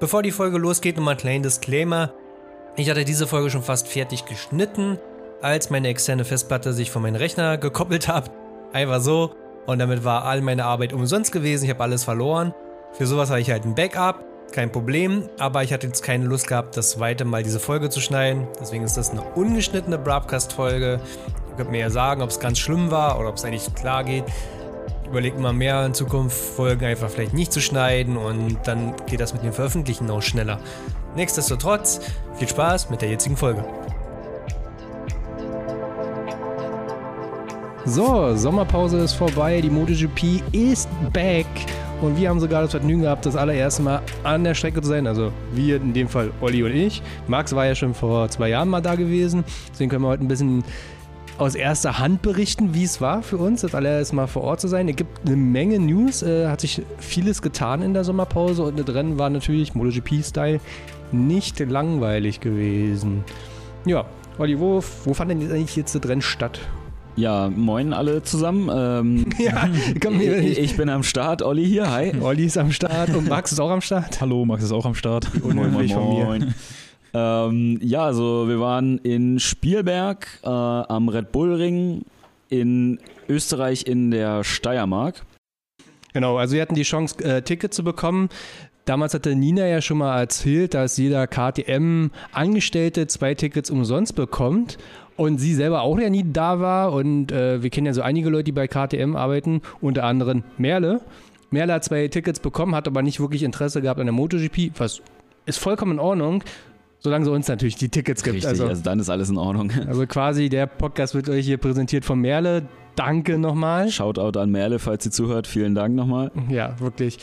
Bevor die Folge losgeht, nochmal ein kleiner Disclaimer. Ich hatte diese Folge schon fast fertig geschnitten, als meine externe Festplatte sich von meinem Rechner gekoppelt hat. Einfach so. Und damit war all meine Arbeit umsonst gewesen. Ich habe alles verloren. Für sowas habe ich halt ein Backup. Kein Problem. Aber ich hatte jetzt keine Lust gehabt, das zweite Mal diese Folge zu schneiden. Deswegen ist das eine ungeschnittene Broadcast-Folge. Ihr könnt mir ja sagen, ob es ganz schlimm war oder ob es eigentlich klar geht. Überlegt mal mehr in Zukunft, Folgen einfach vielleicht nicht zu schneiden und dann geht das mit dem Veröffentlichen auch schneller. Nichtsdestotrotz, viel Spaß mit der jetzigen Folge. So, Sommerpause ist vorbei, die MotoGP ist back und wir haben sogar das Vergnügen gehabt, das allererste Mal an der Strecke zu sein. Also wir, in dem Fall Olli und ich. Max war ja schon vor zwei Jahren mal da gewesen, deswegen können wir heute ein bisschen aus erster Hand berichten, wie es war für uns, das allererste Mal vor Ort zu sein. Es gibt eine Menge News, äh, hat sich vieles getan in der Sommerpause und das Rennen war natürlich MotoGP-Style nicht langweilig gewesen. Ja, Olli, wo, wo fand denn eigentlich jetzt das Rennen statt? Ja, moin alle zusammen. Ähm, ja, komm ich, ich bin am Start, Olli hier, hi. Olli ist am Start und Max ist auch am Start. Hallo, Max ist auch am Start. Unhöflich von mir. Ähm, ja, also wir waren in Spielberg äh, am Red Bull Ring in Österreich in der Steiermark. Genau, also wir hatten die Chance, äh, Tickets zu bekommen. Damals hatte Nina ja schon mal erzählt, dass jeder KTM-Angestellte zwei Tickets umsonst bekommt und sie selber auch ja nie da war. Und äh, wir kennen ja so einige Leute, die bei KTM arbeiten, unter anderem Merle. Merle hat zwei Tickets bekommen, hat aber nicht wirklich Interesse gehabt an der MotoGP, was ist vollkommen in Ordnung. Solange es uns natürlich die Tickets gibt. Richtig, also, also dann ist alles in Ordnung. Also quasi der Podcast wird euch hier präsentiert von Merle. Danke nochmal. Shoutout an Merle, falls sie zuhört. Vielen Dank nochmal. Ja, wirklich.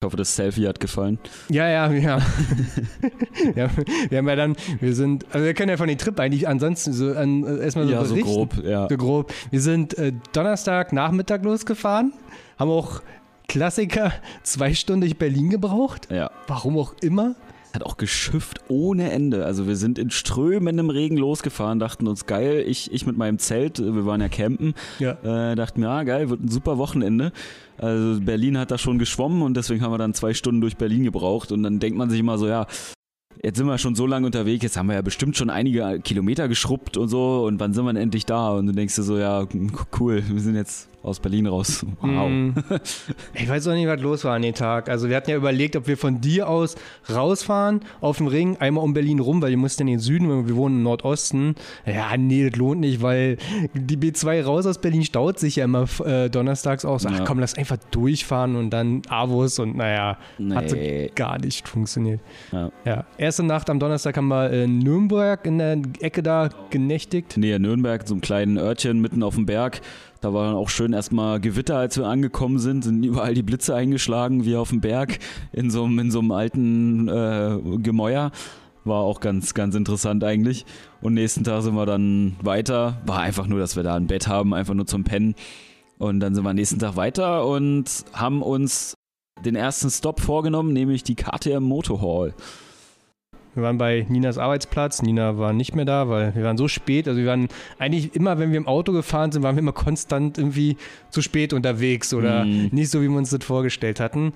Ich hoffe, das Selfie hat gefallen. Ja, ja, ja. ja wir haben ja dann, wir sind, also wir können ja von den Trip eigentlich ansonsten so an, erstmal so ja, berichten. so grob, ja. So grob. Wir sind äh, Donnerstag Nachmittag losgefahren, haben auch Klassiker zwei Stunden durch Berlin gebraucht. Ja. Warum auch immer. Hat auch geschifft ohne Ende. Also wir sind in strömendem Regen losgefahren, dachten uns geil, ich, ich mit meinem Zelt, wir waren ja campen, Ja. äh, dachten mir, ah geil, wird ein super Wochenende. Also Berlin hat da schon geschwommen und deswegen haben wir dann zwei Stunden durch Berlin gebraucht und dann denkt man sich immer so, ja, jetzt sind wir schon so lange unterwegs, jetzt haben wir ja bestimmt schon einige Kilometer geschrubbt und so und wann sind wir denn endlich da? Und du denkst dir so, ja, cool, wir sind jetzt aus Berlin raus. Wow. Mm. Ich weiß auch nicht, was los war an dem Tag. Also wir hatten ja überlegt, ob wir von dir aus rausfahren auf dem Ring, einmal um Berlin rum, weil wir mussten in den Süden, weil wir wohnen im Nordosten. Ja, nee, das lohnt nicht, weil die B2 raus aus Berlin staut sich ja immer äh, donnerstags aus. Ach Ja. komm, lass einfach durchfahren und dann Avus und naja, hat so Nee. gar nicht funktioniert. Ja. Ja, erste Nacht am Donnerstag haben wir in Nürnberg in der Ecke da genächtigt. Nähe Nürnberg, so einem kleinen Örtchen mitten auf dem Berg. Da war dann auch schön erstmal Gewitter, als wir angekommen sind, sind überall die Blitze eingeschlagen, wie auf dem Berg, in so einem, in so einem alten äh, Gemäuer. War auch ganz, ganz interessant eigentlich. Und nächsten Tag sind wir dann weiter. War einfach nur, dass wir da ein Bett haben, einfach nur zum Pennen. Und dann sind wir nächsten Tag weiter und haben uns den ersten Stop vorgenommen, nämlich die KTM Motor Hall. Wir waren bei Ninas Arbeitsplatz. Nina war nicht mehr da, weil wir waren so spät. Also wir waren eigentlich immer, wenn wir im Auto gefahren sind, waren wir immer konstant irgendwie zu spät unterwegs oder Mhm. nicht so, wie wir uns das vorgestellt hatten.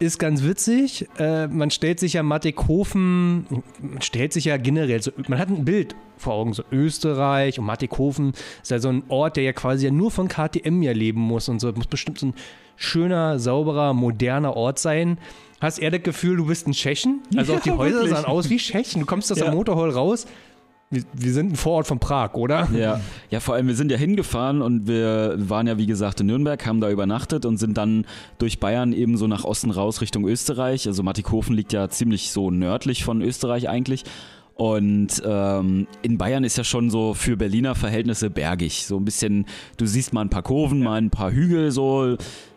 Ist ganz witzig. Äh, man stellt sich ja Mattighofen, man stellt sich ja generell so, man hat ein Bild vor Augen, so Österreich und Mattighofen ist ja so ein Ort, der ja quasi ja nur von KTM ja leben muss und so. Muss bestimmt so ein schöner, sauberer, moderner Ort sein. Hast eher das Gefühl, du bist ein Tschechen? Also auch die Häuser wirklich. sahen aus wie Tschechen. Du kommst aus der Ja. Motorhall raus. Wir, wir sind ein Vorort von Prag, oder? Ja. ja, vor allem, wir sind ja hingefahren und wir waren ja, wie gesagt, in Nürnberg, haben da übernachtet und sind dann durch Bayern eben so nach Osten raus Richtung Österreich. Also Mattighofen liegt ja ziemlich so nördlich von Österreich eigentlich. Und ähm, in Bayern ist ja schon so für Berliner Verhältnisse bergig. So ein bisschen, du siehst mal ein paar Kurven, mal ein paar Hügel, so.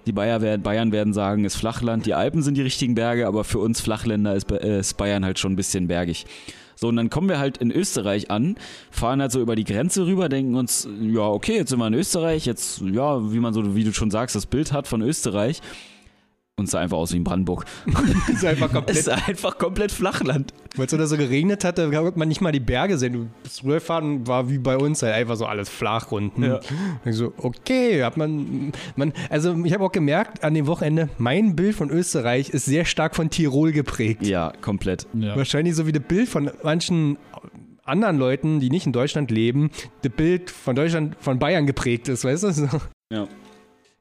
Die Bayer werden, Bayern werden sagen, ist Flachland, die Alpen sind die richtigen Berge, aber für uns Flachländer ist, äh, ist Bayern halt schon ein bisschen bergig. So, und dann kommen wir halt in Österreich an, fahren halt so über die Grenze rüber, denken uns, ja, okay, jetzt sind wir in Österreich, jetzt, ja, wie man so, wie du schon sagst, das Bild hat von Österreich. Und sah einfach aus wie in Brandenburg. ist einfach Es komplett. ist einfach komplett Flachland. Weil es oder so geregnet hatte, konnte man nicht mal die Berge sehen. Du bist rübergefahren, war wie bei uns halt einfach so alles flach unten. Ja. Ich so, okay, hat man, man also ich habe auch gemerkt an dem Wochenende, mein Bild von Österreich ist sehr stark von Tirol geprägt. Ja, komplett. Ja. Wahrscheinlich so wie das Bild von manchen anderen Leuten, die nicht in Deutschland leben, das Bild von Deutschland, von Bayern geprägt ist, weißt du? So. Ja.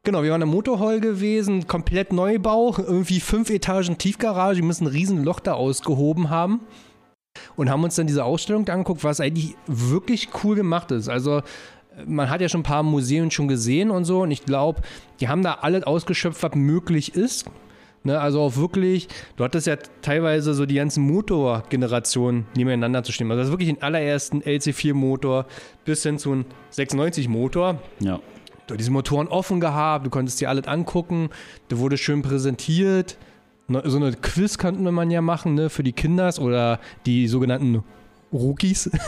Genau, wir waren im Motorhall gewesen, komplett Neubau, irgendwie fünf Etagen Tiefgarage, die müssen ein riesen Loch da ausgehoben haben und haben uns dann diese Ausstellung angeguckt, was eigentlich wirklich cool gemacht ist. Also man hat ja schon ein paar Museen schon gesehen und so und ich glaube, die haben da alles ausgeschöpft, was möglich ist. Ne, also auch wirklich, du hattest ja teilweise so die ganzen Motorgenerationen nebeneinander zu stehen. Also das ist wirklich den allerersten LC4-Motor bis hin zu einem 96-Motor. Ja. Du hast diese Motoren offen gehabt, du konntest dir alles angucken, da wurde schön präsentiert. Ne, So eine Quiz könnten man ja machen, ne, für die Kinders oder die sogenannten Rookies.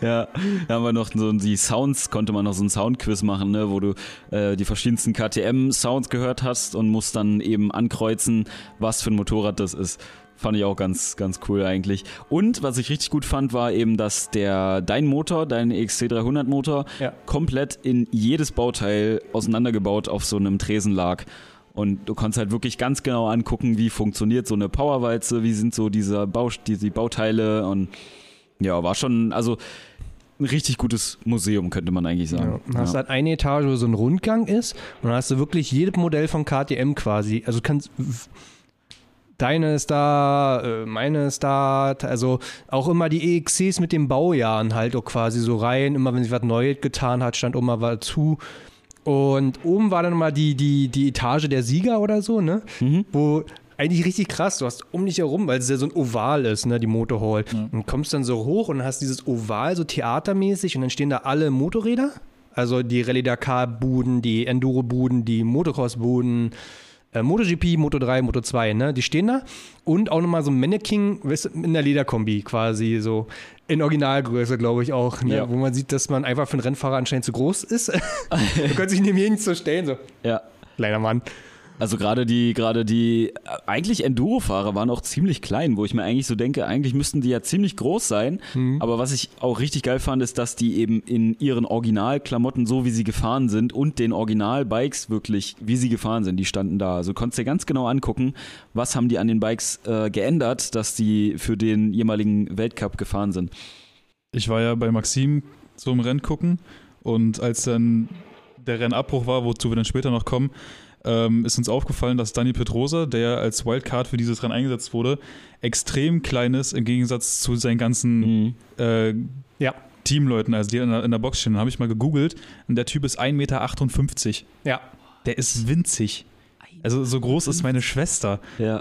Ja, da haben wir noch so die Sounds, konnte man noch so ein Soundquiz machen, ne, wo du äh, die verschiedensten KTM-Sounds gehört hast und musst dann eben ankreuzen, was für ein Motorrad das ist. Fand ich auch ganz, ganz cool eigentlich. Und was ich richtig gut fand, war eben, dass der dein Motor, dein XC300 Motor, Ja. komplett in jedes Bauteil auseinandergebaut auf so einem Tresen lag. Und du konntest halt wirklich ganz genau angucken, wie funktioniert so eine Powerwalze, wie sind so diese, Bau, diese Bauteile und ja, war schon, also ein richtig gutes Museum, könnte man eigentlich Ja. sagen. Dann hast du halt eine Etage, wo so ein Rundgang ist und dann hast du wirklich jedes Modell von KTM quasi. Also du kannst deine ist da, äh, meine ist da, also auch immer die EXCs mit den Baujahren halt auch quasi so rein. Immer wenn sich was Neues getan hat, stand mal was zu. Und oben war dann mal die, die, die Etage der Sieger oder so, ne? Mhm. Wo eigentlich richtig krass, du hast um dich herum, weil es ja so ein Oval ist, ne, die Motorhall. Und kommst dann so hoch und hast dieses Oval so theatermäßig und dann stehen da alle Motorräder. Also die Rallye Dakar Buden, die Enduro Buden, die Motocross Buden, äh, MotoGP, Moto 3, Moto 2, ne? Die stehen da. Und auch nochmal so ein Mannequin weißt du, in der Lederkombi quasi, so in Originalgröße, glaube ich auch. Ne? Ja. Wo man sieht, dass man einfach für einen Rennfahrer anscheinend zu groß ist. du kannst sich neben jeden so stellen, so. Ja. Kleiner Mann. Also gerade die, gerade die, äh, eigentlich Enduro-Fahrer waren auch ziemlich klein, wo ich mir eigentlich so denke, eigentlich müssten die ja ziemlich groß sein. Aber was ich auch richtig geil fand, ist, dass die eben in ihren Originalklamotten, so wie sie gefahren sind und den Original-Bikes wirklich, wie sie gefahren sind, die standen da. Also du konntest dir ganz genau angucken, was haben die an den Bikes äh, geändert, dass die für den jeweiligen Weltcup gefahren sind. Ich war ja bei Maxim so im Rennen gucken und als dann der Rennabbruch war, wozu wir dann später noch kommen, ähm, ist uns aufgefallen, dass Dani Pedrosa, der als Wildcard für dieses Rennen eingesetzt wurde, extrem klein ist im Gegensatz zu seinen ganzen äh, Ja. Teamleuten, also die in der, in der Box stehen. Dann habe ich mal gegoogelt und der Typ ist 1,58 Meter. Ja. Der ist winzig. Also so groß ist meine Schwester. Ja.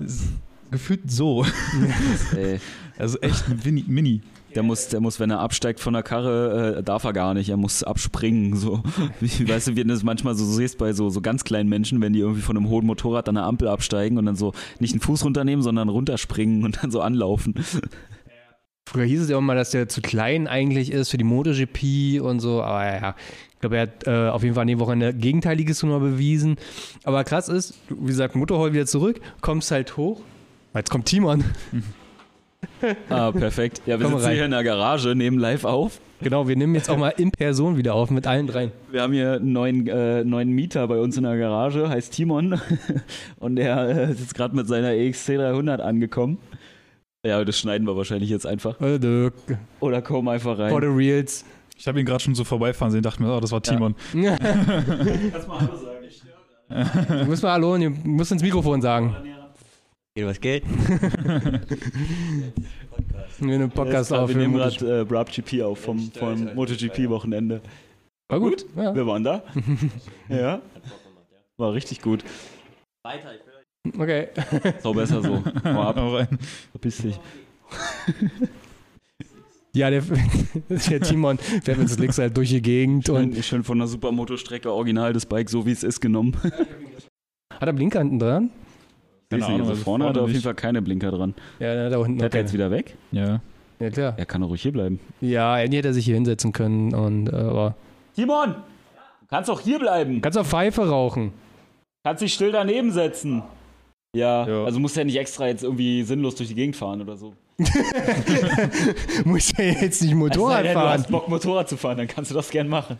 Gefühlt so. Ey. Also echt ein Mini. Mini. Der muss, der muss, wenn er absteigt von der Karre, äh, darf er gar nicht. Er muss abspringen. So. Wie, weißt du, wie du das manchmal so siehst bei so, so ganz kleinen Menschen, wenn die irgendwie von einem hohen Motorrad an der Ampel absteigen und dann so nicht einen Fuß runternehmen, sondern runterspringen und dann so anlaufen. Früher hieß es ja auch mal, dass der zu klein eigentlich ist für die MotoGP und so, aber ja, ich glaube, er hat äh, auf jeden Fall an dem Wochenende Gegenteiliges mal bewiesen. Aber krass ist, wie gesagt, Motorhall wieder zurück, kommst halt hoch. Jetzt kommt Timon. Ah, perfekt. Ja, wir Komm sitzen rein. hier in der Garage, nehmen live auf. Genau, wir nehmen jetzt auch mal in Person wieder auf mit allen dreien. Wir haben hier einen neuen, äh, neuen Mieter bei uns in der Garage, heißt Timon. Und der äh, ist jetzt gerade mit seiner EXC 300 angekommen. Ja, das schneiden wir wahrscheinlich jetzt einfach. Äh, Oder kommen einfach For rein. the reals. Ich habe ihn gerade schon so vorbeifahren sehen, dachte mir, oh, das war Ja. Timon. Kannst mal Hallo sagen, ich Du musst mal Hallo, und ihr müsst ins Mikrofon sagen. Was geht? Wir einen Podcast wir aufnehmen. nehmen gerade äh, Brab GP auf vom, vom MotoGP-Wochenende. War gut. Ja. Wir waren da. ja. War richtig gut. Weiter, ich will Okay. So besser so. Hau ab, rein. verpiss dich. Ja, der, der Timon fährt mit Slicks halt durch die Gegend und Und schön von der Supermoto-Strecke original das Bike so wie es ist genommen. hat er Blinker hinten dran? Keine Ahnung, also also vorne hat er auf jeden. Fall keine Blinker dran. Ja, dann hat er hinten Fährt er jetzt wieder weg? Ja. Ja, klar. Er kann doch ruhig hier bleiben. Ja, eigentlich hätte er sich hier hinsetzen können und äh, aber Timon! Du kannst doch hier bleiben. kannst auch Pfeife rauchen. Kannst dich still daneben setzen. Ja, Ja. also musst ja nicht extra jetzt irgendwie sinnlos durch die Gegend fahren oder so. Muss ja jetzt nicht Motorrad Es sei denn, Du fahren. hast Bock, Motorrad zu fahren, dann kannst du das gern machen.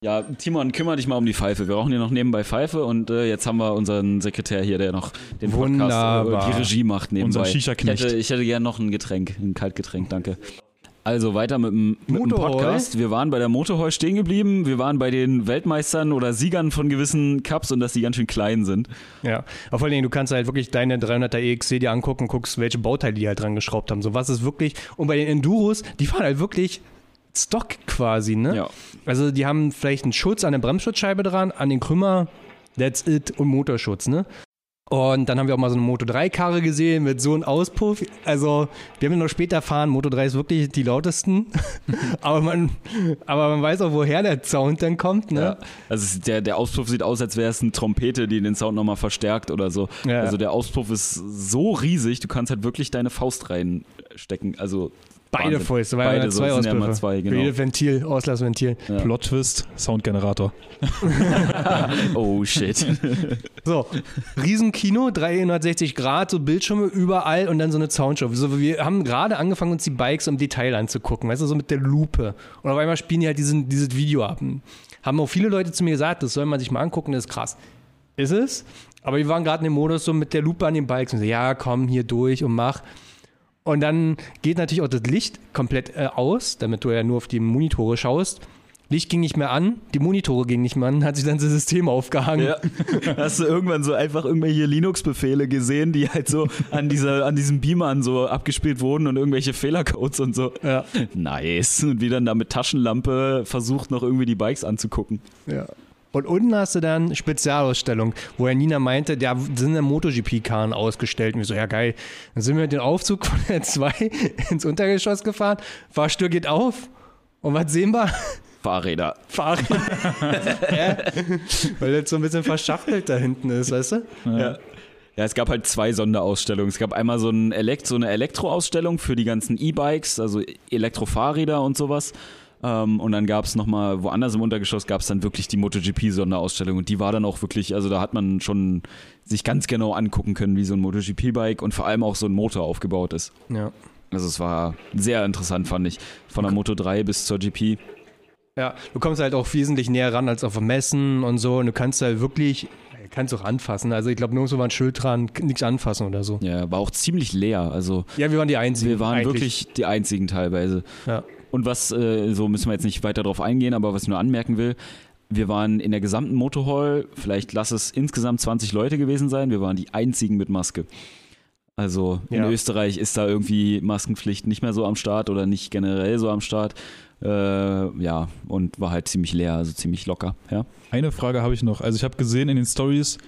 Ja, Timon, kümmere dich mal um die Pfeife. Wir brauchen hier noch nebenbei Pfeife und äh, jetzt haben wir unseren Sekretär hier, der noch den Podcast, Wunderbar. äh, die Regie macht nebenbei. Unser ich Shisha-Knecht. hätte, ich hätte gern noch ein Getränk, ein Kaltgetränk, danke. Also weiter mit dem, mit dem. Podcast. Wir waren bei der Motorheu stehen geblieben. Wir waren bei den Weltmeistern oder Siegern von gewissen Cups und dass die ganz schön klein sind. Ja, aber vor allen Dingen, du kannst halt wirklich deine 300er EXC dir angucken, guckst, welche Bauteile die halt dran geschraubt haben. So was ist wirklich, und bei den Enduros, die fahren halt wirklich Stock quasi, ne? Ja. Also die haben vielleicht einen Schutz an der Bremsschutzscheibe dran, an den Krümmer, that's it, und Motorschutz, ne? Und dann haben wir auch mal so eine Moto 3-Karre gesehen mit so einem Auspuff. Also, wir haben ja noch später erfahren, Moto 3 ist wirklich die lautesten. aber, man, aber man weiß auch, woher der Sound dann kommt, ne? Ja. Also der, der Auspuff sieht aus, als wäre es eine Trompete, die den Sound nochmal verstärkt oder so. Ja. Also der Auspuff ist so riesig, du kannst halt wirklich deine Faust reinstecken. Also Beide Wahnsinn. Fäuste, weil Beide, ja zwei so, sind ja zwei, Für genau. jedes Ventil, Auslassventil. Ja. Plot-Twist, Soundgenerator. Oh shit. So, Riesenkino, 360 Grad, so Bildschirme überall und dann so eine Soundshow. So, wir haben gerade angefangen, uns die Bikes im Detail anzugucken, weißt du, so mit der Lupe. Und auf einmal spielen die halt diesen, dieses Video ab. Haben auch viele Leute zu mir gesagt, das soll man sich mal angucken, das ist krass. Ist es? Aber wir waren gerade in dem Modus so mit der Lupe an den Bikes und so, ja, komm hier durch und mach. Und dann geht natürlich auch das Licht komplett äh, aus, damit du ja nur auf die Monitore schaust. Licht ging nicht mehr an, die Monitore gingen nicht mehr an, hat sich dann das System aufgehangen. Ja. Hast du irgendwann so einfach irgendwelche Linux-Befehle gesehen, die halt so an, dieser, an diesem Beamern so abgespielt wurden und irgendwelche Fehlercodes und so. Ja. Nice. Und wie dann da mit Taschenlampe versucht, noch irgendwie die Bikes anzugucken. Ja. Und unten hast du dann Spezialausstellung, wo ja Nina meinte, da sind ja MotoGP-Karren ausgestellt. Und wir so, ja geil. Dann sind wir mit dem Aufzug von der 2 ins Untergeschoss gefahren. Fahrstür geht auf. Und was sehen wir? Fahrräder. Fahrrad. ja. Weil das so ein bisschen verschachtelt da hinten ist, weißt du? Ja. Ja, es gab halt zwei Sonderausstellungen. Es gab einmal so, ein Elekt so eine Elektroausstellung für die ganzen E-Bikes, also Elektrofahrräder und sowas. Ähm, und dann gab es nochmal, woanders im Untergeschoss gab es dann wirklich die MotoGP-Sonderausstellung. Und die war dann auch wirklich, also da hat man schon sich ganz genau angucken können, wie so ein MotoGP-Bike und vor allem auch so ein Motor aufgebaut ist. Ja. Also es war sehr interessant, fand ich. Von der Moto 3 bis zur GP. Ja, du kommst halt auch wesentlich näher ran als auf Messen und so. Und du kannst halt wirklich, kannst auch anfassen. Also ich glaube, nirgendwo war ein Schild dran, nichts anfassen oder so. Ja, war auch ziemlich leer. Also Ja, wir waren die Einzigen. wir waren eigentlich. wirklich die einzigen teilweise. Ja. Und was, äh, so müssen wir jetzt nicht weiter drauf eingehen, aber was ich nur anmerken will, wir waren in der gesamten Motorhall, vielleicht lass es insgesamt 20 Leute gewesen sein, wir waren die einzigen mit Maske. Also in Ja. Österreich ist da irgendwie Maskenpflicht nicht mehr so am Start oder nicht generell so am Start. Äh, ja, und war halt ziemlich leer, also ziemlich locker. Ja. Eine Frage habe ich noch. Also ich habe gesehen in den Stories,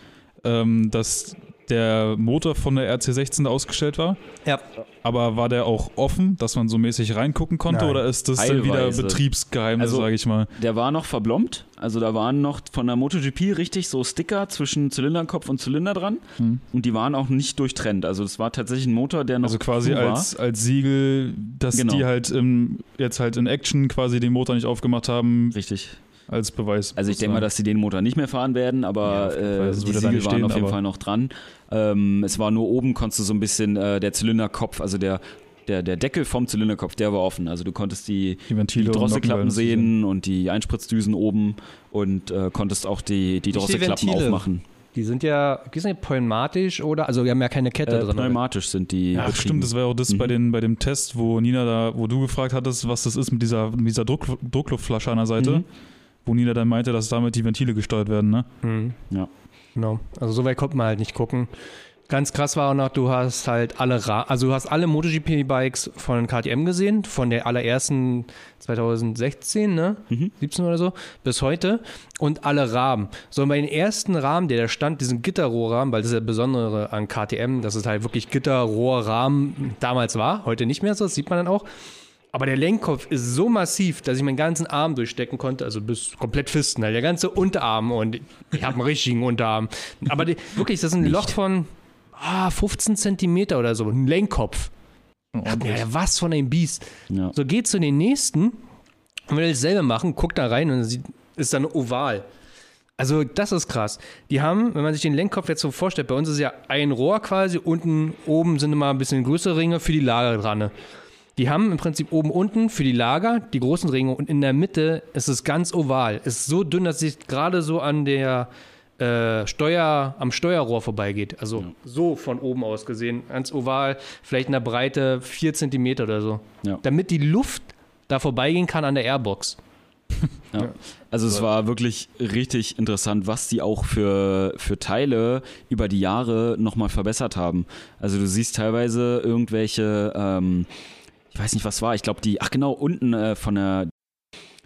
ähm, dass der Motor von der RC16 da ausgestellt war. Ja. Aber war der auch offen, dass man so mäßig reingucken konnte? Nein. Oder ist das dann wieder Teilweise. Betriebsgeheimnis, Also- sage ich mal? Der war noch verblombt, also da waren noch von der MotoGP richtig so Sticker zwischen Zylinderkopf und Zylinder dran Hm. und die waren auch nicht durchtrennt. Also es war tatsächlich ein Motor, der noch Also quasi zu war. als, als Siegel, dass Genau. die halt im, jetzt halt in Action quasi den Motor nicht aufgemacht haben, Richtig. Als Beweis. Also ich denke mal, dass sie den Motor nicht mehr fahren werden, Ja, aber Fall. äh, die Siegel waren stehen, auf jeden Fall noch dran. Ähm, es war nur oben, konntest du so ein bisschen äh, der Zylinderkopf, also der, der, der Deckel vom Zylinderkopf, der war offen. Also du konntest die, die die Ventile Drosselklappen sehen und die Einspritzdüsen oben und äh, konntest auch die, die die Drosselklappen Ventile. aufmachen. Die sind ja, die sind ja pneumatisch oder, also wir haben ja keine Kette Äh, drin. pneumatisch sind die. Ja, stimmt, das war auch das Mhm. bei, den, bei dem Test, wo Nina da, wo du gefragt hattest, was das ist mit dieser, mit dieser Druck, Druckluftflasche an der Seite, Mhm. Wo Nina dann meinte, dass damit die Ventile gesteuert werden, ne? Mhm. Ja. Genau. Also so weit konnte man halt nicht gucken. Ganz krass war auch noch, du hast halt alle, Ra also du hast alle MotoGP-Bikes von KTM gesehen, von der allerersten 2016, ne? Mhm. 17 oder so, bis heute und alle Rahmen. So, und bei den ersten Rahmen, der da stand, diesen Gitterrohrrahmen, weil das ist ja das Besondere an KTM, dass es halt wirklich Gitterrohrrahmen damals war, heute nicht mehr so, das sieht man dann auch. Aber der Lenkkopf ist so massiv, dass ich meinen ganzen Arm durchstecken konnte, also bis komplett Fisten, halt der ganze Unterarm und ich habe einen richtigen Unterarm. Aber die, wirklich, das ist ein Loch von ah, 15 Zentimeter oder so, ein Lenkkopf. Ja, was von einem Biest. Ja. So, geht zu den nächsten und will dasselbe machen, guckt da rein und sieht, ist dann oval. Also das ist krass. Die haben, wenn man sich den Lenkkopf jetzt so vorstellt, bei uns ist ja ein Rohr quasi, unten, oben sind immer ein bisschen größere Ringe für die Lager dran. ne? Die haben im Prinzip oben, unten für die Lager die großen Ringe und in der Mitte ist es ganz oval. Ist so dünn, dass sich gerade so an der äh, Steuer, am Steuerrohr vorbeigeht. Also so von oben aus gesehen, ganz oval, vielleicht in der Breite 4 cm oder so. Ja. Damit die Luft da vorbeigehen kann an der Airbox. Ja. Also es war wirklich richtig interessant, was die auch für, für Teile über die Jahre nochmal verbessert haben. Also du siehst teilweise irgendwelche, ähm, ich weiß nicht, was war, ich glaube die, ach genau, unten äh, von der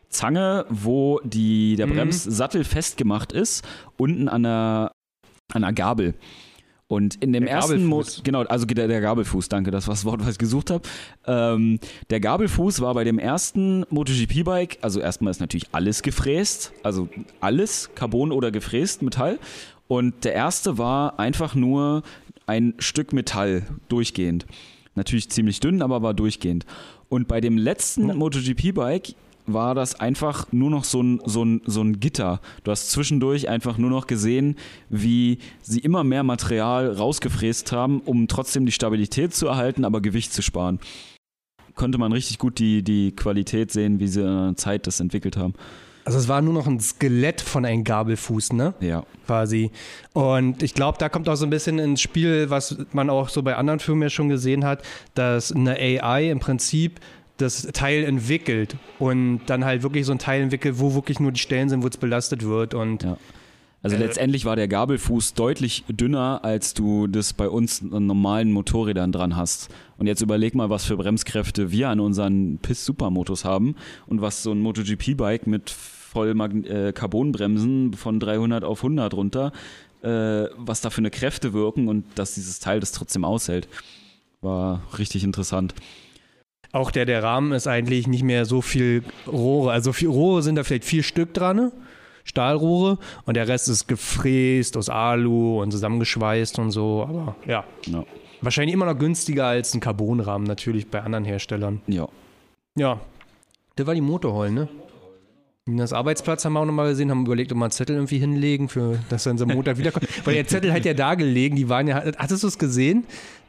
Zange, wo die, der Mhm. Bremssattel festgemacht ist, unten an der, an der Gabel. Und in dem Der ersten Mo Gabelfuß. genau, also der, der Gabelfuß, danke, das war das Wort, was ich gesucht habe. Ähm, der Gabelfuß war bei dem ersten MotoGP-Bike, also erstmal ist natürlich alles gefräst, also alles, Carbon oder gefräst, Metall. Und der erste war einfach nur ein Stück Metall durchgehend. Natürlich ziemlich dünn, aber war durchgehend. Und bei dem letzten MotoGP-Bike war das einfach nur noch so ein, so, ein, so ein Gitter. Du hast zwischendurch einfach nur noch gesehen, wie sie immer mehr Material rausgefräst haben, um trotzdem die Stabilität zu erhalten, aber Gewicht zu sparen. Konnte man richtig gut die, die Qualität sehen, wie sie in einer Zeit das entwickelt haben. Also es war nur noch ein Skelett von einem Gabelfuß, ne? Ja. quasi. Und ich glaube, da kommt auch so ein bisschen ins Spiel, was man auch so bei anderen Firmen ja schon gesehen hat, dass eine AI im Prinzip das Teil entwickelt und dann halt wirklich so ein Teil entwickelt, wo wirklich nur die Stellen sind, wo es belastet wird. Und Ja. Also Äh, letztendlich war der Gabelfuß deutlich dünner, als du das bei uns an normalen Motorrädern dran hast. Und jetzt überleg mal, was für Bremskräfte wir an unseren PIS Supermotos haben und was so ein MotoGP-Bike mit voll Mag- äh, Carbonbremsen von 300 auf 100 runter, äh, was da für eine Kräfte wirken und dass dieses Teil das trotzdem aushält. War richtig interessant. auch der, der Rahmen ist eigentlich nicht mehr so viel Rohre. Also viel Rohre sind da vielleicht vier Stück dran, ne? Stahlrohre. Und der Rest ist gefräst aus Alu und zusammengeschweißt und so. Aber ja, Ja. wahrscheinlich immer noch günstiger als ein Carbonrahmen natürlich bei anderen Herstellern. ja. Ja, das war die Motorhall, ne? Das Arbeitsplatz haben wir auch nochmal gesehen, haben überlegt, ob wir einen Zettel irgendwie hinlegen, für, dass dann so Montag wiederkommt. Weil der Zettel hat ja da gelegen, die waren ja, hattest du es gesehen?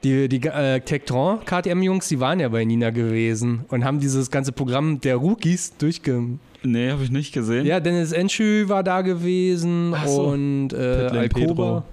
Die, die äh, Tektron KTM-Jungs, die waren ja bei Nina gewesen und haben dieses ganze Programm der Rookies durchge... Nee, habe ich nicht gesehen. Ja, Dennis Enschü war da gewesen Ach so. und äh, Alcoba. Pedro.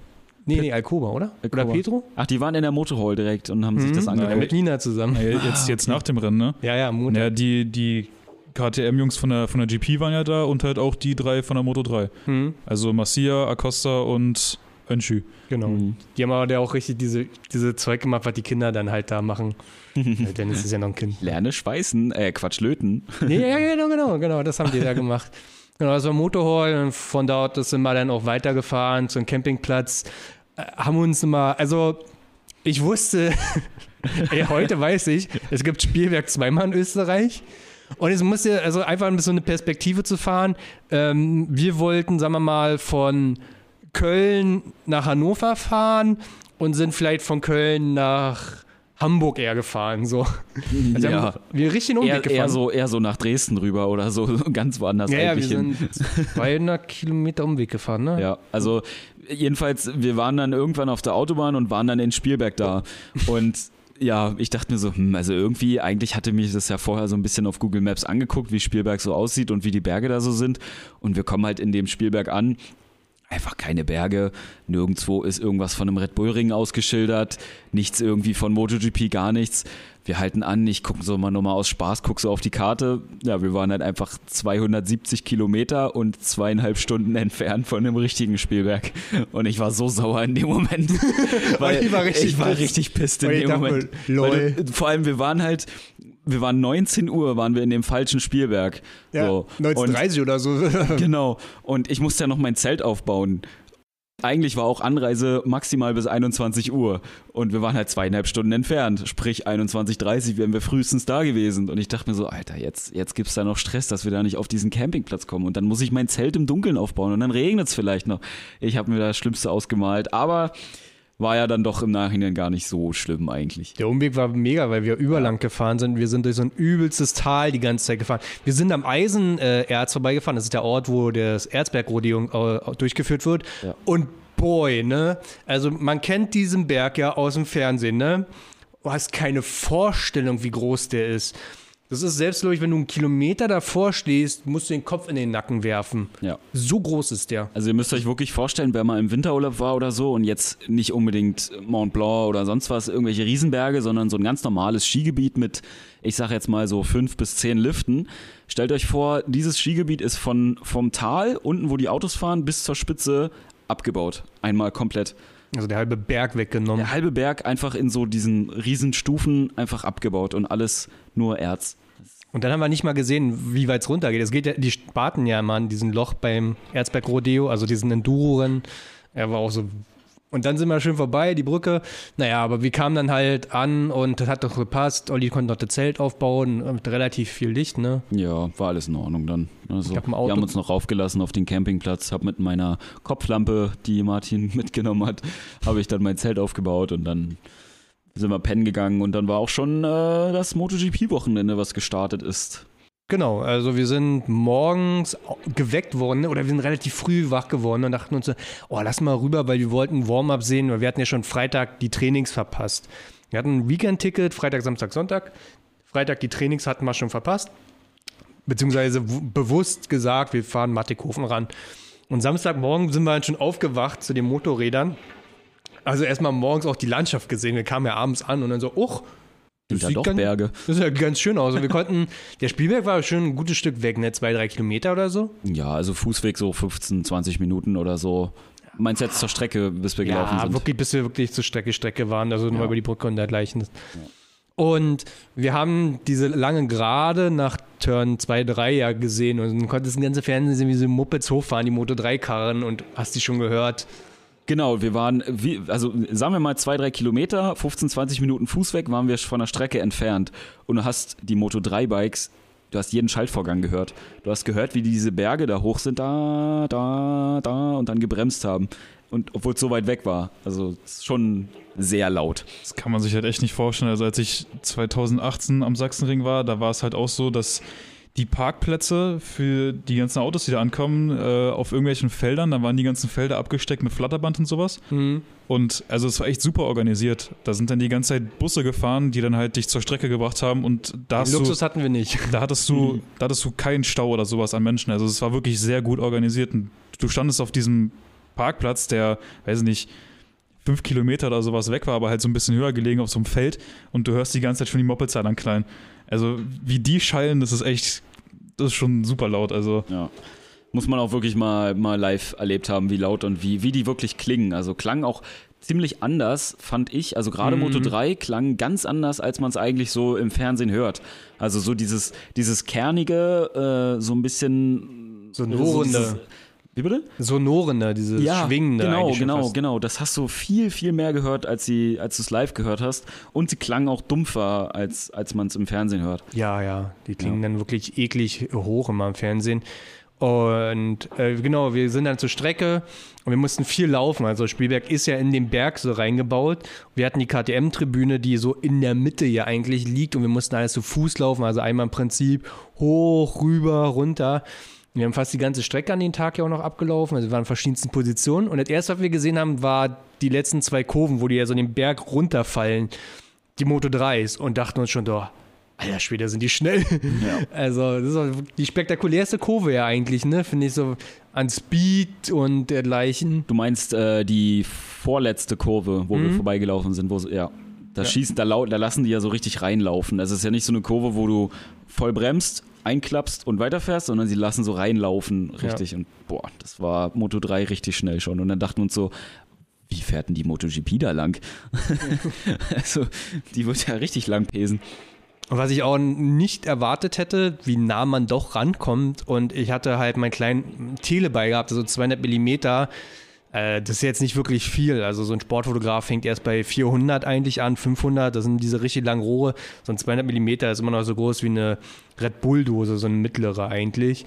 Nee, nee, Alcoba, oder? Oder Alcoba. Petro? Ach, die waren in der Motorhall direkt und haben sich das Mhm. angeguckt. Mit Nina zusammen. Ja, Jetzt, jetzt nach dem Rennen, ne? Ja, ja, Montag. Ja, die, die KTM-Jungs von der, von der GP waren ja da und halt auch die drei von der Moto 3. Mhm, Also Masia, Acosta und Önschü. genau. Mhm. Die haben aber ja auch richtig diese, diese Zeug gemacht, was die Kinder dann halt da machen. Äh, Dennis ist ja noch ein Kind. Lerne schweißen, äh, Quatsch, löten. Nee, ja, genau, genau, genau, das haben die da gemacht. Genau, das war Motorhall und von dort sind wir dann auch weitergefahren zum Campingplatz. Äh, haben uns immer, also ich wusste, ey, heute weiß ich, es gibt Spielwerk zweimal in Österreich. Und es muss ja, also einfach so eine Perspektive zu fahren. Ähm, wir wollten, sagen wir mal, von Köln nach Hannover fahren und sind vielleicht von Köln nach Hamburg eher gefahren. So. Also ja. haben wir richtig Umweg Eher, gefahren. eher, so, eher so nach Dresden rüber oder so, ganz woanders Ja, ja, wir eigentlich hin. sind 200 Kilometer Umweg gefahren, ne? Ja, also jedenfalls, wir waren dann irgendwann auf der Autobahn und waren dann in Spielberg da. Und ja, ich dachte mir so, hm, also irgendwie, eigentlich hatte mich das ja vorher so ein bisschen auf Google Maps angeguckt, wie Spielberg so aussieht und wie die Berge da so sind. Und wir kommen halt in dem Spielberg an. Einfach keine Berge, nirgendwo ist irgendwas von einem Red Bull Ring ausgeschildert, nichts irgendwie von MotoGP, gar nichts. Wir halten an, ich gucke so mal nochmal aus Spaß, gucke so auf die Karte. Ja, wir waren halt einfach 270 Kilometer und zweieinhalb Stunden entfernt von dem richtigen Spielberg. Und ich war so sauer in dem Moment. weil ich war richtig ich war richtig pisst in dem Moment. Weil vor allem, wir waren halt, wir waren 19 Uhr, waren wir in dem falschen Spielberg. Ja, so. Und 1930 oder so. Genau. Und ich musste ja noch mein Zelt aufbauen. Eigentlich war auch Anreise maximal bis 21 Uhr. Und wir waren halt zweieinhalb Stunden entfernt. Sprich, 21.30 wären wir frühestens da gewesen. Und ich dachte mir so, Alter, jetzt, jetzt gibt's da noch Stress, dass wir da nicht auf diesen Campingplatz kommen. Und dann muss ich mein Zelt im Dunkeln aufbauen. Und dann regnet es vielleicht noch. Ich habe mir das Schlimmste ausgemalt. Aber war ja dann doch im Nachhinein gar nicht so schlimm eigentlich. Der Umweg war mega, weil wir überlang gefahren sind. Wir sind durch so ein übelstes Tal die ganze Zeit gefahren. Wir sind am Eisenerz vorbeigefahren. Das ist der Ort, wo das Erzbergrodeo äh, durchgeführt wird. Ja. Und boy, ne? Also man kennt diesen Berg ja aus dem Fernsehen, ne? Du hast keine Vorstellung, wie groß der ist. Das ist selbst, glaube ich, wenn du einen Kilometer davor stehst, musst du den Kopf in den Nacken werfen. Ja. So groß ist der. Also ihr müsst euch wirklich vorstellen, wer mal im Winterurlaub war oder so und jetzt nicht unbedingt Mont Blanc oder sonst was, irgendwelche Riesenberge, sondern so ein ganz normales Skigebiet mit, ich sag jetzt mal so fünf bis zehn Liften. Stellt euch vor, dieses Skigebiet ist von, vom Tal, unten wo die Autos fahren, bis zur Spitze abgebaut. Einmal komplett. Also der halbe Berg weggenommen. Der halbe Berg einfach in so diesen riesen Stufen einfach abgebaut und alles nur Erz. Und dann haben wir nicht mal gesehen, wie weit es runtergeht. Es geht ja, die Spaten ja immer an diesen Loch beim Erzberg Rodeo, also diesen Enduro-Rennen. Er war auch so. Und dann sind wir schön vorbei, die Brücke. Naja, aber wir kamen dann halt an und das hat doch gepasst. Olli konnte noch das Zelt aufbauen mit relativ viel Licht, ne? Ja, war alles in Ordnung dann. Also, Ich hab ein Auto- wir haben uns noch raufgelassen auf den Campingplatz, habe mit meiner Kopflampe, die Martin mitgenommen hat, habe ich dann mein Zelt aufgebaut und dann sind wir pennen gegangen und dann war auch schon äh, das MotoGP-Wochenende, was gestartet ist. Genau, also wir sind morgens geweckt worden ne? oder wir sind relativ früh wach geworden und dachten uns, so, oh, lass mal rüber, weil wir wollten Warm-up sehen, weil wir hatten ja schon Freitag die Trainings verpasst. Wir hatten ein Weekend-Ticket, Freitag, Samstag, Sonntag. Freitag die Trainings hatten wir schon verpasst. Beziehungsweise bewusst gesagt, wir fahren Mattighofen ran. Und Samstagmorgen sind wir dann schon aufgewacht zu den Motorrädern. Also erstmal morgens auch die Landschaft gesehen. Wir kamen ja abends an und dann so, uch, Sind da sieht doch ganz- Berge. das ist ja ganz schön aus. Und wir konnten, der Spielberg war schon ein gutes Stück weg, ne? Zwei, drei Kilometer oder so. Ja, also Fußweg so 15, 20 Minuten oder so. Meinst du jetzt zur Strecke, bis wir gelaufen sind? wirklich, bis wir wirklich zur Strecke, Strecke waren, also nur Ja. über die Brücke und dergleichen. Und wir haben diese lange Gerade nach Turn 2, 3 ja gesehen und dann konntest den ganzen Fernsehen sehen, wie so Mopeds hochfahren, die Moto 3 Karren und hast die schon gehört. Genau, wir waren, wie, also sagen wir mal zwei, drei Kilometer, 15, 20 Minuten Fußweg waren wir von der Strecke entfernt. Und du hast die Moto 3 Bikes, du hast jeden Schaltvorgang gehört. Du hast gehört, wie die diese Berge da hoch sind, da, da, da und dann gebremst haben. Und obwohl es so weit weg war. Also schon sehr laut. Das kann man sich halt echt nicht vorstellen. Also als ich 2018 am Sachsenring war, da war es halt auch so, dass die Parkplätze für die ganzen Autos, die da ankommen, äh, auf irgendwelchen Feldern, da waren die ganzen Felder abgesteckt mit Flatterband und sowas. Und also es war echt super organisiert. Da sind dann die ganze Zeit Busse gefahren, die dann halt dich zur Strecke gebracht haben und da hast du, Luxus hatten wir nicht. da hattest du, da hattest du keinen Stau oder sowas an Menschen. Also es war wirklich sehr gut organisiert. Und du standest auf diesem Parkplatz, der, weiß ich nicht, fünf Kilometer oder sowas weg war, aber halt so ein bisschen höher gelegen auf so einem Feld und du hörst die ganze Zeit schon die Mopeds an klein. Also wie die schallen, das ist echt, das ist schon super laut. Also Ja. Muss man auch wirklich mal, mal live erlebt haben, wie laut und wie, wie die wirklich klingen. Also klang auch ziemlich anders, fand ich. Also gerade Moto 3 klang ganz anders, als man es eigentlich so im Fernsehen hört. Also so dieses, dieses kernige, äh, so ein bisschen Sonorende. dieses- wie bitte? Sonorende, dieses Schwingende. Genau, genau, genau. Das hast du viel, viel mehr gehört, als, sie, als du es live gehört hast. Und sie klangen auch dumpfer, als, als man es im Fernsehen hört. Ja, ja, die klingen dann wirklich eklig hoch immer im Fernsehen. Und äh, genau, wir sind dann zur Strecke und wir mussten viel laufen. Also Spielberg ist ja in den Berg so reingebaut. Wir hatten die KTM-Tribüne, die so in der Mitte ja eigentlich liegt und wir mussten alles zu Fuß laufen. Also einmal im Prinzip hoch, rüber, runter. Wir haben fast die ganze Strecke an den Tag ja auch noch abgelaufen. Also wir waren in verschiedensten Positionen. Und das erste, was wir gesehen haben, war die letzten zwei Kurven, wo die ja so den Berg runterfallen. Die Moto 3s und dachten uns schon, doch, Alter Schwede, sind die schnell. Also, das ist die spektakulärste Kurve ja eigentlich, ne? Finde ich so an Speed und dergleichen. Du meinst äh, die vorletzte Kurve, wo wir Mhm. vorbeigelaufen sind, wo ja. Da Ja. schießen, da, da lassen die ja so richtig reinlaufen. Das ist ja nicht so eine Kurve, wo du voll bremst, einklappst und weiterfährst, sondern sie lassen so reinlaufen, richtig. Und boah, das war Moto 3 richtig schnell schon. Und dann dachten wir uns so, wie fährt denn die MotoGP da lang? also, die wird ja richtig lang pesen. Und was ich auch nicht erwartet hätte, wie nah man doch rankommt. Und ich hatte halt meinen kleinen Teleball gehabt, also 200 Millimeter. Äh, das ist jetzt nicht wirklich viel. Also so ein Sportfotograf fängt erst bei 400 eigentlich an, 500. Das sind diese richtig langen Rohre. So ein 200 Millimeter ist immer noch so groß wie eine Red Bull-Dose, so eine mittlere eigentlich.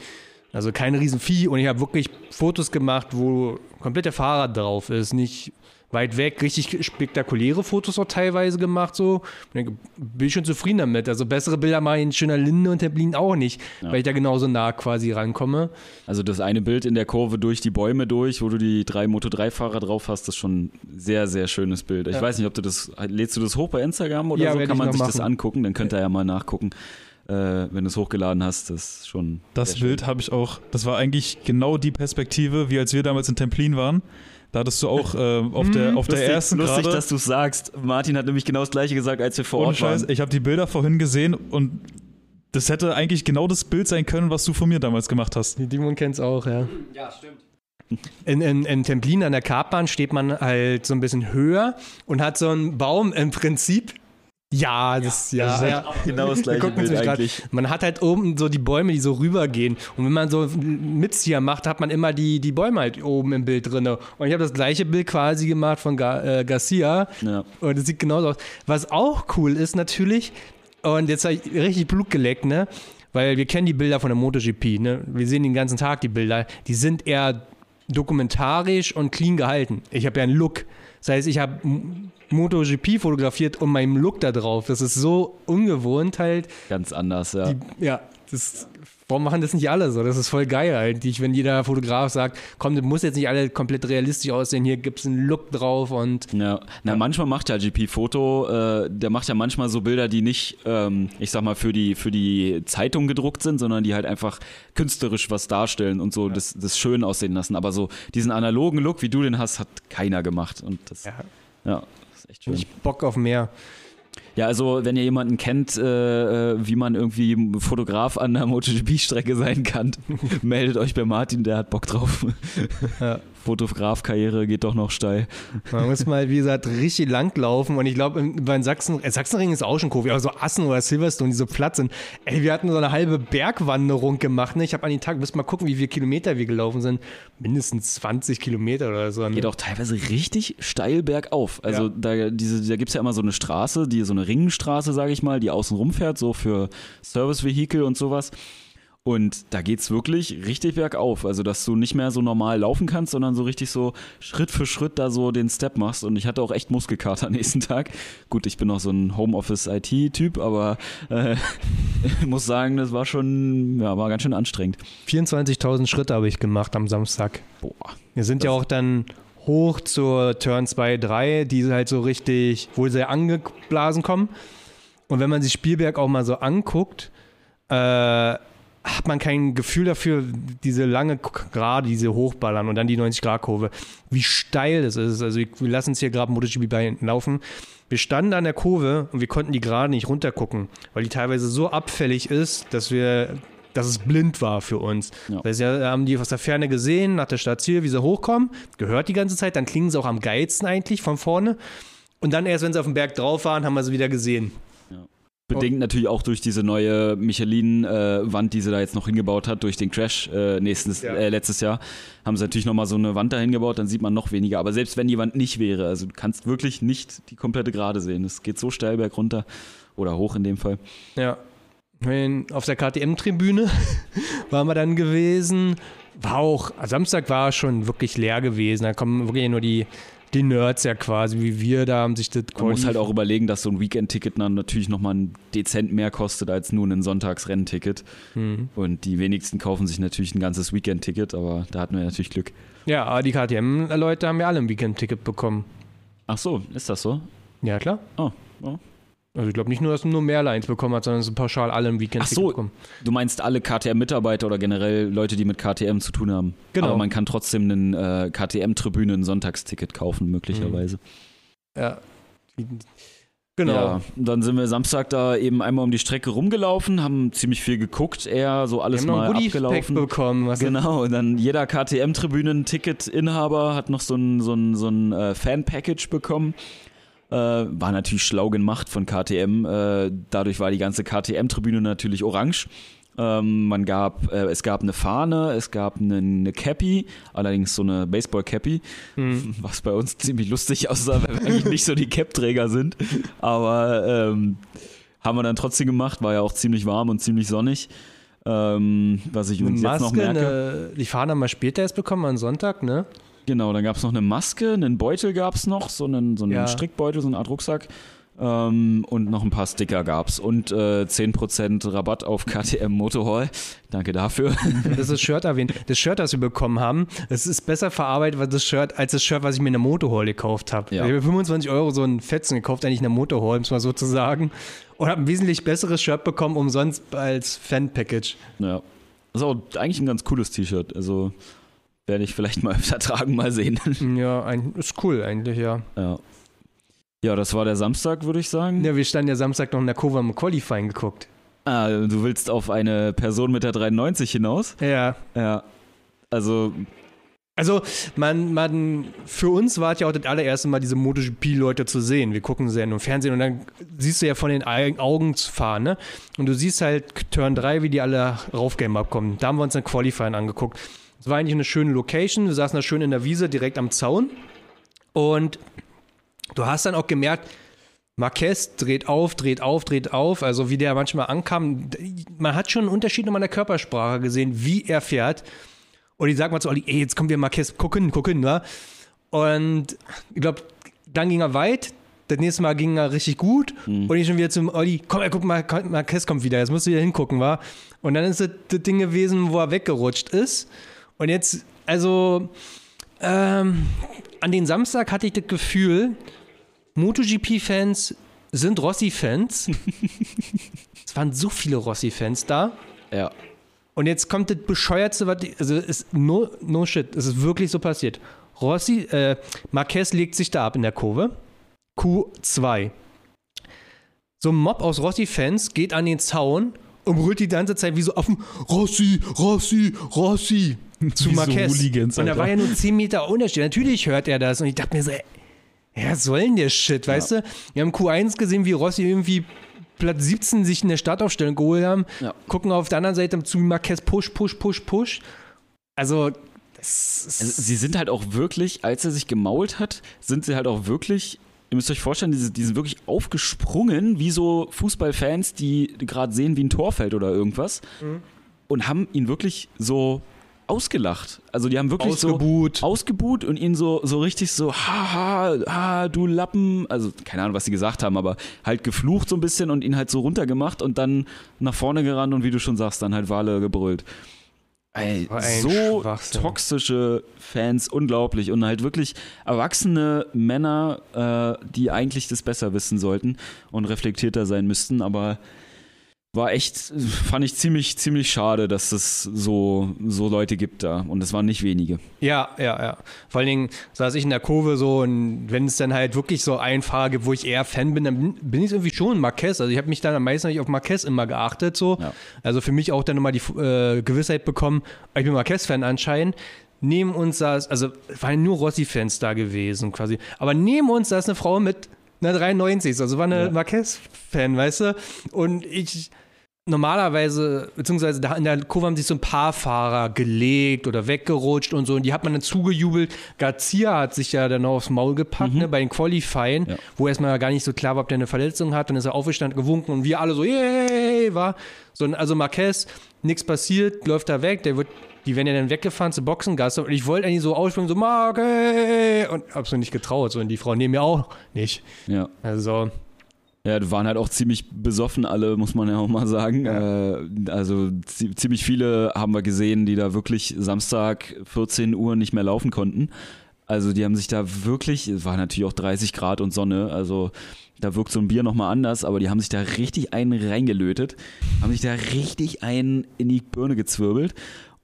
Also kein Riesenvieh. Und ich habe wirklich Fotos gemacht, wo komplett der Fahrrad drauf ist. Nicht weit weg, richtig spektakuläre Fotos auch teilweise gemacht. So. Bin ich schon zufrieden damit. Also bessere Bilder mache ich in schöner Linde und Templin auch nicht, Ja. weil ich da genauso nah quasi rankomme. Also das eine Bild in der Kurve durch die Bäume durch, wo du die drei Moto3-Fahrer drauf hast, das ist schon ein sehr, sehr schönes Bild. Ich Ja. weiß nicht, ob du das, lädst du das hoch bei Instagram oder Ja, so, kann man sich das machen. angucken, dann könnt ihr ja mal nachgucken, äh, wenn du es hochgeladen hast, das ist schon Das. Bild habe ich auch, das war eigentlich genau die Perspektive, wie als wir damals in Templin waren. Da hattest du auch äh, auf der, auf der lustig, ersten lustig, Gerade, dass du es sagst. Martin hat nämlich genau das gleiche gesagt, als wir vor ohne Ort Scheiß, waren. ich habe die Bilder vorhin gesehen und das hätte eigentlich genau das Bild sein können, was du von mir damals gemacht hast. Die Dimon kennt es auch, ja. Ja, stimmt. In, in, in Templin an der Kartbahn steht man halt so ein bisschen höher und hat so einen Baum im Prinzip. Ja, das, ja, Das ist ja. genau das gleiche Bild nämlich grad- eigentlich. Man hat halt oben so die Bäume, die so rübergehen. Und wenn man so Mitzieher macht, hat man immer die, die Bäume halt oben im Bild drin. Und ich habe das gleiche Bild quasi gemacht von Gar äh, Garcia. Ja. Und es sieht genauso aus. Was auch cool ist natürlich, und jetzt habe ich richtig Blut geleckt, ne? Weil wir kennen die Bilder von der MotoGP, ne? Wir sehen den ganzen Tag die Bilder. Die sind eher dokumentarisch und clean gehalten. Ich habe ja einen Look. Das heißt, ich habe MotoGP fotografiert und meinem Look da drauf. Das ist so ungewohnt halt. Ganz anders, ja. Die, ja, das, warum machen das nicht alle so? Das ist voll geil eigentlich, wenn jeder Fotograf sagt, komm, das muss jetzt nicht alle komplett realistisch aussehen, hier gibt es einen Look drauf und Ja, na manchmal macht ja GP Foto, äh, der macht ja manchmal so Bilder, die nicht, ähm, ich sag mal, für die, für die Zeitung gedruckt sind, sondern die halt einfach künstlerisch was darstellen und so das, das schön aussehen lassen. Aber so diesen analogen Look, wie du den hast, hat keiner gemacht. Und das, Ja. ja, ist echt schön. ich Bock auf mehr. Ja, also wenn ihr jemanden kennt, äh, äh, wie man irgendwie Fotograf an der MotoGP-Strecke sein kann, meldet euch bei Martin, der hat Bock drauf. Ja. Fotograf-Karriere geht doch noch steil. Man muss mal, wie gesagt, richtig lang laufen. Und ich glaube, bei Sachsen, äh, Sachsenring ist auch schon Kurve, aber so Assen oder Silverstone, die so platt sind. Ey, wir hatten so eine halbe Bergwanderung gemacht. Ne? Ich habe an den Tag, müssen mal gucken, wie viele Kilometer wir gelaufen sind. Mindestens 20 Kilometer oder so. Ne? Geht auch teilweise richtig steil bergauf. Also Ja. da, diese, da gibt es ja immer so eine Straße, die so eine Ringstraße, sage ich mal, die außen rumfährt, so für Servicevehikel und sowas. Und da geht's wirklich richtig bergauf. Also, dass du nicht mehr so normal laufen kannst, sondern so richtig so Schritt für Schritt da so den Step machst. Und ich hatte auch echt Muskelkater am nächsten Tag. Gut, ich bin noch so ein Homeoffice-IT-Typ, aber äh, muss sagen, das war schon, ja, war ganz schön anstrengend. 24.000 Schritte habe ich gemacht am Samstag. Boah. Wir sind ja auch dann hoch zur Turn 2, 3, die halt so richtig wohl sehr angeblasen kommen. Und wenn man sich Spielberg auch mal so anguckt, äh, hat man kein Gefühl dafür, diese lange Gerade, diese Hochballern und dann die 90-Grad-Kurve, wie steil das ist. Also wir wir lassen es hier gerade MotoGP bei laufen. Wir standen an der Kurve und wir konnten die gerade nicht runtergucken, weil die teilweise so abfällig ist, dass wir, dass es blind war für uns. Ja. Weil sie haben die aus der Ferne gesehen, nach der Stadt Ziel, wie sie hochkommen, gehört die ganze Zeit, dann klingen sie auch am geilsten eigentlich von vorne. Und dann erst, wenn sie auf dem Berg drauf waren, haben wir sie wieder gesehen. Bedingt natürlich auch durch diese neue Michelin-Wand, die sie da jetzt noch hingebaut hat, durch den Crash äh, nächstes, Ja. äh, letztes Jahr, haben sie natürlich nochmal so eine Wand da hingebaut, dann sieht man noch weniger. Aber selbst wenn die Wand nicht wäre, also du kannst wirklich nicht die komplette Gerade sehen. Es geht so steil berg runter oder hoch in dem Fall. Ja. Auf der KTM-Tribüne waren wir dann gewesen. War auch, Samstag war schon wirklich leer gewesen. Da kommen wirklich nur die, die Nerds ja quasi, wie wir da haben sich das Man muss halt auch überlegen, dass so ein Weekend-Ticket dann natürlich nochmal ein dezent mehr kostet als nur ein Sonntagsrennticket. Mhm. Und die wenigsten kaufen sich natürlich ein ganzes Weekend-Ticket, aber da hatten wir natürlich Glück. Ja, aber die KTM-Leute haben ja alle ein Weekend-Ticket bekommen. Ach so, ist das so? Ja, klar. Oh, oh. Also ich glaube nicht nur, dass nur Merlines bekommen hat, sondern dass pauschal alle ein Weekend-Ticket Ach so. bekommen. Du meinst alle KTM-Mitarbeiter oder generell Leute, die mit KTM zu tun haben. Genau. Aber man kann trotzdem einen äh, KTM-Tribüne ein Sonntagsticket kaufen, möglicherweise. Ja. Genau. Ja, dann sind wir Samstag da eben einmal um die Strecke rumgelaufen, haben ziemlich viel geguckt, eher so alles mal abgelaufen. bekommen. Was Genau, und dann jeder KTM-Tribünen-Ticket-Inhaber hat noch so ein, so ein, so ein äh, Fan-Package bekommen. Äh, war natürlich schlau gemacht von KTM. Äh, dadurch war die ganze KTM-Tribüne natürlich orange. Ähm, man gab, äh, es gab eine Fahne, es gab eine, eine Cappy, allerdings so eine Baseball-Cappy, Hm. was bei uns ziemlich lustig aussah, weil wir eigentlich nicht so die Cap-Träger sind. Aber ähm, haben wir dann trotzdem gemacht, war ja auch ziemlich warm und ziemlich sonnig. Ähm, was ich uns jetzt noch merke. eine, die Fahne haben wir später erst bekommen, am Sonntag, ne? Genau, dann gab es noch eine Maske, einen Beutel gab es noch, so einen, so einen Ja. Strickbeutel, so eine Art Rucksack. Ähm, und noch ein paar Sticker gab's. Und äh, 10% Rabatt auf KTM Motorhall. Danke dafür. Das ist das Shirt erwähnt. Das Shirt, das wir bekommen haben, das ist besser verarbeitet als das Shirt, als das Shirt, was ich mir in der Motorhall gekauft habe. Ja. Ich habe für 25 Euro so einen Fetzen gekauft, eigentlich in der Motorhall, muss man so zu sagen. Und habe ein wesentlich besseres Shirt bekommen, umsonst als Fan-Package. ja. Das ist auch eigentlich ein ganz cooles T-Shirt. Also werde ich vielleicht mal öfter tragen, mal sehen. Ja, ein, ist cool eigentlich, ja. ja. Ja, das war der Samstag, würde ich sagen. Ja, wir standen ja Samstag noch in der Kurve am Qualifying geguckt. Ah, du willst auf eine Person mit der 93 hinaus? Ja. Ja. Also, Also, man, man, für uns war es ja auch das allererste Mal, diese MotoGP-Leute zu sehen. Wir gucken sie ja nur im Fernsehen und dann siehst du ja von den Augen zu fahren, ne? Und du siehst halt Turn 3, wie die alle raufgame abkommen. Da haben wir uns dann Qualifying angeguckt. Es war eigentlich eine schöne Location. Wir saßen da schön in der Wiese, direkt am Zaun. Und du hast dann auch gemerkt, Marquez dreht auf, dreht auf, dreht auf. Also wie der manchmal ankam. Man hat schon einen Unterschied nochmal in der Körpersprache gesehen, wie er fährt. Und ich sag mal zu Olli, ey, jetzt kommen wir Marquez, gucken, gucken, wa? Und ich glaube, dann ging er weit. Das nächste Mal ging er richtig gut. Und ich schon wieder zum Olli, komm, ey, guck mal, Marquez kommt wieder, jetzt musst du wieder hingucken, wa? Und dann ist das, das Ding gewesen, wo er weggerutscht ist. Und jetzt, also, ähm, an den Samstag hatte ich das Gefühl, MotoGP-Fans sind Rossi-Fans. es waren so viele Rossi-Fans da. ja. Und jetzt kommt das bescheuertste, was ich- also ist no, no shit, es ist wirklich so passiert. Rossi, äh, Marquez legt sich da ab in der Kurve. Q2. So ein Mob aus Rossi-Fans geht an den Zaun und brüllt die ganze Zeit wie so Affen, Rossi, Rossi, Rossi, zu so Marquez. Hooligans, und da war ja nur 10 Meter Unterschied. Natürlich hört er das und ich dachte mir so, ey, ja, was soll denn der Shit, weißt du? Wir haben Q1 gesehen, wie Rossi irgendwie Platz 17 sich in der Startaufstellung geholt haben. Ja. Gucken auf der anderen Seite zu Marquez Push, Push, Push, Push. Also, das ist. Also, sie sind halt auch wirklich, als er sich gemault hat, sind sie halt auch wirklich, ihr müsst euch vorstellen, die, die sind wirklich aufgesprungen, wie so Fußballfans, die gerade sehen, wie ein Tor fällt oder irgendwas. Und haben ihn wirklich so ausgelacht. Also die haben wirklich Ausgebuht. so ausgebuht und ihn so, so richtig so, haha, ha, du Lappen. Also keine Ahnung, was sie gesagt haben, aber halt geflucht so ein bisschen und ihn halt so runtergemacht und dann nach vorne gerannt und wie du schon sagst, dann halt Wale gebrüllt. Ey, so toxische Fans, unglaublich. Und halt wirklich erwachsene Männer, äh, die eigentlich das besser wissen sollten und reflektierter sein müssten, aber war echt, fand ich ziemlich, ziemlich schade, dass es so, so Leute gibt da. Und es waren nicht wenige. Ja, ja, ja. Vor allen Dingen saß ich in der Kurve so und wenn es dann halt wirklich so einen Fahrer gibt, wo ich eher Fan bin, dann bin- ich irgendwie schon Marquez. Also ich habe mich dann am meisten auf Marquez immer geachtet. So. Ja. Also für mich auch dann nochmal die äh, Gewissheit bekommen, ich bin Marquez-Fan anscheinend. Neben uns saß, also waren nur Rossi-Fans da gewesen quasi. Aber neben uns saß eine Frau mit einer 93, also war eine Ja. Marquez-Fan, weißt du? Und ich normalerweise, beziehungsweise da in der Kurve haben sich so ein paar Fahrer gelegt oder weggerutscht und so und die hat man dann zugejubelt. Garcia hat sich ja dann noch aufs Maul gepackt, ne, bei den Qualifying, Mhm. Ja. wo erstmal gar nicht so klar war, ob der eine Verletzung hat. Dann ist er aufgestanden, gewunken und wir alle so, yay, war. So, also Marquez, nichts passiert, läuft da weg, der wird, die werden ja dann weggefahren zu Boxengasse und ich wollte eigentlich so ausspringen, so Marquez und hab's mir nicht getraut, so und die Frau neben mir auch nicht. Ja. Also, Ja, die waren halt auch ziemlich besoffen alle, muss man ja auch mal sagen. Äh, also zi- ziemlich viele haben wir gesehen, die da wirklich Samstag 14 Uhr nicht mehr laufen konnten. Also die haben sich da wirklich, es war natürlich auch 30 Grad und Sonne, also da wirkt so ein Bier nochmal anders, aber die haben sich da richtig einen reingelötet, haben sich da richtig einen in die Birne gezwirbelt.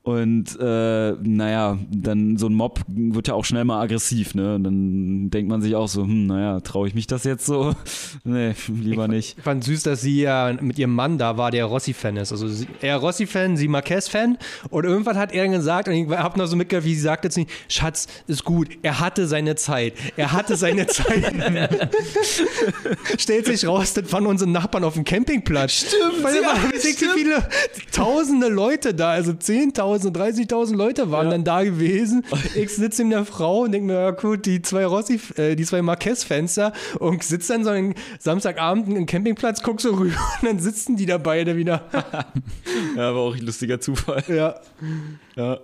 Und äh, naja, dann so ein Mob wird ja auch schnell mal aggressiv, ne? Und dann denkt man sich auch so, hm, naja, traue ich mich das jetzt so? nee, lieber nicht. Ich fand süß, dass sie ja mit ihrem Mann da war, der Rossi-Fan ist. Also sie, er Rossi-Fan, sie Marquez-Fan. Und irgendwann hat er gesagt, und ich habe noch so mitgehört, wie sie sagte zu ihm, Schatz, ist gut, er hatte seine Zeit. Er hatte seine Zeit. Stellt sich raus, das waren unsere Nachbarn auf dem Campingplatz. Stimmt, Weil da waren richtig viele, tausende Leute da, also 10.000, 30.000 Leute waren dann da gewesen. Ich sitze in der Frau und denke mir, ja gut, die zwei Rossi, äh, die zwei Marquez-Fans da und sitze dann so einen Samstagabend im Campingplatz, guck so rüber und dann sitzen die da beide wieder. Ja, war auch ein lustiger Zufall. ja. Ja.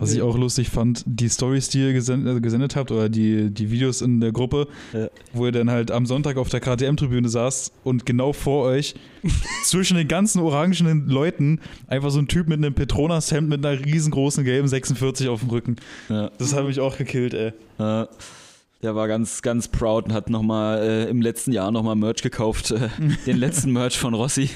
Was ich auch lustig fand, die Stories, die ihr gesendet, äh, gesendet habt oder die, die Videos in der Gruppe, Ja. wo ihr dann halt am Sonntag auf der KTM-Tribüne saßt und genau vor euch zwischen den ganzen orangenen Leuten einfach so ein Typ mit einem Petronas-Hemd mit einer riesengroßen gelben 46 auf dem Rücken. Ja. Das hat mich auch gekillt, ey. Ja. Der war ganz, ganz proud und hat nochmal äh, im letzten Jahr nochmal Merch gekauft. Äh, den letzten Merch von Rossi,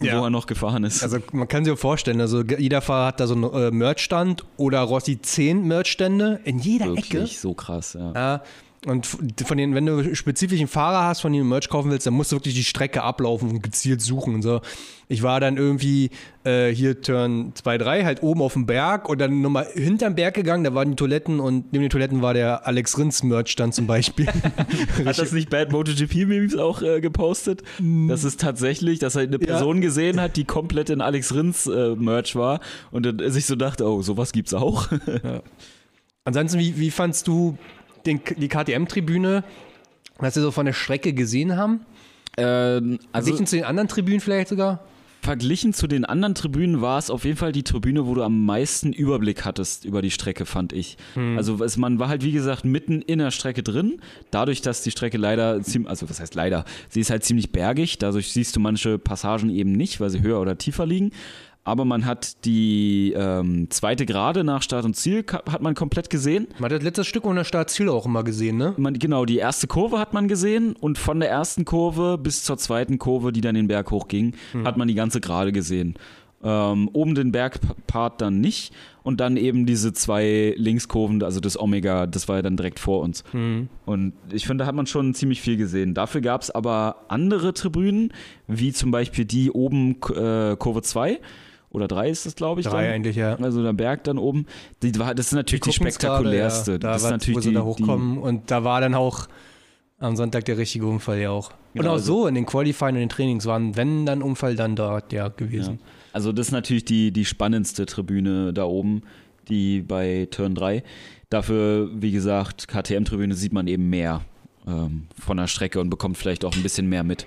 Ja. wo er noch gefahren ist. Also man kann sich ja vorstellen, also jeder Fahrer hat da so einen äh, Merchstand oder Rossi 10 Merchstände in jeder Wirklich Ecke. so krass, ja. Ja, und von den, wenn du spezifischen Fahrer hast, von denen du Merch kaufen willst, dann musst du wirklich die Strecke ablaufen und gezielt suchen und so. Ich war dann irgendwie äh, hier Turn 2, 3, halt oben auf dem Berg und dann nochmal hinterm Berg gegangen, da waren die Toiletten und neben den Toiletten war der Alex Rins Merchstand zum Beispiel. Hat das nicht Bad MotoGP-Memes auch äh, gepostet? Das ist tatsächlich, dass er eine Ja. Person gesehen hat, die komplett in Alex Rins äh, Merch war und dann sich so dachte, oh, sowas gibt's auch. Ansonsten, wie, wie fandst du den, die KTM-Tribüne, was wir so von der Strecke gesehen haben? ähm, also Verglichen zu den anderen Tribünen vielleicht sogar? verglichen zu den anderen Tribünen war es auf jeden Fall die Tribüne, wo du am meisten Überblick hattest über die Strecke, fand ich. Also es, man war halt, wie gesagt, mitten in der Strecke drin. Dadurch, dass die Strecke leider ziemlich, also was heißt leider, sie ist halt ziemlich bergig. Dadurch siehst du manche Passagen eben nicht, weil sie höher oder tiefer liegen. Aber man hat die ähm, zweite Gerade nach Start und Ziel hat man komplett gesehen. Man hat das letzte Stück unter Startziel auch immer gesehen, ne? Man, genau, die erste Kurve hat man gesehen und von der ersten Kurve bis zur zweiten Kurve, die dann den Berg hochging, hat man die ganze Gerade gesehen. Ähm, oben den Bergpart dann nicht und dann eben diese zwei Linkskurven, also das Omega, das war ja dann direkt vor uns. Und ich finde, da hat man schon ziemlich viel gesehen. Dafür gab es aber andere Tribünen, wie zum Beispiel die oben äh, Kurve 2 oder 3 ist das, glaube ich. Drei dann. eigentlich, ja. Also der Berg dann oben. Die, war- das ist natürlich die, gucken's spektakulärste. Ja. Da das ist war, natürlich wo sie die, da hochkommen und da war dann auch am Sonntag der richtige Unfall ja auch. und Genau, auch also- so in den Qualifying und den Trainings waren, wenn dann Unfall, dann dort ja gewesen. Ja. Also das ist natürlich die, die spannendste Tribüne da oben, die bei Turn 3. Dafür, wie gesagt, KTM-Tribüne sieht man eben mehr ähm, von der Strecke und bekommt vielleicht auch ein bisschen mehr mit.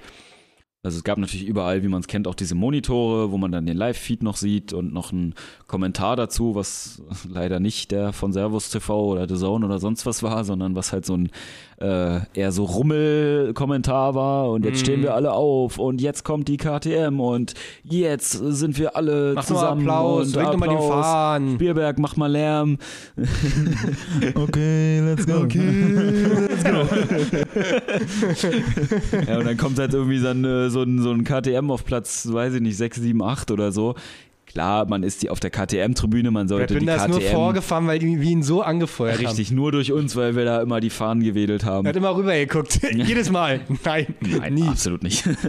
Also es gab natürlich überall, wie man es kennt, auch diese Monitore, wo man dann den Live-Feed noch sieht und noch einen Kommentar dazu, was leider nicht der von Servus TV oder The Zone oder sonst was war, sondern was halt so ein äh, eher so Rummel-Kommentar war und jetzt stehen wir alle auf und jetzt kommt die KTM und jetzt sind wir alle Mach mal zusammen Applaus, und doch mal den Applaus. Fahnen. Spielberg, mach mal Lärm. Okay, let's go. Ja, und dann kommt halt irgendwie dann äh, so ein, so ein KTM auf Platz, weiß ich nicht, 6, 7, 8 oder so. Klar, man ist die auf der KTM-Tribüne, man sollte die Binder ist nur KTM vorgefahren, weil die wie ihn so angefeuert haben. richtig nur durch uns, weil wir da immer die Fahnen gewedelt haben. Er hat immer rübergeguckt. Jedes Mal. Nein, Nein, nie. absolut nicht.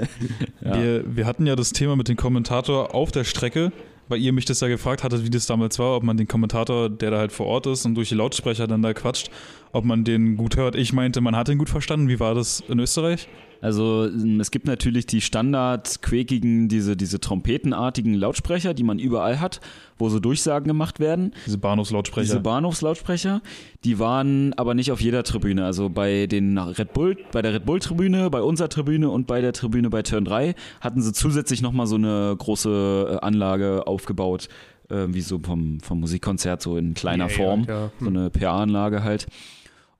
Ja. Wir, wir hatten ja das Thema mit dem Kommentator auf der Strecke, weil ihr mich das ja gefragt hattet, wie das damals war, ob man den Kommentator, der da halt vor Ort ist und durch die Lautsprecher dann da quatscht, ob man den gut hört. Ich meinte, man hat den gut verstanden. Wie war das in Österreich? Also es gibt natürlich die standard quäkigen, diese, diese trompetenartigen Lautsprecher, die man überall hat, wo so Durchsagen gemacht werden. Diese Bahnhofslautsprecher. Diese Bahnhofslautsprecher, die waren aber nicht auf jeder Tribüne. Also bei den Red Bull, bei der Red Bull Tribüne, bei unserer Tribüne und bei der Tribüne bei Turn 3 hatten sie zusätzlich nochmal so eine große äh, Anlage aufgebaut, äh, wie so vom, vom Musikkonzert, so in kleiner Ja, ja, Form. ja. So eine PA-Anlage halt.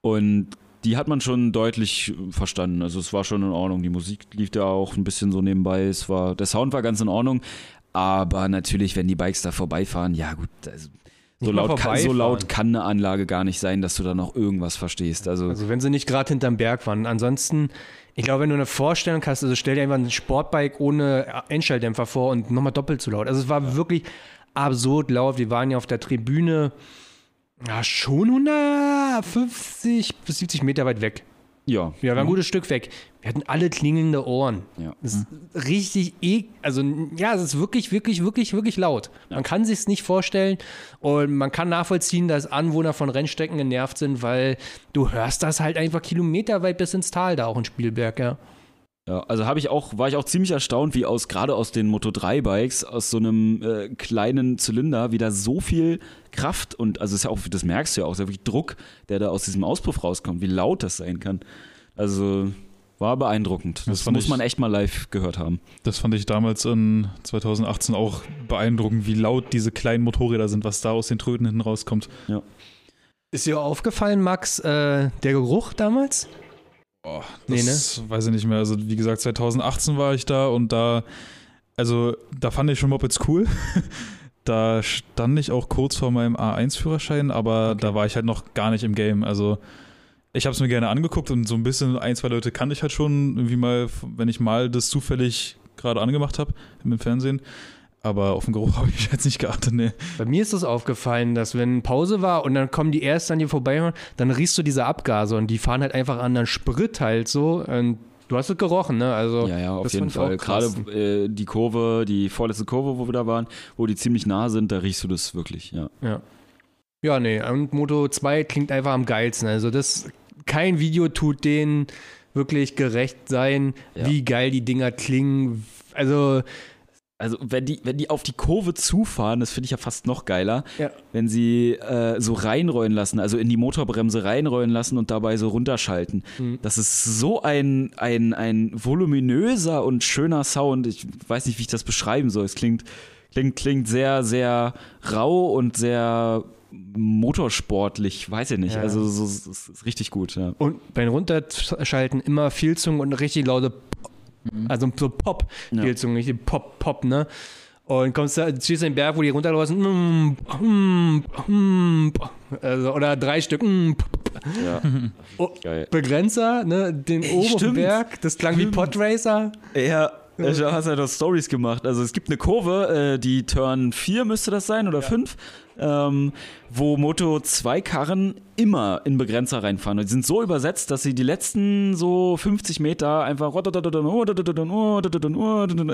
Und die hat man schon deutlich verstanden. Also es war schon in Ordnung. Die Musik lief da auch ein bisschen so nebenbei. Es war, der Sound war ganz in Ordnung. Aber natürlich, wenn die Bikes da vorbeifahren, ja gut, also so laut, kann, so laut kann eine Anlage gar nicht sein, dass du da noch irgendwas verstehst. Also, Also wenn sie nicht gerade hinterm Berg waren. Ansonsten, ich glaube, wenn du eine Vorstellung hast, also stell dir einfach ein Sportbike ohne Einstelldämpfer vor und nochmal doppelt so laut. Also es war wirklich absurd laut. Wir waren ja auf der Tribüne ja, schon 150 bis 70 Meter weit weg. ja. Mhm. Ja, wir waren ein gutes Stück weg. Wir hatten alle klingelnde Ohren. Ja. Das ist richtig, e also ja, es ist wirklich, wirklich, wirklich, wirklich laut. Man kann sich nicht vorstellen und man kann nachvollziehen, dass Anwohner von Rennstrecken genervt sind, weil du hörst das halt einfach kilometerweit bis ins Tal da auch in Spielberg, ja. Ja, also habe ich auch, war ich auch ziemlich erstaunt, wie aus, gerade aus den Moto 3 Bikes, aus so einem äh, kleinen Zylinder, wieder so viel Kraft und, also ist ja auch, das merkst du ja auch, ist ja wirklich Druck, der da aus diesem Auspuff rauskommt, wie laut das sein kann. Also war beeindruckend. Das, Das muss ich- man echt mal live gehört haben. Das fand ich damals in 2018 auch beeindruckend, wie laut diese kleinen Motorräder sind, was da aus den Tröten hinten rauskommt. Ist dir aufgefallen, Max, äh, der Geruch damals? Boah, Nee, das weiß ich nicht mehr. Also wie gesagt, 2018 war ich da und da, also da fand ich schon Mopeds cool. da stand ich auch kurz vor meinem A1-Führerschein, aber da war ich halt noch gar nicht im Game. Also ich habe es mir gerne angeguckt und so ein bisschen, ein, zwei Leute kannte ich halt schon, irgendwie mal, wenn ich mal das zufällig gerade angemacht habe im Fernsehen. Aber auf den Geruch habe ich jetzt nicht geachtet, nee. Bei mir ist es aufgefallen, dass wenn Pause war und dann kommen die erst an dir vorbei, dann riechst du diese Abgase und die fahren halt einfach an, dann Sprit halt so. Und du hast es gerochen, ne? Also, Ja, ja, auf das jeden Fall. Gerade äh, die Kurve, die vorletzte Kurve, wo wir da waren, wo die ziemlich nah sind, da riechst du das wirklich, ja. Ja. Ja, nee, und Moto 2 klingt einfach am geilsten. Also das, kein Video tut denen wirklich gerecht sein, Ja. wie geil die Dinger klingen. Also, Also wenn die, wenn die auf die Kurve zufahren, das finde ich ja fast noch geiler, Ja. wenn sie äh, so reinrollen lassen, also in die Motorbremse reinrollen lassen und dabei so runterschalten. Mhm. Das ist so ein, ein, ein voluminöser und schöner Sound. Ich weiß nicht, wie ich das beschreiben soll. Es klingt, klingt, klingt sehr, sehr rau und sehr motorsportlich, weiß ich nicht. Ja. Also so, es ist richtig gut, ja. und beim Runterschalten immer Vielzungen und richtig laute, Pop. also so Pop, Ja. Vielzungen, richtig Pop, Pop, ne? Und kommst da, ziehst den Berg, wo die runterlaufen, mm, mm, mm, also, oder drei Stück, mm, ja. oh, Geil. Begrenzer, ne, den dem stimmt. Berg, das klang wie Stimmt. Podracer. Ja, du hast ja doch Stories gemacht. Also es gibt eine Kurve, äh, die Turn 4 müsste das sein oder 5, ähm, wo Moto 2 Karren immer in Begrenzer reinfahren. Und die sind so übersetzt, dass sie die letzten so 50 Meter einfach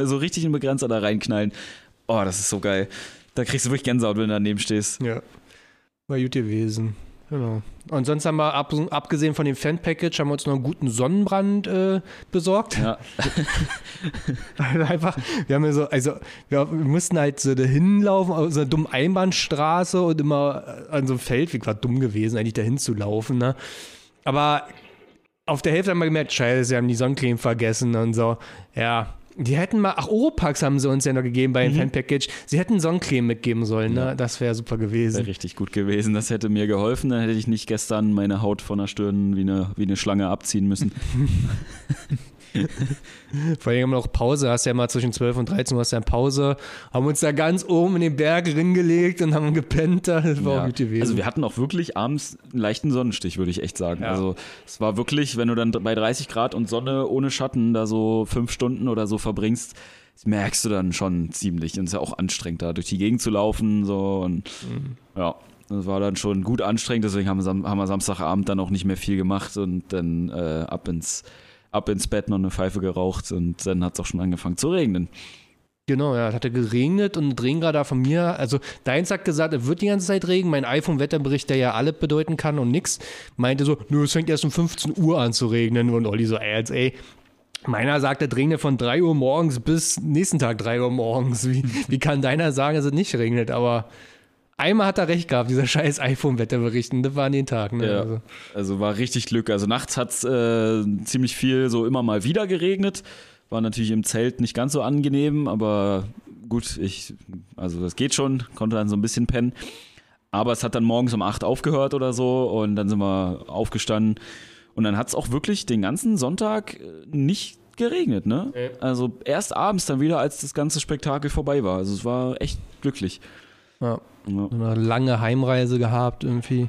so richtig in Begrenzer da reinknallen. Oh, das ist so geil. Da kriegst du wirklich Gänsehaut, wenn du daneben stehst. Ja. War gut gewesen. Genau. Und sonst haben wir, ab, abgesehen von dem Fan-Package, haben wir uns noch einen guten Sonnenbrand äh, besorgt. Ja, Also einfach, wir haben ja so, also wir, wir mussten halt so dahin laufen, auf so einer dummen Einbahnstraße und immer an so einem Feldweg war dumm gewesen, eigentlich dahin zu laufen, ne? Aber auf der Hälfte haben wir gemerkt, scheiße, sie haben die Sonnencreme vergessen und so. Ja. Die hätten mal, ach, Oropax haben sie uns ja noch gegeben bei dem Mhm. Fan-Package. Sie hätten Sonnencreme mitgeben sollen, ne? Das wäre super gewesen. wäre richtig gut gewesen. Das hätte mir geholfen. Dann hätte ich nicht gestern meine Haut von der Stirn wie eine, wie eine Schlange abziehen müssen. Vor allem haben wir noch Pause, hast ja immer zwischen 12 und 13 Uhr hast ja Pause, haben uns da ganz oben in den Berg ringelegt und haben gepennt da. Das war Ja. auch gut gewesen. Also wir hatten auch wirklich abends einen leichten Sonnenstich, würde ich echt sagen. Ja. Also es war wirklich, wenn du dann bei 30 Grad und Sonne ohne Schatten da so fünf Stunden oder so verbringst, merkst du dann schon ziemlich. Und es ist ja auch anstrengend, da durch die Gegend zu laufen. So und Mhm. ja. Das war dann schon gut anstrengend, deswegen haben haben wir Samstagabend dann auch nicht mehr viel gemacht und dann äh, ab, ins, ab ins Bett noch eine Pfeife geraucht und dann hat es auch schon angefangen zu regnen. Genau, ja, es hatte geregnet und Regenradar von mir, also deins hat gesagt, es wird die ganze Zeit Regen. Mein iPhone-Wetterbericht, der ja alles bedeuten kann und nix, meinte so, nö, es fängt erst um 15 Uhr an zu regnen. Und Olli so, ey, jetzt, ey. Meiner sagt, es regnet von 3 Uhr morgens bis nächsten Tag 3 Uhr morgens. Wie, wie kann deiner sagen, dass es nicht regnet? Aber einmal hat er recht gehabt, dieser scheiß iPhone-Wetterbericht. Das war an den Tag. Ne? Ja. Also, Also war richtig Glück. Also nachts hat es äh, ziemlich viel so immer mal wieder geregnet. War natürlich im Zelt nicht ganz so angenehm, aber gut, ich, also das geht schon, konnte dann so ein bisschen pennen. Aber es hat dann morgens um 8 aufgehört oder so und dann sind wir aufgestanden. Und dann hat es auch wirklich den ganzen Sonntag äh, nicht geregnet, ne? Nee. Also erst abends dann wieder, als das ganze Spektakel vorbei war. Also es war echt glücklich. ja. Ja. eine lange Heimreise gehabt irgendwie.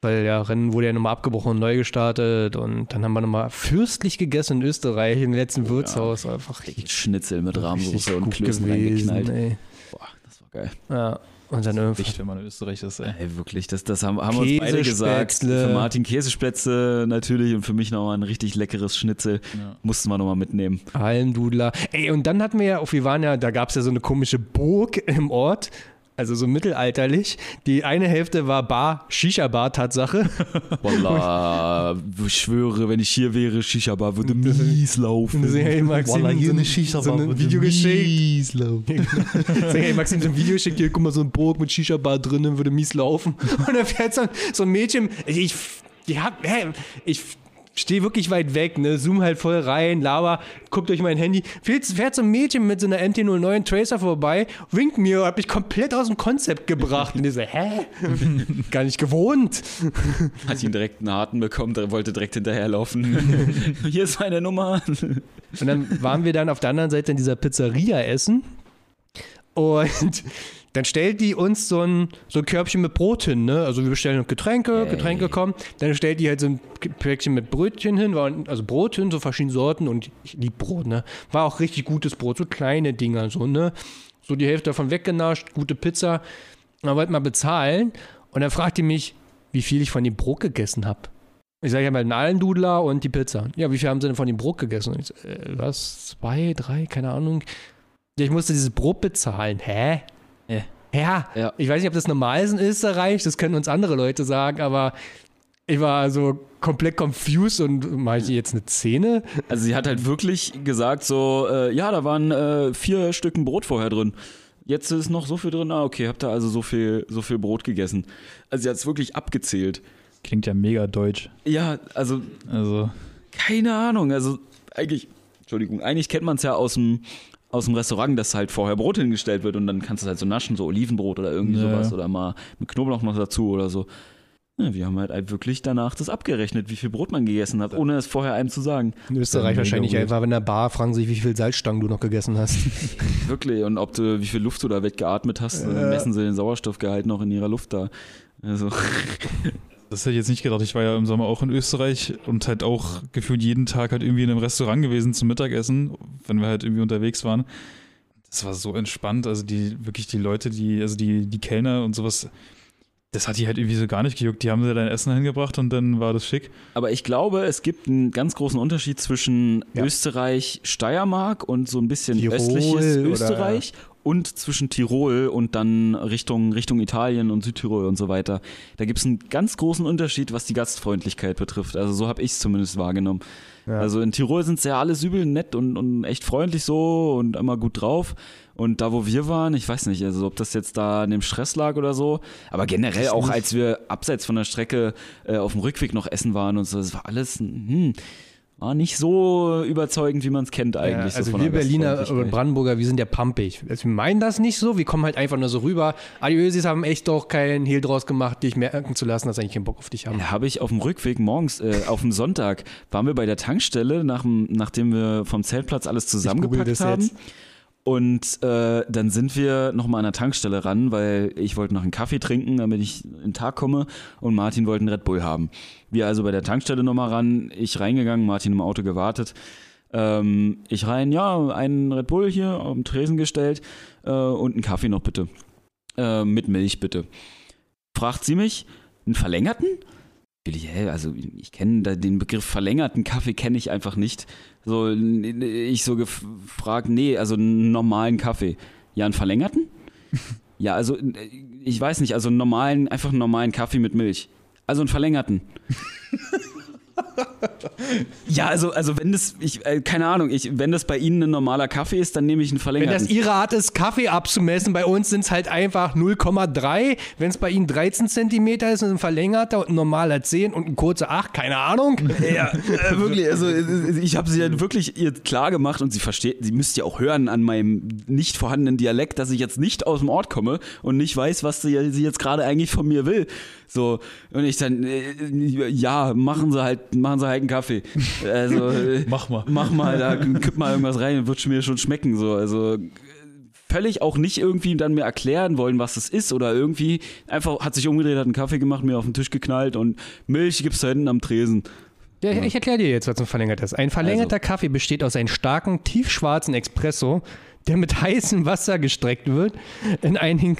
Weil ja, Rennen wurde ja nochmal abgebrochen und neu gestartet und dann haben wir nochmal fürstlich gegessen in Österreich im letzten Wirtshaus. Einfach richtig, Schnitzel mit Rahmsoße richtig und Klößen gewesen, reingeknallt. ey. Boah, das war geil. Ja, und dann irgendwie. Wichtig, wenn man in Österreich ist, ey. Ey, wirklich, das, das haben, haben wir uns beide gesagt. Für Martin Käsespätzle natürlich und für mich nochmal ein richtig leckeres Schnitzel. Ja. Mussten wir nochmal mitnehmen. Almdudler. Ey, und dann hatten wir ja, auch wir waren ja, da gab es ja so eine komische Burg im Ort. Also so mittelalterlich. Die eine Hälfte war Bar, Shisha-Bar, Tatsache. Wallah, ich schwöre, wenn ich hier wäre, Shisha-Bar würde mies laufen. deswegen hat Maxim Wallah, hier so, eine ein- Shisha-Bar so ein Video geschickt. mies laufen. Deswegen hat Maxim so ein Video geschickt, hier, guck mal, so ein Burg mit Shisha-Bar drinnen, würde mies laufen. Und dann fährt so, so ein Mädchen, ich, ja, hä, ich stehe wirklich weit weg, ne? Zoom halt voll rein, laber, guckt durch mein Handy. Fährt, fährt so ein Mädchen mit so einer MT-09 Tracer vorbei, winkt mir, hab mich komplett aus dem Konzept gebracht. Und ich so, hä? Gar nicht gewohnt. Hat ihn direkt einen harten bekommen, wollte direkt hinterherlaufen. Hier ist meine Nummer. Und dann waren wir dann auf der anderen Seite in dieser Pizzeria essen. Und dann stellt die uns so ein, so ein Körbchen mit Brot hin, ne? Also wir bestellen Getränke, Getränke kommen. Dann stellt die halt so ein Päckchen mit Brötchen hin, also Brot hin, so verschiedene Sorten und ich lieb Brot, ne? War auch richtig gutes Brot, so kleine Dinger, so, ne? So die Hälfte davon weggenascht, gute Pizza. Dann wollte mal bezahlen und dann fragt die mich, wie viel ich von dem Brot gegessen habe. Ich sage ja mal einen Allendudler und die Pizza. Ja, wie viel haben sie denn von dem Brot gegessen? Und ich äh, was? Zwei, drei, keine Ahnung. Ja, ich musste dieses Brot bezahlen. Hä? Ja. Ja. Ja. Ich weiß nicht, ob das normal ist in Österreich, das können uns andere Leute sagen, aber ich war so komplett confused und mache ich jetzt eine Szene? Also sie hat halt wirklich gesagt so, äh, ja, da waren äh, vier Stücken Brot vorher drin. Jetzt ist noch so viel drin. Ah, okay, habt ihr also so viel, so viel Brot gegessen. Also sie hat es wirklich abgezählt. Klingt ja mega deutsch. Ja, also Also, keine Ahnung. Also eigentlich, Entschuldigung, eigentlich kennt man es ja aus dem aus dem Restaurant, dass halt vorher Brot hingestellt wird und dann kannst du es halt so naschen, so Olivenbrot oder irgendwie Ja, sowas ja. oder mal mit Knoblauch noch dazu oder so. Ja, wir haben halt wirklich danach das abgerechnet, wie viel Brot man gegessen hat, ohne es vorher einem zu sagen. In Österreich wahrscheinlich einfach in der Bar fragen sich, wie viel Salzstangen du noch gegessen hast. Wirklich. Und ob du, wie viel Luft du da weggeatmet hast, äh, messen sie den Sauerstoffgehalt noch in ihrer Luft da. Also, das hätte ich jetzt nicht gedacht. Ich war ja im Sommer auch in Österreich und halt auch gefühlt jeden Tag halt irgendwie in einem Restaurant gewesen zum Mittagessen, wenn wir halt irgendwie unterwegs waren. Das war so entspannt. Also die, wirklich die Leute, die, also die, die Kellner und sowas, das hat die halt irgendwie so gar nicht gejuckt. Die haben dir dein Essen hingebracht und dann war das schick. aber ich glaube, es gibt einen ganz großen Unterschied zwischen Ja. Österreich, Steiermark und so ein bisschen Tirol östliches Österreich und zwischen Tirol und dann Richtung, Richtung Italien und Südtirol und so weiter. Da gibt es einen ganz großen Unterschied, was die Gastfreundlichkeit betrifft. Also so habe ich es zumindest wahrgenommen. Ja. Also in Tirol sind sie ja alle übel nett und, und echt freundlich so und immer gut drauf. Und da, wo wir waren, ich weiß nicht, also ob das jetzt da an dem Stress lag oder so, aber generell auch, als wir abseits von der Strecke äh, auf dem Rückweg noch essen waren und so, das war alles, hm, war nicht so überzeugend, wie man es kennt eigentlich. Ja, also so von wir Berliner oder. Brandenburger, wir sind ja pumpig. Also wir meinen das nicht so, wir kommen halt einfach nur so rüber. Ah, die Ösis haben echt doch keinen Hehl draus gemacht, dich merken zu lassen, dass sie eigentlich keinen Bock auf dich haben. Da habe ich auf dem Rückweg morgens, äh, auf dem Sonntag, waren wir bei der Tankstelle, nach, dem- nachdem wir vom Zeltplatz alles zusammengepackt haben. jetzt. Und äh, dann sind wir nochmal an der Tankstelle ran, weil ich wollte noch einen Kaffee trinken, damit ich in den Tag komme und Martin wollte einen Red Bull haben. Wir also bei der Tankstelle nochmal ran, ich reingegangen, Martin im Auto gewartet. Ähm, ich rein, ja, einen Red Bull hier auf den Tresen gestellt äh, und einen Kaffee noch bitte. Äh, mit Milch bitte. Fragt sie mich, einen verlängerten? Will ich, hä, also ich kenne den Begriff verlängerten Kaffee kenne ich einfach nicht. So, ich so gefragt, nee, also einen normalen Kaffee. Ja, einen verlängerten? Ja, also ich weiß nicht, also einen normalen, einfach einen normalen Kaffee mit Milch. Also einen verlängerten. ja, also, also wenn das, ich, äh, keine Ahnung, ich, wenn das bei Ihnen ein normaler Kaffee ist, dann nehme ich einen Wenn verlängerten. das ihre Art ist, Kaffee abzumessen, bei uns sind es halt einfach 0,3. Wenn es bei ihnen 13 Zentimeter ist, ist ein verlängerter und ein normaler 10 und ein kurzer 8, keine Ahnung. Ja, äh, wirklich, also äh, ich habe sie ja wirklich ihr klar gemacht und sie versteht, sie müsst ja auch hören an meinem nicht vorhandenen Dialekt, dass ich jetzt nicht aus dem Ort komme und nicht weiß, was sie, sie jetzt gerade eigentlich von mir will. So, und ich dann, äh, ja, machen sie halt, machen sie halt einen Kaffee. Also, äh, Mach mal. mach mal, da kipp mal irgendwas rein, wird mir schon schmecken. So, also völlig auch nicht irgendwie dann mir erklären wollen, was es ist oder irgendwie einfach hat sich umgedreht, hat einen Kaffee gemacht, mir auf den Tisch geknallt und Milch gibt's da hinten am Tresen. Ja, ich erkläre dir jetzt, was ein verlängerter ist. Ein verlängerter Kaffee besteht aus einem starken, tiefschwarzen Espresso, der mit heißem Wasser gestreckt wird in einen.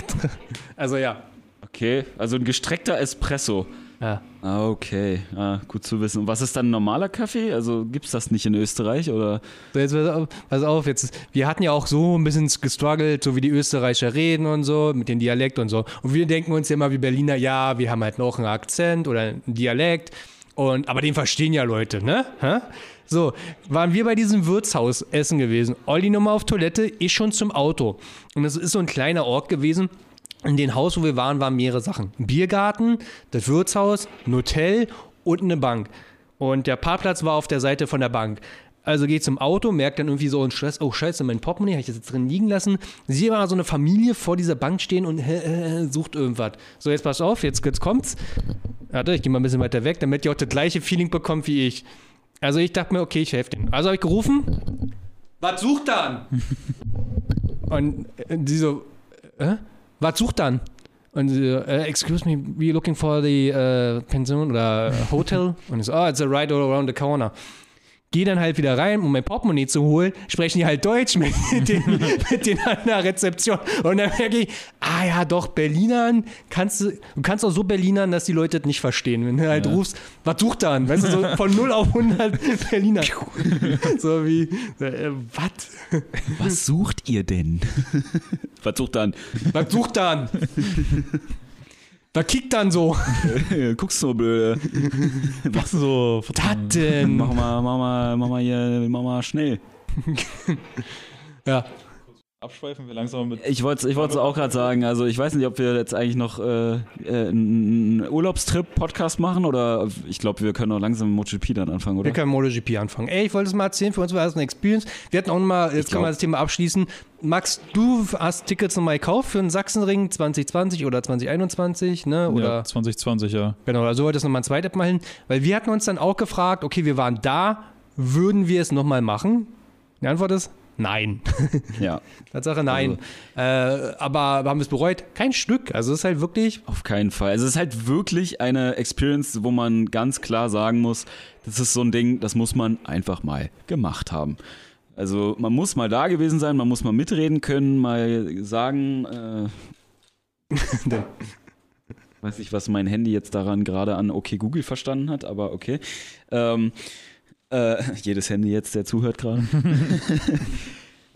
Also ja. Okay, also ein gestreckter Espresso. Ja. Ah, okay. Ah, gut zu wissen. Und was ist dann ein normaler Kaffee? Also gibt's das nicht in Österreich oder? So, jetzt pass auf, pass auf, jetzt, wir hatten ja auch so ein bisschen gestruggelt, so wie die Österreicher reden und so, mit dem Dialekt und so. Und wir denken uns ja immer wie Berliner, ja, wir haben halt noch einen Akzent oder einen Dialekt. Und, aber den verstehen ja Leute, ne? Hä? So, waren wir bei diesem Wirtshaus essen gewesen. Olli nochmal auf Toilette, ich schon zum Auto. Und es ist so ein kleiner Ort gewesen. In dem Haus, wo wir waren, waren mehrere Sachen. Ein Biergarten, das Wirtshaus, ein Hotel und eine Bank. Und der Parkplatz war auf der Seite von der Bank. Also geht zum Auto, merkt dann irgendwie so in Stress, oh scheiße, mein Portemonnaie habe ich jetzt drin liegen lassen. Sehe mal so eine Familie vor dieser Bank stehen und äh, sucht irgendwas. So, jetzt pass auf, jetzt, jetzt kommt's. Warte, ich gehe mal ein bisschen weiter weg, damit ihr auch das gleiche Feeling bekommt wie ich. Also ich dachte mir, okay, ich helfe denen. Also habe ich gerufen, was sucht dann? und äh, sie so, äh, was sucht dann? Und sie so, äh, excuse me, we looking for the äh, Pension oder Hotel? Und ich so, oh, it's a right around the corner. Geh dann halt wieder rein, um mein Portemonnaie zu holen, sprechen die halt Deutsch mit den, mit den an der Rezeption. Und dann merke ich, ah ja, doch, Berlinern, kannst du, du kannst auch so Berlinern, dass die Leute das nicht verstehen. Wenn du halt rufst, was sucht dann? Weißt du, so von 0 auf 100 Berliner. so wie, äh, was? Was sucht ihr denn? Was sucht dann? Was sucht dann? Was kickt dann so? Guckst so blöde. Was so? Was denn? Mach mal, mach mal, mach mal hier, mach mal schnell. Ja. Abschweifen wir langsam mit. Ich wollte ich es auch gerade sagen, also ich weiß nicht, ob wir jetzt eigentlich noch äh, äh, einen Urlaubstrip-Podcast machen oder ich glaube, wir können auch langsam mit MotoGP dann anfangen, oder? Wir können MotoGP anfangen. Ey, ich wollte es mal erzählen, für uns war das eine Experience. Wir hatten auch noch mal, jetzt können wir auch. das Thema abschließen. Max, du hast Tickets nochmal gekauft für den Sachsenring 2020 oder 2021, ne? Oder ja, 2020, ja. Genau, also wolltest du nochmal ein zweites Mal hin. Weil wir hatten uns dann auch gefragt, okay, wir waren da, würden wir es nochmal machen? Die Antwort ist nein. Ja, Tatsache nein. Also äh, aber haben wir es bereut? Kein Stück. Also es ist halt wirklich, auf keinen Fall. Also es ist halt wirklich eine Experience, wo man ganz klar sagen muss, das ist so ein Ding, das muss man einfach mal gemacht haben. Also man muss mal da gewesen sein, man muss mal mitreden können, mal sagen, äh, weiß nicht, was mein Handy jetzt daran gerade an okay Google verstanden hat, aber okay. Ähm, äh, jedes Handy jetzt, der zuhört gerade.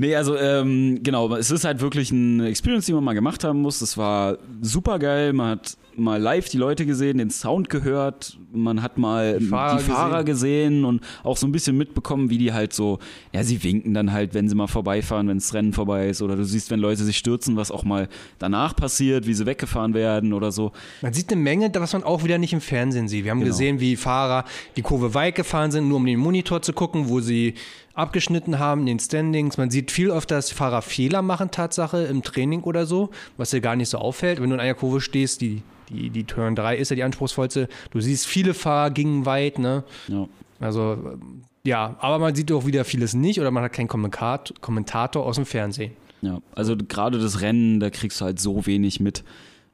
Nee, also ähm, genau, es ist halt wirklich eine Experience, die man mal gemacht haben muss. Das war super geil. Man hat mal live die Leute gesehen, den Sound gehört, man hat mal die Fahrer Fahrer, gesehen. und auch so ein bisschen mitbekommen, wie die halt so, ja, sie winken dann halt, wenn sie mal vorbeifahren, wenn das Rennen vorbei ist. Oder du siehst, wenn Leute sich stürzen, was auch mal danach passiert, wie sie weggefahren werden oder so. man sieht eine Menge, was man auch wieder nicht im Fernsehen sieht. Wir haben Genau. gesehen, wie Fahrer die Kurve weit gefahren sind, nur um den Monitor zu gucken, wo sie abgeschnitten haben in den Standings. Man sieht viel öfter, dass Fahrer Fehler machen, Tatsache, im Training oder so, was dir gar nicht so auffällt. Wenn du in einer Kurve stehst, die, die, die Turn 3 ist ja die anspruchsvollste, du siehst, viele Fahrer gingen weit, ne? Ja. Also, ja, aber man sieht auch wieder vieles nicht oder man hat keinen Kommentat Kommentator aus dem Fernsehen. Ja, also gerade das Rennen, da kriegst du halt so wenig mit.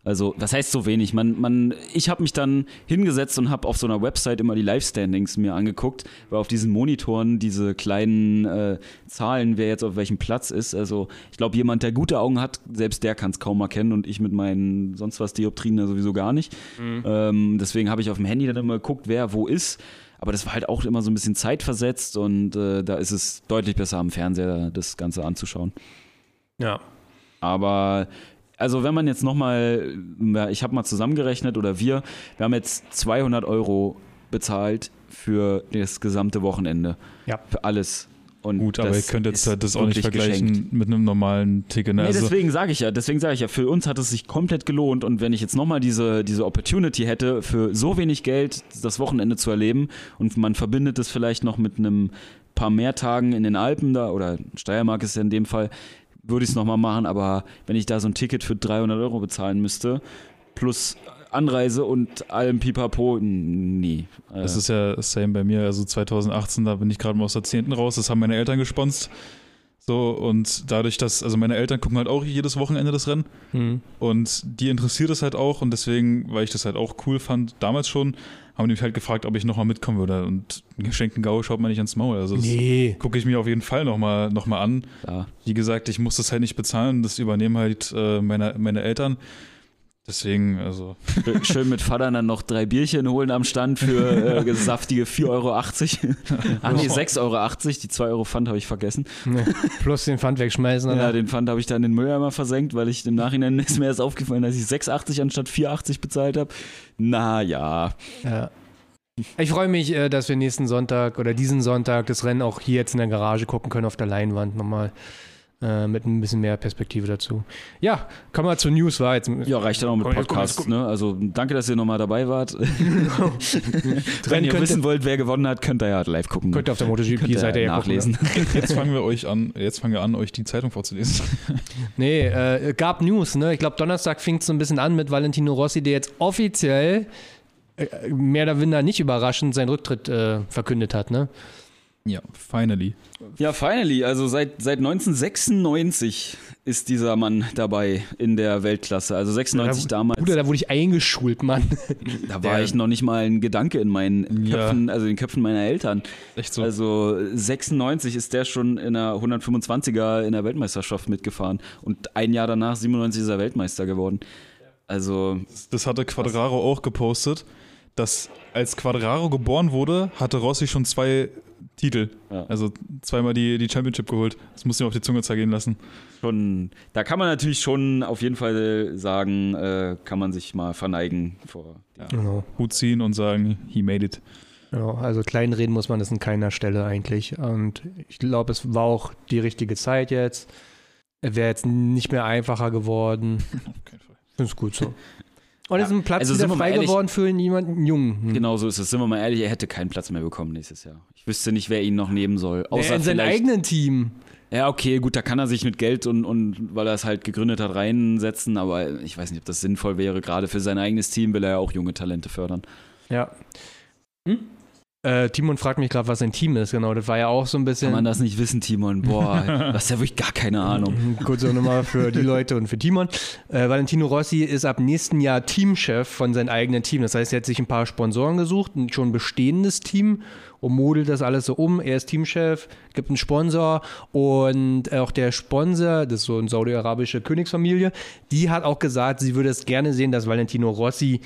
Also, was heißt so wenig? Man, man, ich habe mich dann hingesetzt und habe auf so einer Website immer die Live-Standings mir angeguckt, weil auf diesen Monitoren diese kleinen äh, Zahlen, wer jetzt auf welchem Platz ist. Also, ich glaube, jemand, der gute Augen hat, selbst der kann es kaum erkennen und ich mit meinen sonst was Dioptrien da sowieso gar nicht. Ähm, deswegen habe ich auf dem Handy dann immer geguckt, wer wo ist. Aber das war halt auch immer so ein bisschen zeitversetzt und äh, da ist es deutlich besser am Fernseher, das Ganze anzuschauen. Ja. Aber also wenn man jetzt nochmal, ich habe mal zusammengerechnet oder wir, wir haben jetzt 200 Euro bezahlt für das gesamte Wochenende. Ja. Für alles. Und Gut, aber ihr könnt jetzt halt das auch nicht vergleichen geschenkt. mit einem normalen Ticket. Ne? Nee, Also, deswegen sage ich ja, deswegen sage ich ja, für uns hat es sich komplett gelohnt und wenn ich jetzt nochmal diese, diese Opportunity hätte, für so wenig Geld das Wochenende zu erleben und man verbindet es vielleicht noch mit einem paar mehr Tagen in den Alpen da oder Steiermark ist ja in dem Fall, würde ich es nochmal machen, aber wenn ich da so ein Ticket für 300 Euro bezahlen müsste, plus Anreise und allem Pipapo, nee. Äh, Das ist ja same bei mir. Also 2018, da bin ich gerade mal aus der 10. raus. Das haben meine Eltern gesponst. So, und dadurch, dass, also meine Eltern gucken halt auch jedes Wochenende das Rennen. Hm. Und die interessiert es halt auch. Und deswegen, weil ich das halt auch cool fand, damals schon, haben die mich halt gefragt, ob ich nochmal mitkommen würde. Und geschenkten Gau schaut man nicht ans Maul. Also das Nee. gucke ich mir auf jeden Fall nochmal noch mal an. ja. Wie gesagt, ich muss das halt nicht bezahlen. Das übernehmen halt äh, meine, meine Eltern. Deswegen, also. Schön mit Vater dann noch drei Bierchen holen am Stand für äh, saftige 4,80 Euro. Ach nee, 6,80 Euro. Die 2 Euro Pfand habe ich vergessen. Nee. Plus den Pfand wegschmeißen. Ja, oder? den Pfand habe ich dann in den Mülleimer versenkt, weil ich im Nachhinein ist mir erst aufgefallen, dass ich 6,80 anstatt 4,80 bezahlt habe. Naja. Ja. Ich freue mich, äh, dass wir nächsten Sonntag oder diesen Sonntag das Rennen auch hier jetzt in der Garage gucken können auf der Leinwand nochmal. Äh, mit ein bisschen mehr Perspektive dazu. Ja, kommen wir zur News, war jetzt. Ja, reicht dann auch mit Podcasts. Ne? Also danke, dass ihr nochmal dabei wart. Wenn Rennen ihr könnt, wissen wollt, wer gewonnen hat, könnt ihr ja live gucken. könnt ihr auf der MotoGP-Seite ja gucken, nachlesen. Jetzt fangen wir euch an, jetzt fangen wir an, euch die Zeitung vorzulesen. Nee, äh, gab News, ne? Ich glaube, Donnerstag fing es so ein bisschen an mit Valentino Rossi, der jetzt offiziell, äh, mehr oder weniger nicht überraschend, seinen Rücktritt äh, verkündet hat, ne? Ja, finally. Ja, finally. Also seit, seit 1996 ist dieser Mann dabei in der Weltklasse. Also 96 damals. Bruder, da wurde ich eingeschult, Mann. Da war Der- ich noch nicht mal ein Gedanke in meinen Ja. Köpfen, also in den Köpfen meiner Eltern. Echt so. Also 96 ist der schon in der 125er in der Weltmeisterschaft mitgefahren und ein Jahr danach 97 ist er Weltmeister geworden. Also Das hatte Quadraro auch gepostet, dass als Quadraro geboren wurde, hatte Rossi schon zwei Titel. Ja. Also zweimal die, die Championship geholt. Das musst du ihm auf die Zunge zergehen lassen. schon, da kann man natürlich schon auf jeden Fall sagen, äh, kann man sich mal verneigen vor. Genau. Hut ziehen und sagen, he made it. genau. Also kleinreden muss man das in keiner Stelle eigentlich. Und ich glaube, es war auch die richtige Zeit jetzt. Er wäre jetzt nicht mehr einfacher geworden. Auf keinen Fall. Finde es gut so. Und jetzt ist ein Platz also wieder frei ehrlich- geworden für jemanden Jungen. Hm. Genau so ist es. Sind wir mal ehrlich, er hätte keinen Platz mehr bekommen nächstes Jahr. Ich wüsste nicht, wer ihn noch nehmen soll. Außer in seinem eigenen Team. Ja, okay, gut, da kann er sich mit Geld und, und weil er es halt gegründet hat, reinsetzen, aber ich weiß nicht, ob das sinnvoll wäre. Gerade für sein eigenes Team will er ja auch junge Talente fördern. Ja. Äh, Timon fragt mich gerade, was sein Team ist. Genau, das war ja auch so ein bisschen. Kann man das nicht wissen, Timon? Boah, du hast ja wirklich gar keine Ahnung. Kurze Nummer für die Leute und für Timon. Äh, Valentino Rossi ist ab nächsten Jahr Teamchef von seinem eigenen Team. Das heißt, er hat sich ein paar Sponsoren gesucht, ein schon bestehendes Team und modelt das alles so um. Er ist Teamchef, gibt einen Sponsor und auch der Sponsor, das ist so eine saudi-arabische Königsfamilie, die hat auch gesagt, sie würde es gerne sehen, dass Valentino Rossi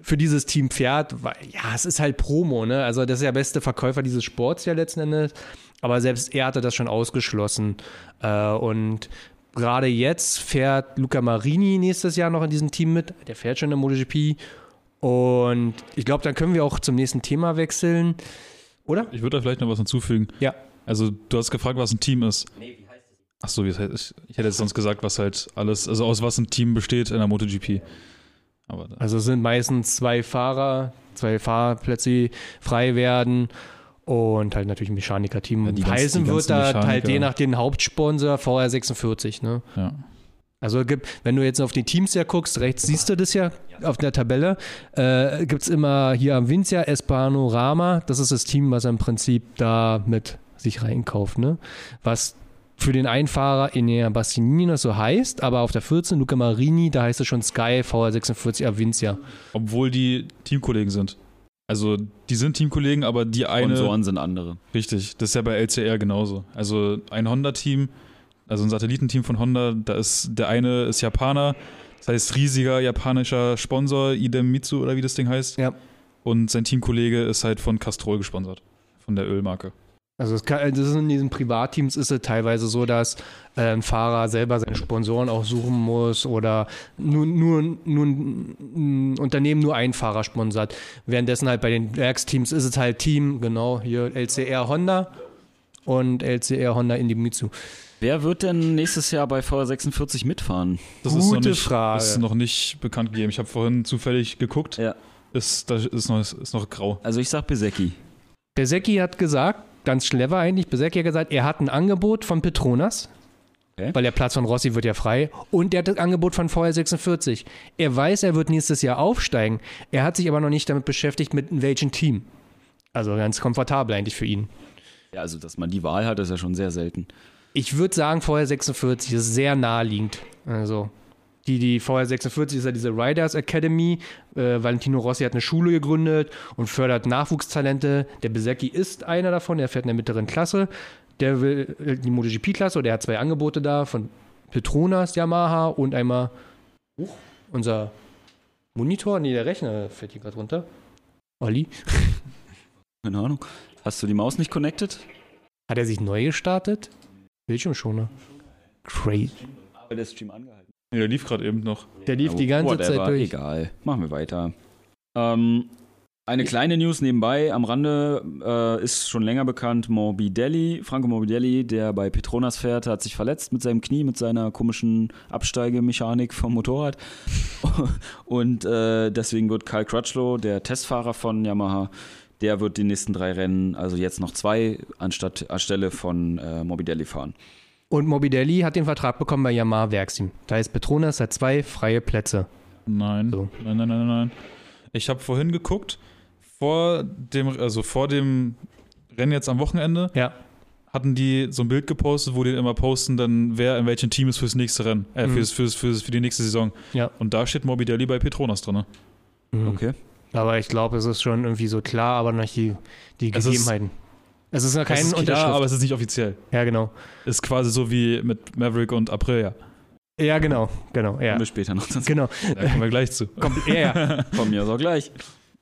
für dieses Team fährt, weil ja, es ist halt Promo, ne? Also das ist der beste Verkäufer dieses Sports ja letzten Endes. Aber selbst er hatte das schon ausgeschlossen. Äh, und gerade jetzt fährt Luca Marini nächstes Jahr noch in diesem Team mit. Der fährt schon in der MotoGP. Und ich glaube, dann können wir auch zum nächsten Thema wechseln. Oder? Ich würde da vielleicht noch was hinzufügen. Ja. Also, du hast gefragt, was ein Team ist. Nee, wie heißt es? Ach so, wie es heißt. Ich, ich hätte jetzt sonst gesagt, was halt alles, also aus was ein Team besteht in der MotoGP. Aber Also es sind meistens zwei Fahrer, zwei Fahrplätze die frei werden. Und halt natürlich ein Mechaniker-Team. Ja, heißen wird da halt je nach den Hauptsponsor VR46, ne? ja. Also gibt, wenn du jetzt auf die Teams ja guckst, rechts siehst du das ja auf der Tabelle, äh, gibt es immer hier am Vincia Espanorama, das ist das Team, was im Prinzip da mit sich reinkauft, ne? Was für den Einfahrer Enea Bastinini noch so heißt, aber auf der 14 Luca Marini, da heißt es schon Sky VR46 Avincia. Obwohl die Teamkollegen sind. Also, die sind Teamkollegen, aber die eine. Sponsoren sind andere. Richtig, das ist ja bei LCR genauso. Also ein Honda-Team, also ein Satellitenteam von Honda, da ist der eine ist Japaner, das heißt riesiger japanischer Sponsor, Idemitsu oder wie das Ding heißt. Ja. Und sein Teamkollege ist halt von Castrol gesponsert, von der Ölmarke. Also kann, das ist in diesen Privatteams ist es teilweise so, dass äh, ein Fahrer selber seine Sponsoren auch suchen muss oder nur, nur, nur ein Unternehmen nur einen Fahrer sponsert. Währenddessen halt bei den Werksteams ist es halt Team, genau, hier LCR Honda und LCR Honda Indimitsu. Wer wird denn nächstes Jahr bei VR46 mitfahren? Das ist noch Gute nicht, Frage. ist noch nicht bekannt gegeben. Ich habe vorhin zufällig geguckt. Ja. Ist, da ist noch, ist noch grau. Also ich sag Besecki. Besecki hat gesagt, ganz clever eigentlich, Besecki hat gesagt, er hat ein Angebot von Petronas, Okay. weil der Platz von Rossi wird ja frei, und er hat das Angebot von VR46. Er weiß, er wird nächstes Jahr aufsteigen, er hat sich aber noch nicht damit beschäftigt, mit welchem Team. Also ganz komfortabel eigentlich für ihn. Ja, also dass man die Wahl hat, ist ja schon sehr selten. Ich würde sagen, VR46 ist sehr naheliegend. Also, die, die VR46 ist ja diese Riders Academy. Äh, Valentino Rossi hat eine Schule gegründet und fördert Nachwuchstalente. Der Besecki ist einer davon, der fährt in der mittleren Klasse. Der will die MotoGP-Klasse und der hat zwei Angebote da von Petronas Yamaha und einmal Huch, unser Monitor. Nee, der Rechner fährt hier gerade runter. Olli, Keine Ahnung. Hast du die Maus nicht connected? hat er sich neu gestartet? Bildschirmschoner. Crazy. Aber der Stream angehalten. Nee, der lief gerade eben noch. Der lief die ganze Whatever, Zeit durch. Egal. Machen wir weiter. Ähm, Eine kleine News nebenbei am Rande äh, ist schon länger bekannt. Morbidelli, Franco Morbidelli, der bei Petronas fährt, hat sich verletzt mit seinem Knie, mit seiner komischen Absteigemechanik vom Motorrad. Und äh, deswegen wird Kyle Crutchlow, der Testfahrer von Yamaha, der wird die nächsten drei Rennen, also jetzt noch zwei, anstatt anstelle von äh, Morbidelli fahren. Und Morbidelli hat den Vertrag bekommen bei Yamaha Werksteam. Da ist Petronas hat zwei freie Plätze. Nein. So. Nein, nein, nein, nein. Ich habe vorhin geguckt, vor dem, also vor dem Rennen jetzt am Wochenende, Ja. hatten die so ein Bild gepostet, wo die immer posten, dann wer in welchem Team ist fürs nächste Rennen, äh, Mhm. fürs, fürs, fürs, für die nächste Saison. Ja. Und da steht Morbidelli bei Petronas drin. Mhm. Okay. Aber ich glaube, es ist schon irgendwie so klar, aber noch nicht die, die Es ist- Gegebenheiten. Es ist noch Es kein ist klar, aber es ist nicht offiziell. ja, genau. Ist quasi so wie mit Maverick und Aprilia. Ja, genau, genau, ja. Kommen wir später noch dazu. Genau. Da kommen wir gleich zu. Komm, ja, ja. Von mir aus auch gleich.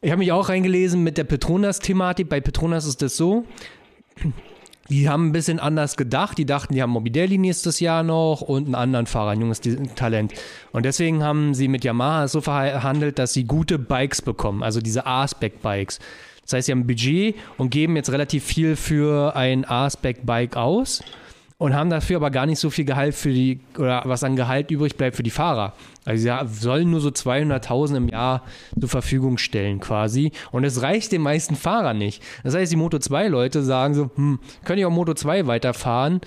Ich habe mich auch reingelesen mit der Petronas-Thematik. Bei Petronas ist das so, die haben ein bisschen anders gedacht. Die dachten, die haben Morbidelli nächstes Jahr noch und einen anderen Fahrer, ein junges Talent. Und deswegen haben sie mit Yamaha so verhandelt, dass sie gute Bikes bekommen, also diese A-Spec-Bikes. Das heißt, sie haben ein Budget und geben jetzt relativ viel für ein A-Spec-Bike aus und haben dafür aber gar nicht so viel Gehalt für die, oder was an Gehalt übrig bleibt für die Fahrer. Also sie sollen nur so 200.000 im Jahr zur Verfügung stellen quasi. Und es reicht den meisten Fahrern nicht. Das heißt, die Moto2-Leute sagen so, hm, können ich auch Moto 2 weiterfahren?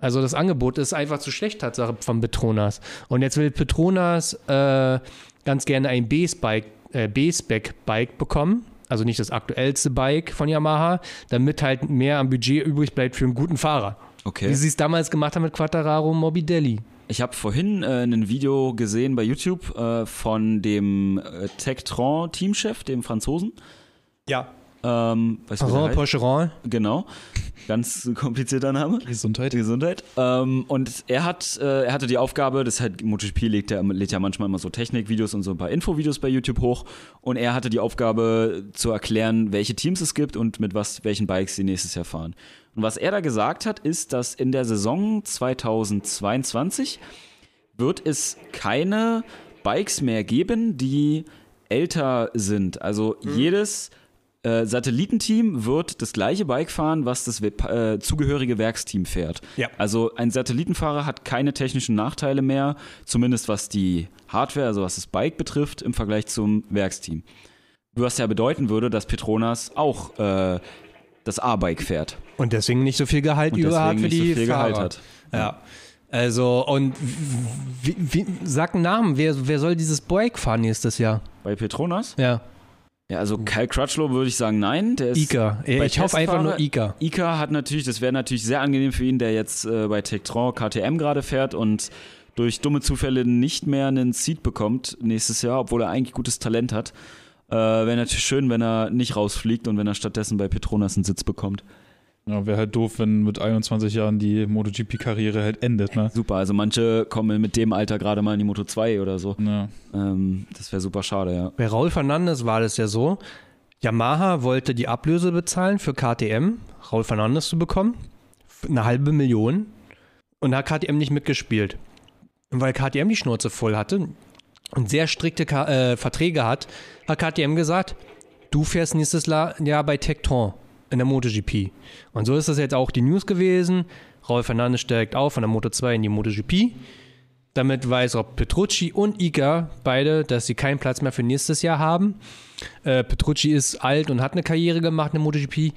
Also das Angebot ist einfach zu schlecht, Tatsache von Petronas. Und jetzt will Petronas äh, ganz gerne ein äh, B-Spec-Bike bekommen. Also nicht das aktuellste Bike von Yamaha, damit halt mehr am Budget übrig bleibt für einen guten Fahrer. Wie Okay. sie es damals gemacht haben mit Quattararo Morbidelli. Ich habe vorhin äh, ein Video gesehen bei YouTube äh, von dem äh, Tektron-Teamchef, dem Franzosen. Ja. Ähm, weißt du, wie heißt? Pocheron. Genau. Ganz komplizierter Name. Gesundheit. Gesundheit. Ähm, und er hat, äh, er hatte die Aufgabe, das halt, MotoGP legt ja, lädt ja manchmal immer so Technikvideos und so ein paar Infovideos bei YouTube hoch. Und er hatte die Aufgabe zu erklären, welche Teams es gibt und mit was, welchen Bikes sie nächstes Jahr fahren. Und was er da gesagt hat, ist, dass in der Saison 2022 wird es keine Bikes mehr geben, die älter sind. Also jedes äh, Satellitenteam wird das gleiche Bike fahren, was das äh, zugehörige Werksteam fährt. Ja. Also ein Satellitenfahrer hat keine technischen Nachteile mehr, zumindest was die Hardware, also was das Bike betrifft, im Vergleich zum Werksteam. Was ja bedeuten würde, dass Petronas auch äh, das A-Bike fährt. Und deswegen nicht so viel Gehalt Und über hat für die so viel Fahrer. Gehalt hat. Ja. Also, und wie, wie, sag einen Namen, wer, wer soll dieses Bike fahren nächstes Jahr? Bei Petronas? Ja, Ja, also Kyle Crutchlow würde ich sagen, nein. Der ist Ika. Ich hoffe einfach nur Ika. Ika hat natürlich, das wäre natürlich sehr angenehm für ihn, der jetzt äh, bei Tektron KTM gerade fährt und durch dumme Zufälle nicht mehr einen Seat bekommt nächstes Jahr, obwohl er eigentlich gutes Talent hat. Äh, wäre natürlich schön, wenn er nicht rausfliegt und wenn er stattdessen bei Petronas einen Sitz bekommt. Ja, wäre halt doof, wenn mit 21 Jahren die MotoGP-Karriere halt endet, ne? Super, also manche kommen mit dem Alter gerade mal in die Moto 2 oder so. Ja. Ähm, das wäre super schade, ja. Bei Raul Fernandes war das ja so, Yamaha wollte die Ablöse bezahlen für KTM, Raul Fernandes zu bekommen, für eine halbe Million, und da hat KTM nicht mitgespielt. Und weil KTM die Schnauze voll hatte und sehr strikte Ka äh, Verträge hat, hat KTM gesagt, du fährst nächstes Jahr bei Tektron in der MotoGP. Und so ist das jetzt auch die News gewesen. Raul Fernandes steigt auf von der Moto 2 in die MotoGP. Damit weiß auch Petrucci und Iga beide, dass sie keinen Platz mehr für nächstes Jahr haben. Äh, Petrucci ist alt und hat eine Karriere gemacht in der MotoGP.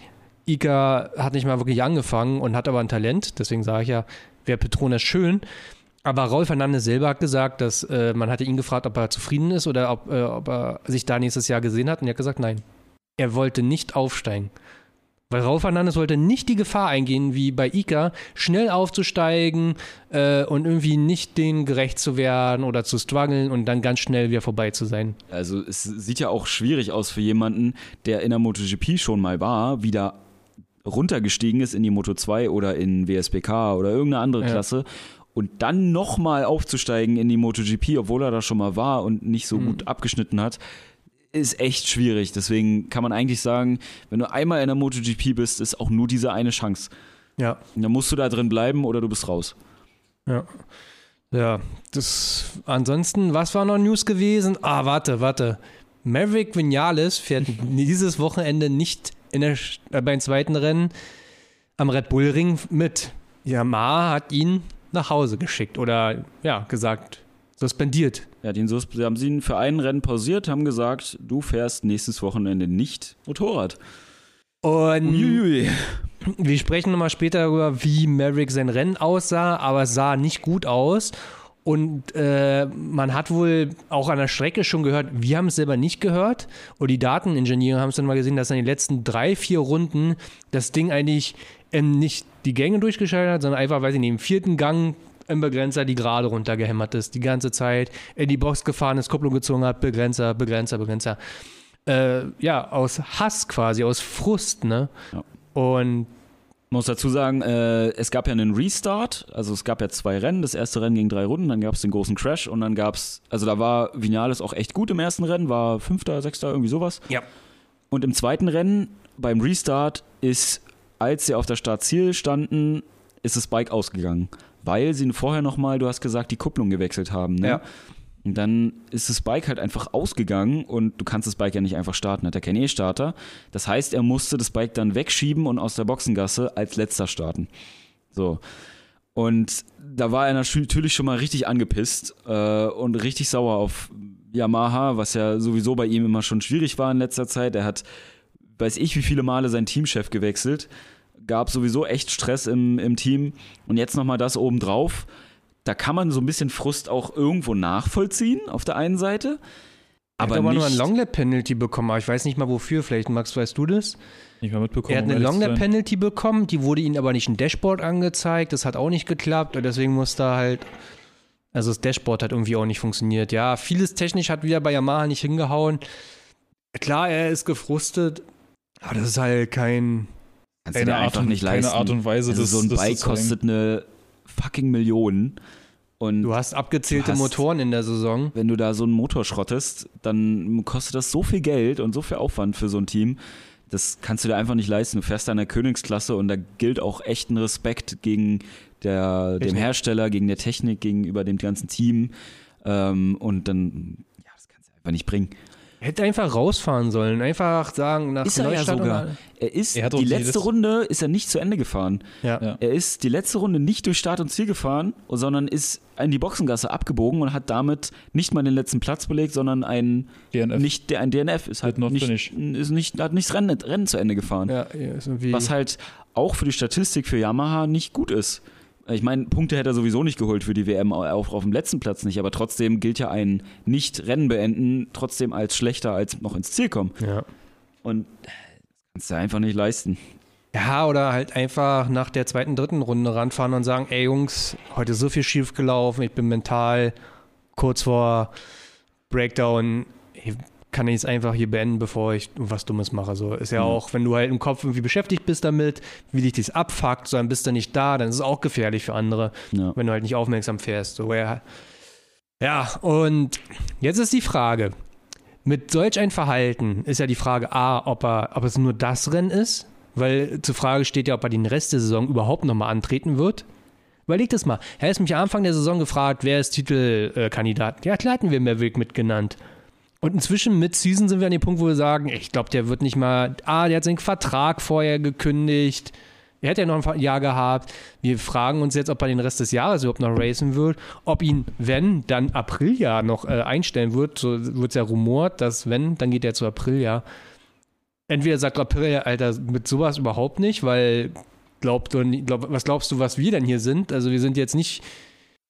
Iga hat nicht mal wirklich angefangen und hat aber ein Talent. Deswegen sage ich ja, wäre Petronas schön. Aber Raul Fernandes selber hat gesagt, dass äh, man hatte ihn gefragt, ob er zufrieden ist oder ob, äh, ob er sich da nächstes Jahr gesehen hat. Und er hat gesagt, nein. Er wollte nicht aufsteigen. Weil Raul Fernandes wollte nicht die Gefahr eingehen, wie bei Ica, schnell aufzusteigen äh, und irgendwie nicht denen gerecht zu werden oder zu strugglen und dann ganz schnell wieder vorbei zu sein. Also es sieht ja auch schwierig aus für jemanden, der in der MotoGP schon mal war, wieder runtergestiegen ist in die Moto 2 oder in WSBK oder irgendeine andere Ja. Klasse und dann nochmal aufzusteigen in die MotoGP, obwohl er da schon mal war und nicht so Mhm. gut abgeschnitten hat, ist echt schwierig. Deswegen kann man eigentlich sagen, wenn du einmal in der MotoGP bist, ist auch nur diese eine Chance. Ja, Und dann musst du da drin bleiben oder du bist raus. ja. Ja, das ansonsten, was war noch News gewesen? Ah, warte, warte. Maverick Vinales fährt dieses Wochenende nicht in der, äh, beim zweiten Rennen am Red Bull Ring mit. Yamaha hat ihn nach Hause geschickt oder ja, gesagt, suspendiert. Ja, den Sus haben sie ihn für ein Rennen pausiert, haben gesagt, du fährst nächstes Wochenende nicht Motorrad. Und Uiuiui. wir sprechen nochmal später darüber, wie Maverick sein Rennen aussah, aber es sah nicht gut aus. Und äh, man hat wohl auch an der Strecke schon gehört, wir haben es selber nicht gehört. Und die Dateningenieure haben es dann mal gesehen, dass in den letzten drei, vier Runden das Ding eigentlich ähm, nicht die Gänge durchgeschaltet hat, sondern einfach, weiß ich nicht, im vierten Gang im Begrenzer die Gerade runtergehämmert ist, die ganze Zeit in die Box gefahren ist, Kupplung gezogen hat, Begrenzer, Begrenzer, Begrenzer. Äh, ja, aus Hass quasi, aus Frust, ne? Ja. Und muss dazu sagen, äh, es gab ja einen Restart, also es gab ja zwei Rennen. Das erste Rennen ging drei Runden, dann gab es den großen Crash und dann gab es, also da war Vinales auch echt gut im ersten Rennen, war Fünfter, Sechster, irgendwie sowas. Ja. Und im zweiten Rennen, beim Restart, ist, als sie auf der Startziel standen, ist das Bike ausgegangen. Weil sie vorher nochmal, du hast gesagt, die Kupplung gewechselt haben. Ne? Ja. Und dann ist das Bike halt einfach ausgegangen und du kannst das Bike ja nicht einfach starten, hat er keinen E-Starter. Das heißt, er musste das Bike dann wegschieben und aus der Boxengasse als letzter starten. So. Und da war er natürlich schon mal richtig angepisst äh, und richtig sauer auf Yamaha, was ja sowieso bei ihm immer schon schwierig war in letzter Zeit. Er hat, weiß ich, wie viele Male seinen Teamchef gewechselt. Gab sowieso echt Stress im, im Team. Und jetzt nochmal das obendrauf da kann man so ein bisschen Frust auch irgendwo nachvollziehen auf der einen Seite. aber er hat aber nur ein Longlap-Penalty bekommen, aber ich weiß nicht mal wofür. Vielleicht, Max, weißt du das? Nicht mal mitbekommen. Er hat eine sein. Longlap-Penalty bekommen, die wurde ihm aber nicht im Dashboard angezeigt. Das hat auch nicht geklappt und deswegen musste er halt. Also das Dashboard hat irgendwie auch nicht funktioniert. Ja, vieles technisch hat wieder bei Yamaha nicht hingehauen. Klar, er ist gefrustet, aber das ist halt kein. kannst du Keine dir Art einfach und- nicht keine leisten. Art und Weise, also das- so ein das Bike kostet eine fucking Million. Und Du hast abgezählte Du hast- Motoren in der Saison. wenn du da so einen Motor schrottest, dann kostet das so viel Geld und so viel Aufwand für so ein Team. Das kannst du dir einfach nicht leisten. Du fährst da in der Königsklasse und da gilt auch echt ein Respekt gegen der, dem. Hersteller, gegen der Technik, gegenüber dem ganzen Team. Ähm, und dann, ja, das kannst du einfach nicht bringen. Hätte einfach rausfahren sollen. Einfach sagen, nach Ist er ja sogar. Er ist, Er die letzte Runde ist er nicht zu Ende gefahren. Ja. Ja. Er ist die letzte Runde nicht durch Start und Ziel gefahren, sondern ist in die Boxengasse abgebogen und hat damit nicht mal den letzten Platz belegt, sondern ein DNF. nicht der ein DNF ist halt nicht, finish. ist nicht hat nicht das Rennen, Rennen zu Ende gefahren, Ja, ist irgendwie. was halt auch für die Statistik für Yamaha nicht gut ist. Ich meine, Punkte hätte er sowieso nicht geholt für die WM, auch auf dem letzten Platz nicht, aber trotzdem gilt ja ein Nicht-Rennen beenden trotzdem als schlechter als noch ins Ziel kommen. ja. Und das kannst du einfach nicht leisten. Ja, oder halt einfach nach der zweiten, dritten Runde ranfahren und sagen, ey Jungs, heute ist so viel schief gelaufen, ich bin mental kurz vor Breakdown, ich kann ich es einfach hier beenden, bevor ich was Dummes mache. So ist ja Mhm. auch, wenn du halt im Kopf irgendwie beschäftigt bist damit, wie dich das abfuckt, so dann bist du nicht da, dann ist es auch gefährlich für andere, Ja. wenn du halt nicht aufmerksam fährst. So, ja. ja, und jetzt ist die Frage, mit solch ein Verhalten ist ja die Frage A, ob, er, ob es nur das Rennen ist, weil zur Frage steht ja, ob er den Rest der Saison überhaupt nochmal antreten wird. Überleg das mal. Er ist mich am Anfang der Saison gefragt, wer ist Titelkandidat. Ja, klar hatten wir Maverick mitgenannt. Und inzwischen mit Season sind wir an dem Punkt, wo wir sagen, ich glaube, der wird nicht mal, ah, der hat seinen Vertrag vorher gekündigt. Er hat ja noch ein Jahr gehabt. Wir fragen uns jetzt, ob er den Rest des Jahres überhaupt noch racen wird. Ob ihn, wenn, dann Apriljahr noch äh, einstellen wird. So wird es ja rumort, dass wenn, dann geht er zu Apriljahr. Entweder sagt Apriljahr, Alter, mit sowas überhaupt nicht, weil glaubt, glaub, was glaubst du, was wir denn hier sind? Also wir sind jetzt nicht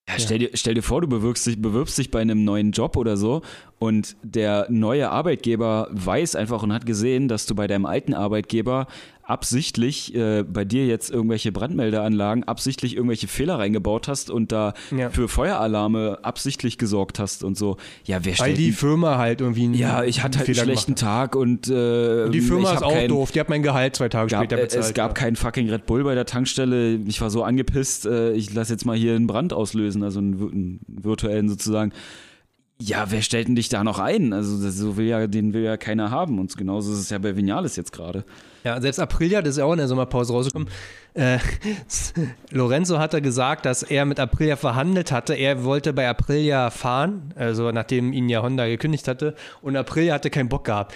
Ja, stell, dir, stell dir vor, du bewirbst dich, bewirbst dich bei einem neuen Job oder so und der neue Arbeitgeber weiß einfach und hat gesehen, dass du bei deinem alten Arbeitgeber absichtlich äh, bei dir jetzt irgendwelche Brandmeldeanlagen, absichtlich irgendwelche Fehler reingebaut hast und da Ja. für Feueralarme absichtlich gesorgt hast und so. Ja, wer Weil stellt die die Firma halt irgendwie einen ja, ich hatte halt einen schlechten Tag und äh, hat. Die Firma ist auch kein, doof. Die hat mein Gehalt zwei Tage Gab, später bezahlt. es gab ja. keinen fucking Red Bull bei der Tankstelle. Ich war so angepisst, äh, ich lasse jetzt mal hier einen Brand auslösen, also einen, einen virtuellen sozusagen. Ja, wer stellt denn dich da noch ein? Also, das, so will ja, den will ja keiner haben. Und genauso ist es ja bei Vinales jetzt gerade. Ja, selbst Aprilia, das ist ja auch in der Sommerpause rausgekommen. Äh, Lorenzo hatte gesagt, dass er mit Aprilia verhandelt hatte. Er wollte bei Aprilia fahren, also nachdem ihn ja Honda gekündigt hatte. Und Aprilia hatte keinen Bock gehabt.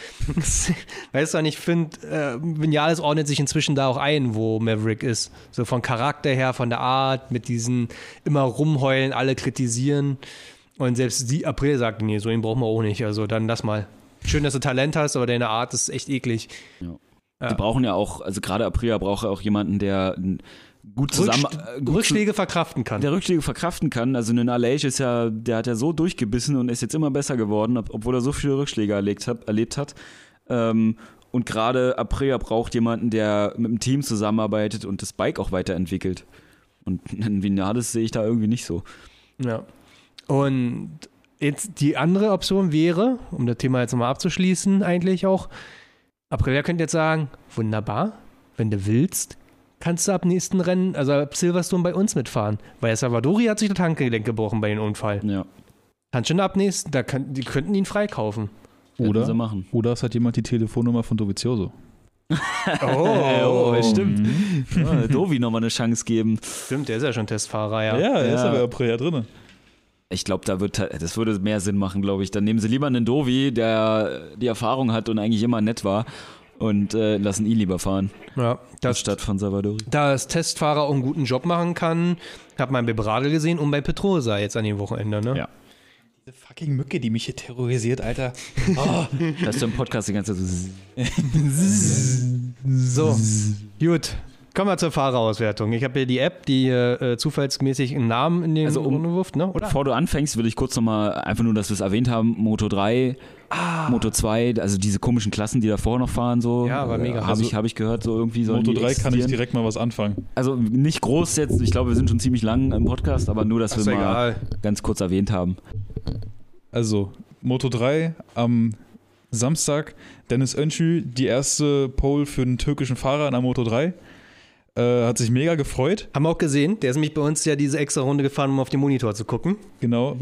weißt du, ich finde, äh, Vinales ordnet sich inzwischen da auch ein, wo Maverick ist. So von Charakter her, von der Art, mit diesen immer rumheulen, alle kritisieren. Und selbst die Aprilia sagt, nee, so ihn brauchen wir auch nicht. Also dann lass mal. Schön, dass du Talent hast, aber deine Art ist echt eklig. Ja. Die brauchen ja auch, also gerade Aprilia braucht ja auch jemanden, der gut zusammen. Rückst äh, gut Rückschläge verkraften kann. der Rückschläge verkraften kann. Also ein Aleix ist ja, der hat ja so durchgebissen und ist jetzt immer besser geworden, ob- obwohl er so viele Rückschläge erlebt hat. Erlebt hat. Ähm, und gerade Aprilia braucht jemanden, der mit dem Team zusammenarbeitet und das Bike auch weiterentwickelt. Und einen Vinales sehe ich da irgendwie nicht so. Ja. Und jetzt die andere Option wäre, um das Thema jetzt nochmal abzuschließen, eigentlich auch, Aprilia könnte jetzt sagen, wunderbar, wenn du willst, kannst du ab nächsten Rennen, also ab Silverstone bei uns mitfahren. Weil Salvadori hat sich das Handgelenk gebrochen bei dem Unfall. Ja, Kannst schon ab nächsten, da kann, die könnten ihn freikaufen. Oder, sie machen. oder es hat jemand die Telefonnummer von Dovizioso. Oh, stimmt. Ja, Dovi nochmal eine Chance geben. Stimmt, der ist ja schon Testfahrer, ja. Ja, er ist Ja. aber Aprilia drin. Ich glaube, da wird das würde mehr Sinn machen, glaube ich. Dann nehmen sie lieber einen Dovi, der die Erfahrung hat und eigentlich immer nett war und äh, lassen ihn lieber fahren, ja das, statt von Salvadori. da das Testfahrer auch einen guten Job machen kann, hat man bei Bradl gesehen und bei Petrosa jetzt an dem Wochenende, ne? Ja. Diese fucking Mücke, die mich hier terrorisiert, Alter. Dass du im Podcast die ganze Zeit so So, gut. Kommen wir zur Fahrerauswertung. Ich habe hier die App, die äh, zufallsmäßig einen Namen in den Also um- Runde wirft, ne? Oder? Bevor du anfängst, will ich kurz nochmal, einfach nur, dass wir es erwähnt haben, Moto 3, Ah. Moto 2, also diese komischen Klassen, die davor noch fahren, so. Ja, war mega. Habe Also- ich, hab ich gehört, so irgendwie sollen Moto die 3 kann ich direkt mal was anfangen. Also nicht groß jetzt, ich glaube, wir sind schon ziemlich lang im Podcast, aber nur, dass Ist wir mal egal. ganz kurz erwähnt haben. Also, Moto 3 am Samstag. Dennis Önschü, die erste Pole für einen türkischen Fahrer in der Moto 3. Äh, hat sich mega gefreut. Haben wir auch gesehen. Der ist nämlich bei uns ja diese extra Runde gefahren, um auf den Monitor zu gucken. Genau.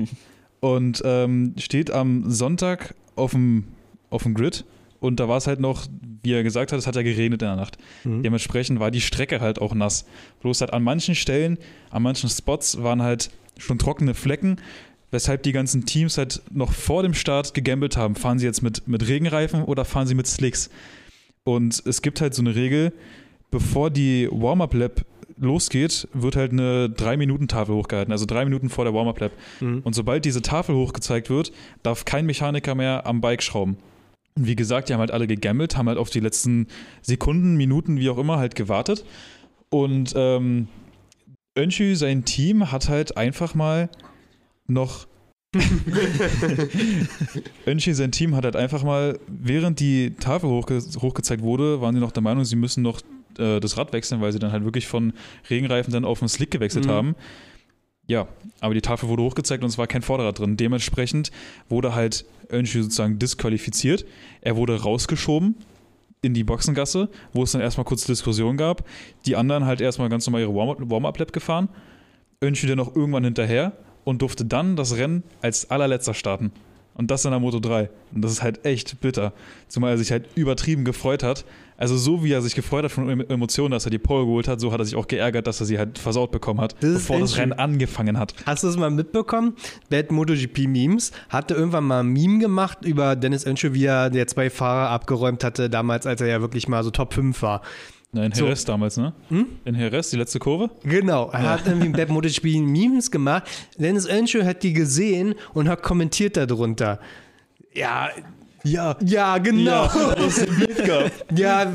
Und ähm, steht am Sonntag auf dem, auf dem Grid. Und da war es halt noch, wie er gesagt hat, es hat ja geregnet in der Nacht. Mhm. Dementsprechend war die Strecke halt auch nass. Bloß halt an manchen Stellen, an manchen Spots waren halt schon trockene Flecken, weshalb die ganzen Teams halt noch vor dem Start gegambelt haben. Fahren sie jetzt mit, mit Regenreifen oder fahren sie mit Slicks? Und es gibt halt so eine Regel, bevor die Warm-Up-Lap losgeht, wird halt eine 3-Minuten-Tafel hochgehalten, also drei Minuten vor der Warm-Up-Lap. Mhm. Und sobald diese Tafel hochgezeigt wird, darf kein Mechaniker mehr am Bike schrauben. Und wie gesagt, die haben halt alle gegambelt, haben halt auf die letzten Sekunden, Minuten, wie auch immer, halt gewartet. Und ähm, Önschü, sein Team, hat halt einfach mal noch. Önschü, sein Team, hat halt einfach mal, während die Tafel hochge hochgezeigt wurde, waren sie noch der Meinung, sie müssen noch äh, das Rad wechseln, weil sie dann halt wirklich von Regenreifen dann auf den Slick gewechselt Mhm. haben. Ja, aber die Tafel wurde hochgezeigt und es war kein Vorderrad drin. Dementsprechend wurde halt Önschü sozusagen disqualifiziert. Er wurde rausgeschoben in die Boxengasse, wo es dann erstmal kurz Diskussion gab. Die anderen halt erstmal ganz normal ihre Warm- Warm-Up-Lap gefahren. Önschü dann noch irgendwann hinterher und durfte dann das Rennen als allerletzter starten. Und das in der Moto 3. Und das ist halt echt bitter. Zumal er sich halt übertrieben gefreut hat. Also so wie er sich gefreut hat von Em- Emotionen, dass er die Pole geholt hat, so hat er sich auch geärgert, dass er sie halt versaut bekommen hat, Das bevor das Rennen angefangen hat. Hast du es mal mitbekommen? Bad MotoGP Memes hatte irgendwann mal ein Meme gemacht über Dennis Önschö, wie er der zwei Fahrer abgeräumt hatte, damals, als er ja wirklich mal so Top 5 war. Na, in So. Jerez damals, ne? In Jerez, die letzte Kurve? Genau, er hat irgendwie Bad MotoGP Memes gemacht. Dennis Önschö hat die gesehen und hat kommentiert darunter. Ja, Ja. ja, genau. aus dem Bild gehabt. Ja,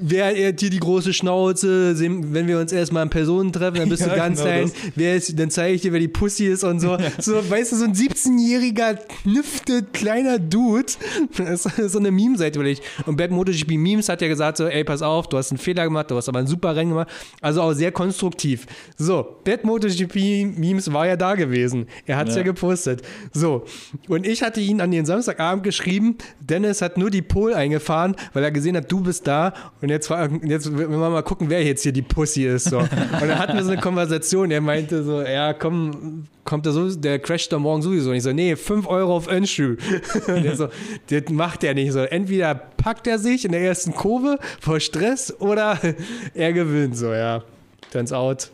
wer hat hier die große Schnauze? Wenn wir uns erstmal in Personen treffen, dann bist Ja, du ganz genau klein. das. Wer ist, dann zeige ich dir, wer die Pussy ist und so. So, weißt du, so ein 17-jähriger, knüfte, kleiner Dude. Das ist so eine Meme-Seite, will ich. Und Bad MotoGP Memes hat ja gesagt, so, ey, pass auf, du hast einen Fehler gemacht, du hast aber ein super Rennen gemacht. Also auch sehr konstruktiv. So, Bad MotoGP Memes war ja da gewesen. Er hat es ja. Ja. gepostet. So, und ich hatte ihn an den Samstagabend geschrieben, geschrieben, Dennis hat nur die Pole eingefahren, weil er gesehen hat, du bist da und jetzt, war, jetzt will man mal gucken, wer jetzt hier die Pussy ist. So. Und dann hatten wir so eine Konversation, er meinte so, ja komm, kommt der, so, der crasht da morgen sowieso. Und ich so, nee, 5 Euro auf Endschuh. Und er so, das macht er nicht so. Entweder packt er sich in der ersten Kurve vor Stress oder er gewinnt so, ja. Turns out,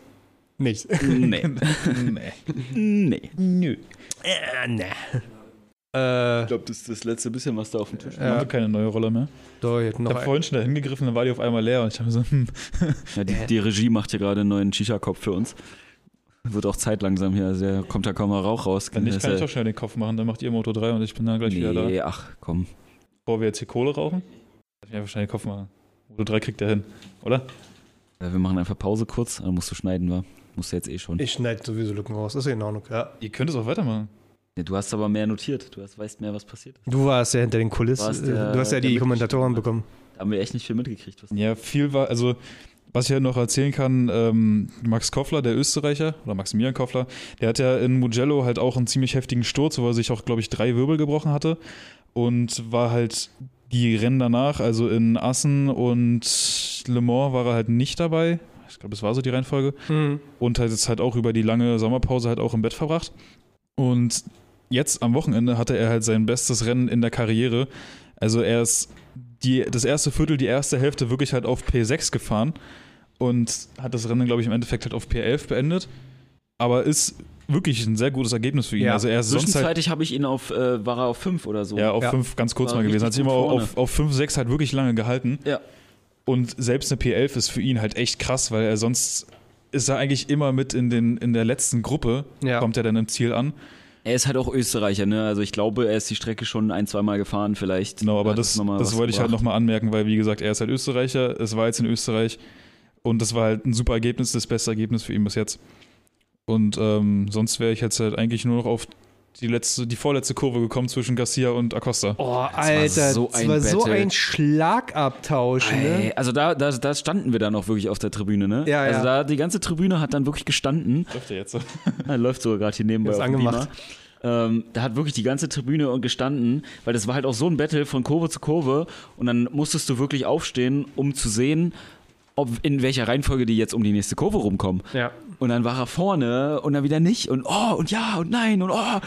nicht. Nee. nee. nee. Nö. Äh, ne. Äh, Ich glaube, das ist das letzte bisschen, was da auf dem Tisch ist. Ich habe keine neue Rolle mehr. doch, Ich habe vorhin schon da hingegriffen, dann war die auf einmal leer und ich habe so, hm, Ja, die, die Regie macht hier gerade einen neuen Shisha-Kopf für uns. Wird auch Zeit langsam hier. Also der kommt da kaum mal Rauch raus. wenn nicht, Das kann ich ist auch schnell den Kopf machen, dann macht ihr Moto 3 und ich bin dann gleich ja, wieder da. Nee, ach komm. Bevor wir jetzt hier Kohle rauchen, lass mich einfach schnell den Kopf machen. Moto 3 kriegt er hin, oder? Ja, wir machen einfach Pause kurz. Dann musst du schneiden, wa? Musst du jetzt eh schon. Ich schneide sowieso Lücken raus, ist ja in Ordnung, ja. Ihr könnt es auch weitermachen. Ja, du hast aber mehr notiert. Du hast, weißt mehr, was passiert ist. Du warst ja hinter den Kulissen, Warst der- du hast ja die Kommentatoren bekommen. Da haben wir echt nicht viel mitgekriegt. Was Ja, viel war, also was ich halt noch erzählen kann, ähm, Max Koffler, der Österreicher, oder Maximilian Koffler, der hat ja in Mugello halt auch einen ziemlich heftigen Sturz, wo er sich auch, glaube ich, drei Wirbel gebrochen hatte und war halt die Rennen danach, also in Assen und Le Mans war er halt nicht dabei. Ich glaube, es war so die Reihenfolge. Mhm. und hat jetzt halt auch über die lange Sommerpause halt auch im Bett verbracht. Und jetzt am Wochenende hatte er halt sein bestes Rennen in der Karriere. Also er ist die, das erste Viertel, die erste Hälfte wirklich halt auf P6 gefahren und hat das Rennen, glaube ich, im Endeffekt halt auf P11 beendet. Aber ist wirklich ein sehr gutes Ergebnis für ihn. Ja. Also er ist sonst halt Zwischenzeitlich habe ich ihn auf, äh, war er auf 5 oder so. ja, auf Ja. 5 ganz kurz War mal gewesen. Hat sich immer auf 5, 6 halt wirklich lange gehalten. Ja. Und selbst eine P11 ist für ihn halt echt krass, weil er sonst ist er eigentlich immer mit in, den, in der letzten Gruppe, Ja. kommt er dann im Ziel an. Er ist halt auch Österreicher, ne? Also ich glaube, er ist die Strecke schon ein, zweimal gefahren, vielleicht. Genau, aber Hat das, das wollte ich halt gebracht. nochmal anmerken, weil wie gesagt, er ist halt Österreicher, es war jetzt in Österreich und das war halt ein super Ergebnis, das beste Ergebnis für ihn bis jetzt. Und ähm, sonst wäre ich jetzt halt eigentlich nur noch auf die letzte, die vorletzte Kurve gekommen zwischen Garcia und Acosta. Oh, Alter, so das ein war so ein Schlagabtausch, Ey, ne? also da, da, da standen wir dann auch wirklich auf der Tribüne, ne? Ja, also ja. da die ganze Tribüne hat dann wirklich gestanden. Läuft er jetzt so? Er läuft sogar gerade hier nebenbei Ist angemacht. Ähm, da hat wirklich die ganze Tribüne und gestanden, weil das war halt auch so ein Battle von Kurve zu Kurve und dann musstest du wirklich aufstehen, um zu sehen, ob in welcher Reihenfolge die jetzt um die nächste Kurve rumkommen. Ja. Und dann war er vorne und dann wieder nicht und oh und ja und nein und oh.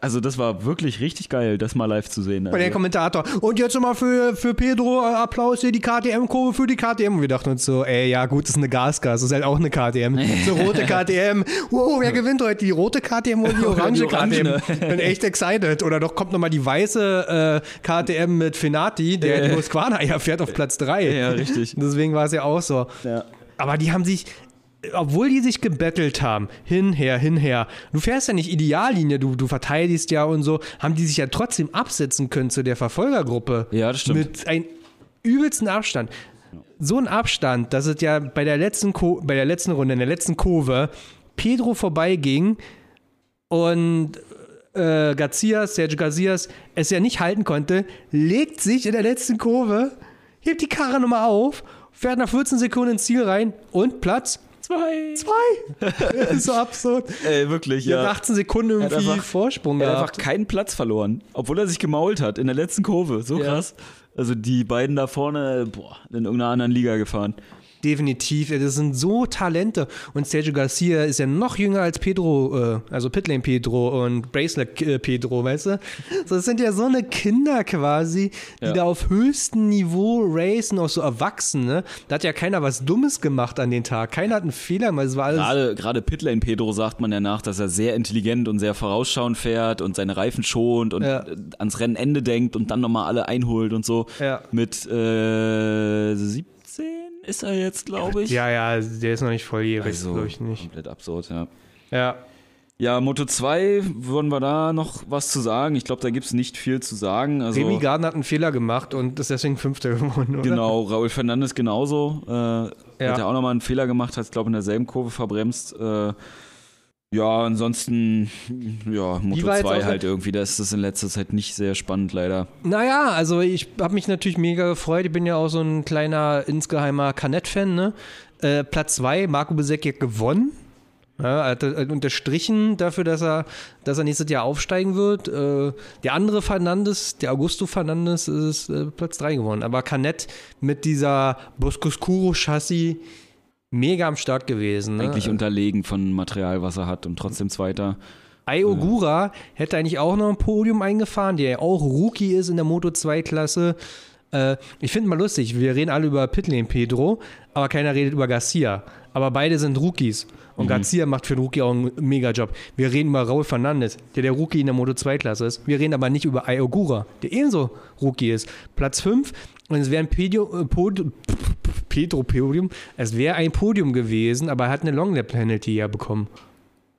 Also das war wirklich richtig geil, das mal live zu sehen. Und der Also, Kommentator, und jetzt nochmal für, für Pedro äh, Applaus hier, die KTM-Kurve für die KTM. Und wir dachten uns so, ey, ja gut, das ist eine Gasgas, das ist halt auch eine KTM. So rote KTM. Wow, wer gewinnt heute? Die rote KTM oder die Oder die orange. KTM? Bin echt excited. Oder doch kommt nochmal die weiße äh, KTM mit Finati, der die Husqvarna ja fährt auf Platz 3. ja, richtig. Deswegen war es ja auch so. Ja. Aber die haben sich, obwohl die sich gebettelt haben, hinher, hinher, du fährst ja nicht Ideallinie, du, du verteidigst ja und so, haben die sich ja trotzdem absetzen können zu der Verfolgergruppe. Ja, das stimmt. Mit einem übelsten Abstand. So ein Abstand, dass es ja bei der letzten, Ko bei der letzten Runde, in der letzten Kurve, Pedro vorbeiging und äh, Garcias, Sergio Garcias, es ja nicht halten konnte, legt sich in der letzten Kurve, hebt die Karre nochmal auf, fährt nach 14 Sekunden ins Ziel rein und Platz Zwei. zwei. Das ist so absurd. Ey, wirklich, Ja. ja. 18 Sekunden hat irgendwie einfach- Vorsprung Er hat einfach gehabt. keinen Platz verloren, obwohl er sich gemault hat in der letzten Kurve. So Ja. krass. Also die beiden da vorne, boah, in irgendeiner anderen Liga gefahren. Definitiv, das sind so Talente. Und Sergio Garcia ist ja noch jünger als Pedro, äh, also Pitlane Pedro und Bracelet äh, Pedro, weißt du? So, das sind ja so eine Kinder quasi, die Ja. da auf höchstem Niveau racen, auch so Erwachsene. Da hat ja keiner was Dummes gemacht an den Tag. Keiner hat einen Fehler gemacht. Es war alles. Gerade, gerade Pitlane Pedro sagt man ja nach, dass er sehr intelligent und sehr vorausschauend fährt und seine Reifen schont und Ja. ans Rennende denkt und dann nochmal alle einholt und so. Ja. Mit äh, 17 ist er jetzt, glaube ich. Ja, ja, der ist noch nicht volljährig, also, glaube ich nicht. komplett absurd, ja. Ja. Ja, Moto 2, wollen wir da noch was zu sagen? Ich glaube, da gibt es nicht viel zu sagen. Also, Remy Gardner hat einen Fehler gemacht und ist deswegen Fünfter geworden, oder? Genau, Raul Fernandes genauso. Äh, Hat er auch nochmal einen Fehler gemacht, hat, glaube in derselben Kurve verbremst. Äh, ja, ansonsten, ja, Moto war jetzt 2 auch- halt irgendwie, da ist das in letzter Zeit nicht sehr spannend, leider. Naja, also ich habe mich natürlich mega gefreut. Ich bin ja auch so ein kleiner insgeheimer Canet-Fan, ne? Äh, Platz 2, Marco Besecki hat gewonnen. Ja, er hat äh, unterstrichen dafür, dass er, dass er nächstes Jahr aufsteigen wird. Äh, der andere Fernandes, der Augusto Fernandes, ist äh, Platz 3 geworden. Aber Canet mit dieser Boscoscuro-Chassis mega am Start gewesen. Ne? Eigentlich unterlegen von Material, was er hat und trotzdem Zweiter. Ayogura hätte eigentlich auch noch ein Podium eingefahren, der ja auch Rookie ist in der Moto 2-Klasse. Äh, ich finde mal lustig, wir reden alle über Pitlane Pedro, aber keiner redet über Garcia. Aber beide sind Rookies. Und Garcia macht für den Rookie auch einen Mega-Job. Wir reden über Raul Fernandes, der der Rookie in der Moto 2-Klasse ist. Wir reden aber nicht über Ayogura, der ebenso Rookie ist. Platz 5 und es wäre ein Pedio, äh, Pod, Pedro Podium. Es wäre ein Podium gewesen, aber er hat eine Long Lap Penalty ja bekommen.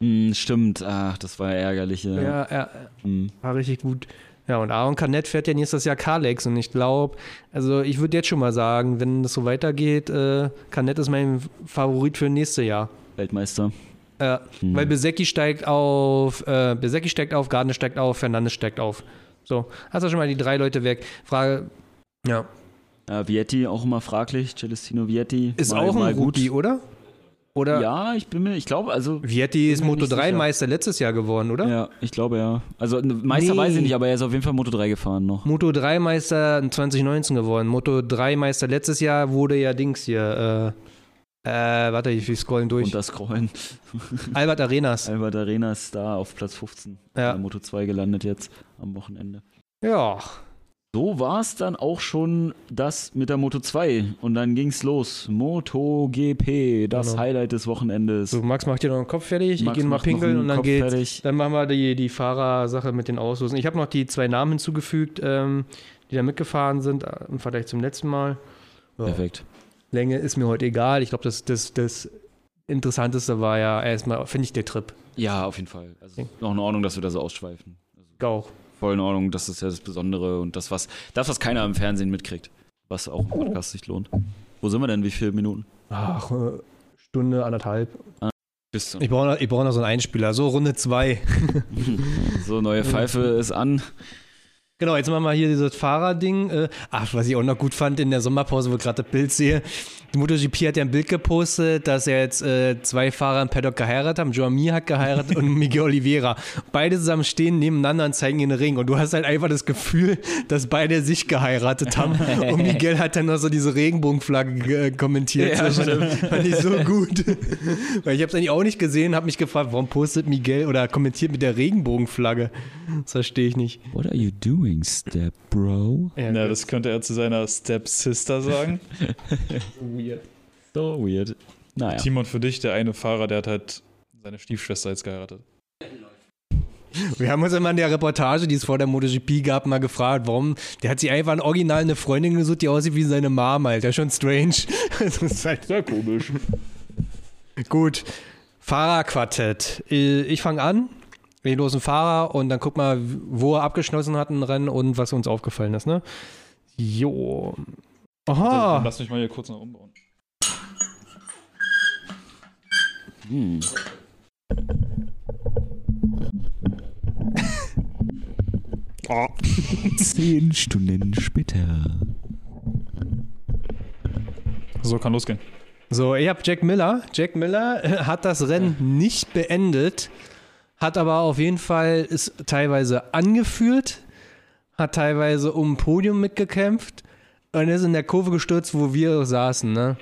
Hm, stimmt, ach, das war ärgerlich. Ja. Ja, ja, Hm. war richtig gut. Ja, und Aaron Canet fährt ja nächstes Jahr Kalex und ich glaube, also ich würde jetzt schon mal sagen, wenn das so weitergeht, äh, Canet ist mein Favorit für nächstes Jahr. Weltmeister. Äh, Mhm. Weil Besecki steigt auf, äh, Besecki steigt auf, Gardner steigt auf, Fernandes steigt auf. So, hast du schon mal die drei Leute weg. Frage, ja, Äh, Vietti auch immer fraglich. Celestino Vietti. ist mal- auch mal ein Rookie, oder? Oder Ja, ich bin mir, ich glaube, also. Vietti ist Moto nicht 3 sicher. Meister letztes Jahr geworden, oder? Ja, ich glaube ja. Also ne, Meister Nee. weiß ich nicht, aber er ist auf jeden Fall Moto 3 gefahren noch. Moto 3 Meister 2019 geworden. Moto 3 Meister letztes Jahr wurde ja Dings hier, äh, äh, warte, ich wir scrollen durch. Und das Scrollen. Albert Arenas. Albert Arena ist da auf Platz 15. Ja. Moto 2 gelandet jetzt am Wochenende. Ja, So war es dann auch schon das mit der Moto 2. Und dann ging's los. Moto GP, das Genau. Highlight des Wochenendes. so Max macht dir noch den Kopf fertig, ich Max gehe mal pinkeln und dann Kopf geht's. fertig. Dann machen wir die, die Fahrersache mit den Auslosen. Ich habe noch die zwei Namen hinzugefügt, ähm, die da mitgefahren sind äh, im Vergleich zum letzten Mal. Ja. Perfekt. Länge ist mir heute egal. Ich glaube, das, das, das Interessanteste war ja erstmal, finde ich, der Trip. Ja, auf jeden Fall. Also Okay. noch in Ordnung, dass wir da so ausschweifen. Also Auch. Voll in Ordnung, das ist ja das Besondere und das, was, das, was keiner im Fernsehen mitkriegt. Was auch im Podcast sich lohnt. Wo sind wir denn? Wie viele Minuten? Ach, äh, Stunde, anderthalb. Bis zu. Ich brauche noch, ich brauch noch so einen Einspieler. So, Runde zwei. So, neue Pfeife ist an. Genau, jetzt machen wir hier dieses Fahrerding. Äh, ach, was ich auch noch gut fand in der Sommerpause, wo ich gerade das Bild sehe. Die MotoGP hat ja ein Bild gepostet, dass er jetzt äh, zwei Fahrer im Paddock geheiratet haben. Joan Mir hat geheiratet und Miguel Oliveira. Beide zusammen stehen nebeneinander und zeigen in den Ring. Und du hast halt einfach das Gefühl, dass beide sich geheiratet haben. und Miguel hat dann noch so diese Regenbogenflagge äh, kommentiert. Ja, das fand, fand ich so gut. Weil ich habe es eigentlich auch nicht gesehen, habe mich gefragt, warum postet Miguel oder kommentiert mit der Regenbogenflagge? Das verstehe ich nicht. What are you doing, Step Bro? Ja, das könnte er zu seiner Stepsister sagen. So weird. Naja. Timon, für dich, der eine Fahrer, der hat halt seine Stiefschwester jetzt geheiratet. Wir haben uns immer in der Reportage, die es vor der MotoGP gab, mal gefragt, warum. Der hat sich einfach ein Original eine Freundin gesucht, die aussieht wie seine Mom, Alter. Schon strange. Das ist halt Sehr komisch. gut. Fahrerquartett. Äh, Ich fange an. Wir losen Fahrer und dann guck mal, wo er abgeschlossen hat ein Rennen und was uns aufgefallen ist, ne? Jo. Aha. lass mich mal hier kurz noch umbauen. Hm. Zehn Stunden später. So, kann losgehen. So, ich habe Jack Miller. Jack Miller äh, hat das Rennen nicht beendet, hat aber auf jeden Fall es teilweise angeführt, hat teilweise um ein Podium mitgekämpft und ist in der Kurve gestürzt, wo wir saßen. Ne?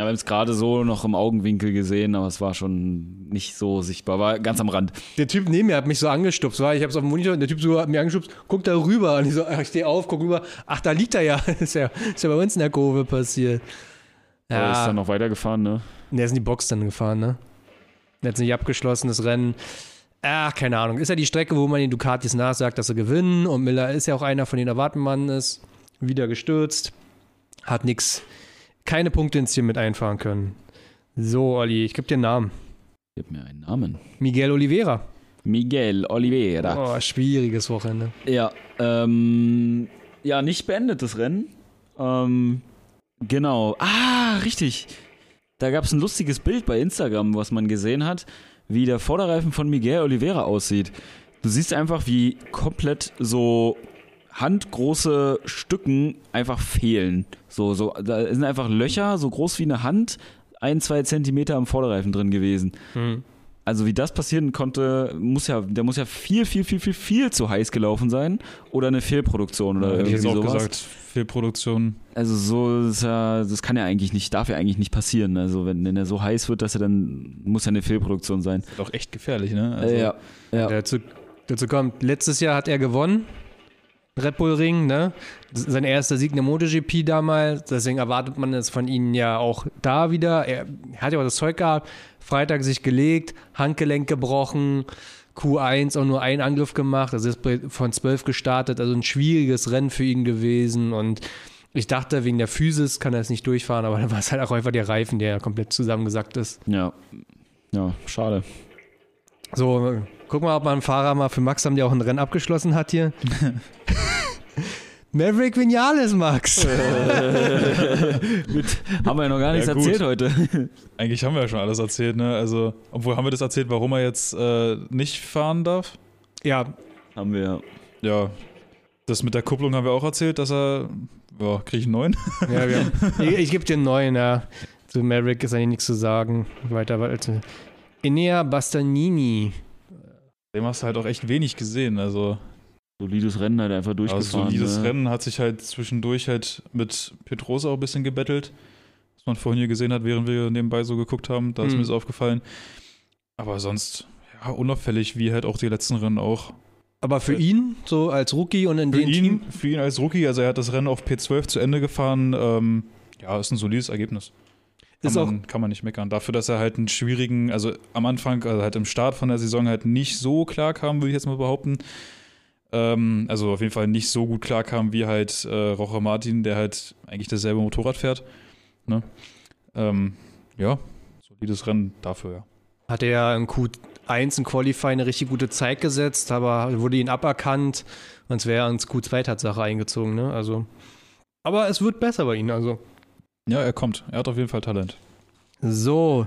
Ja, wir haben es gerade so noch im Augenwinkel gesehen, aber es war schon nicht so sichtbar. War ganz am Rand. Der Typ neben mir hat mich so angestupst, war ich habe es auf dem Monitor und der Typ so hat mich angestupst, guckt da rüber und ich so, ach, ich stehe auf, guck rüber, ach, da liegt er ja. ist ja, ist ja bei uns in der Kurve passiert. Ja. Ist dann noch weitergefahren, ne? Der ist in die Box dann gefahren, ne? Der hat nicht abgeschlossen, das Rennen. Ach, keine Ahnung. Ist ja die Strecke, wo man den Ducatis nachsagt, dass sie gewinnen. Und Miller ist ja auch einer von den erwarten man ist. Wieder gestürzt. Hat nix. Keine Punkte ins Ziel mit einfahren können. So, Olli, ich gebe dir einen Namen. Gib mir einen Namen. Miguel Oliveira. Miguel Oliveira. Oh, schwieriges Wochenende. Ja, ähm, ja, nicht beendet das Rennen. Ähm, genau. Ah, richtig. Da gab es ein lustiges Bild bei Instagram, was man gesehen hat, wie der Vorderreifen von Miguel Oliveira aussieht. Du siehst einfach, wie komplett so handgroße Stücken einfach fehlen. So, so, da sind einfach Löcher, so groß wie eine Hand, ein, zwei Zentimeter am Vorderreifen drin gewesen. Hm. Also wie das passieren konnte, muss ja, der muss ja viel, viel, viel, viel, viel zu heiß gelaufen sein oder eine Fehlproduktion oder ich irgendwie auch sowas. gesagt, Fehlproduktion. Also so ist ja, das kann ja eigentlich nicht, darf ja eigentlich nicht passieren. Also wenn, wenn er so heiß wird, dass er dann muss ja eine Fehlproduktion sein. Auch echt gefährlich, ne? Also, äh, ja, ja. Dazu, dazu kommt, letztes Jahr hat er gewonnen. Red Bull Ring, ne? Sein erster Sieg in der MotoGP damals. Deswegen erwartet man es von ihnen ja auch da wieder. Er hat ja auch das Zeug gehabt. Freitag sich gelegt, Handgelenk gebrochen, Q1 auch nur einen Angriff gemacht. Also ist von 12 gestartet. Also ein schwieriges Rennen für ihn gewesen. Und ich dachte, wegen der Physis kann er es nicht durchfahren, aber dann war es halt auch einfach der Reifen, der komplett zusammengesackt ist. Ja. Ja, schade. So, guck mal, ob man einen Fahrer mal für Max haben, der auch ein Rennen abgeschlossen hat hier. Maverick Vinales, Max. Mit, haben wir ja noch gar nichts Ja, gut. erzählt heute. Eigentlich haben wir ja schon alles erzählt, ne? Also, obwohl haben wir das erzählt, warum er jetzt äh, nicht fahren darf? ja, haben wir. Ja, das mit der Kupplung haben wir auch erzählt, dass er, ja, kriege ich einen neuen? ja wir haben, ich, ich gebe dir einen neuen, ja. Zu Maverick ist eigentlich nichts zu sagen. Weiter, weiter. Enea Bastanini. Dem hast du halt auch echt wenig gesehen, also. Solides Rennen halt einfach durchgefahren. solides ne? Rennen hat sich halt zwischendurch halt mit Petrosa auch ein bisschen gebettelt. Was man vorhin hier gesehen hat, während wir nebenbei so geguckt haben. Da ist Mhm. mir das aufgefallen. Aber sonst, ja, unauffällig, wie halt auch die letzten Rennen auch. Aber für ihn, so als Rookie und in Für dem ihn, Team, für ihn als Rookie, also er hat das Rennen auf P12 zu Ende gefahren. Ähm, ja, ist ein solides Ergebnis. Kann, ist auch man, kann man nicht meckern. Dafür, dass er halt einen schwierigen, also am Anfang, also halt im Start von der Saison halt nicht so klar kam, würde ich jetzt mal behaupten. Ähm, also auf jeden Fall nicht so gut klar kam wie halt äh, Rocher Martin, der halt eigentlich dasselbe Motorrad fährt. Ne? Ähm, ja, solides Rennen dafür, ja. hat er im Q1 in Qualify eine richtig gute Zeit gesetzt, aber wurde ihn aberkannt, sonst wäre er ins Q2 Tatsache eingezogen, ne? Also. Aber es wird besser bei ihm, also. Ja, er kommt. Er hat auf jeden Fall Talent. So,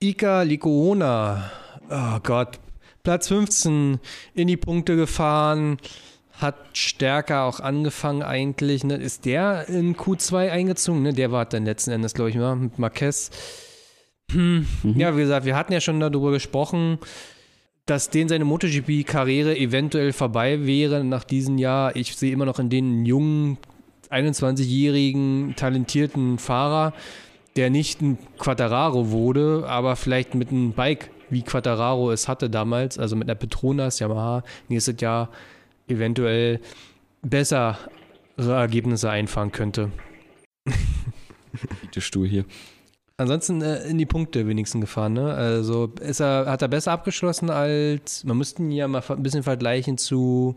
Ika Likuona, oh Gott, Platz 15 in die Punkte gefahren, hat stärker auch angefangen eigentlich. Ne? Ist der in Q2 eingezogen? Ne? Der war dann letzten Endes, glaube ich, mal mit Marquez. Hm. Mhm. Ja, wie gesagt, wir hatten ja schon darüber gesprochen, dass den seine MotoGP-Karriere eventuell vorbei wäre nach diesem Jahr. Ich sehe immer noch in den jungen, 21-jährigen, talentierten Fahrer, der nicht ein Quattararo wurde, aber vielleicht mit einem Bike, wie Quattararo es hatte damals, also mit einer Petronas Yamaha, nächstes Jahr eventuell bessere Ergebnisse einfahren könnte. Der Stuhl hier. Ansonsten äh, in die Punkte wenigstens gefahren, ne? Also ist er, hat er besser abgeschlossen als, man müsste ihn ja mal ein bisschen vergleichen zu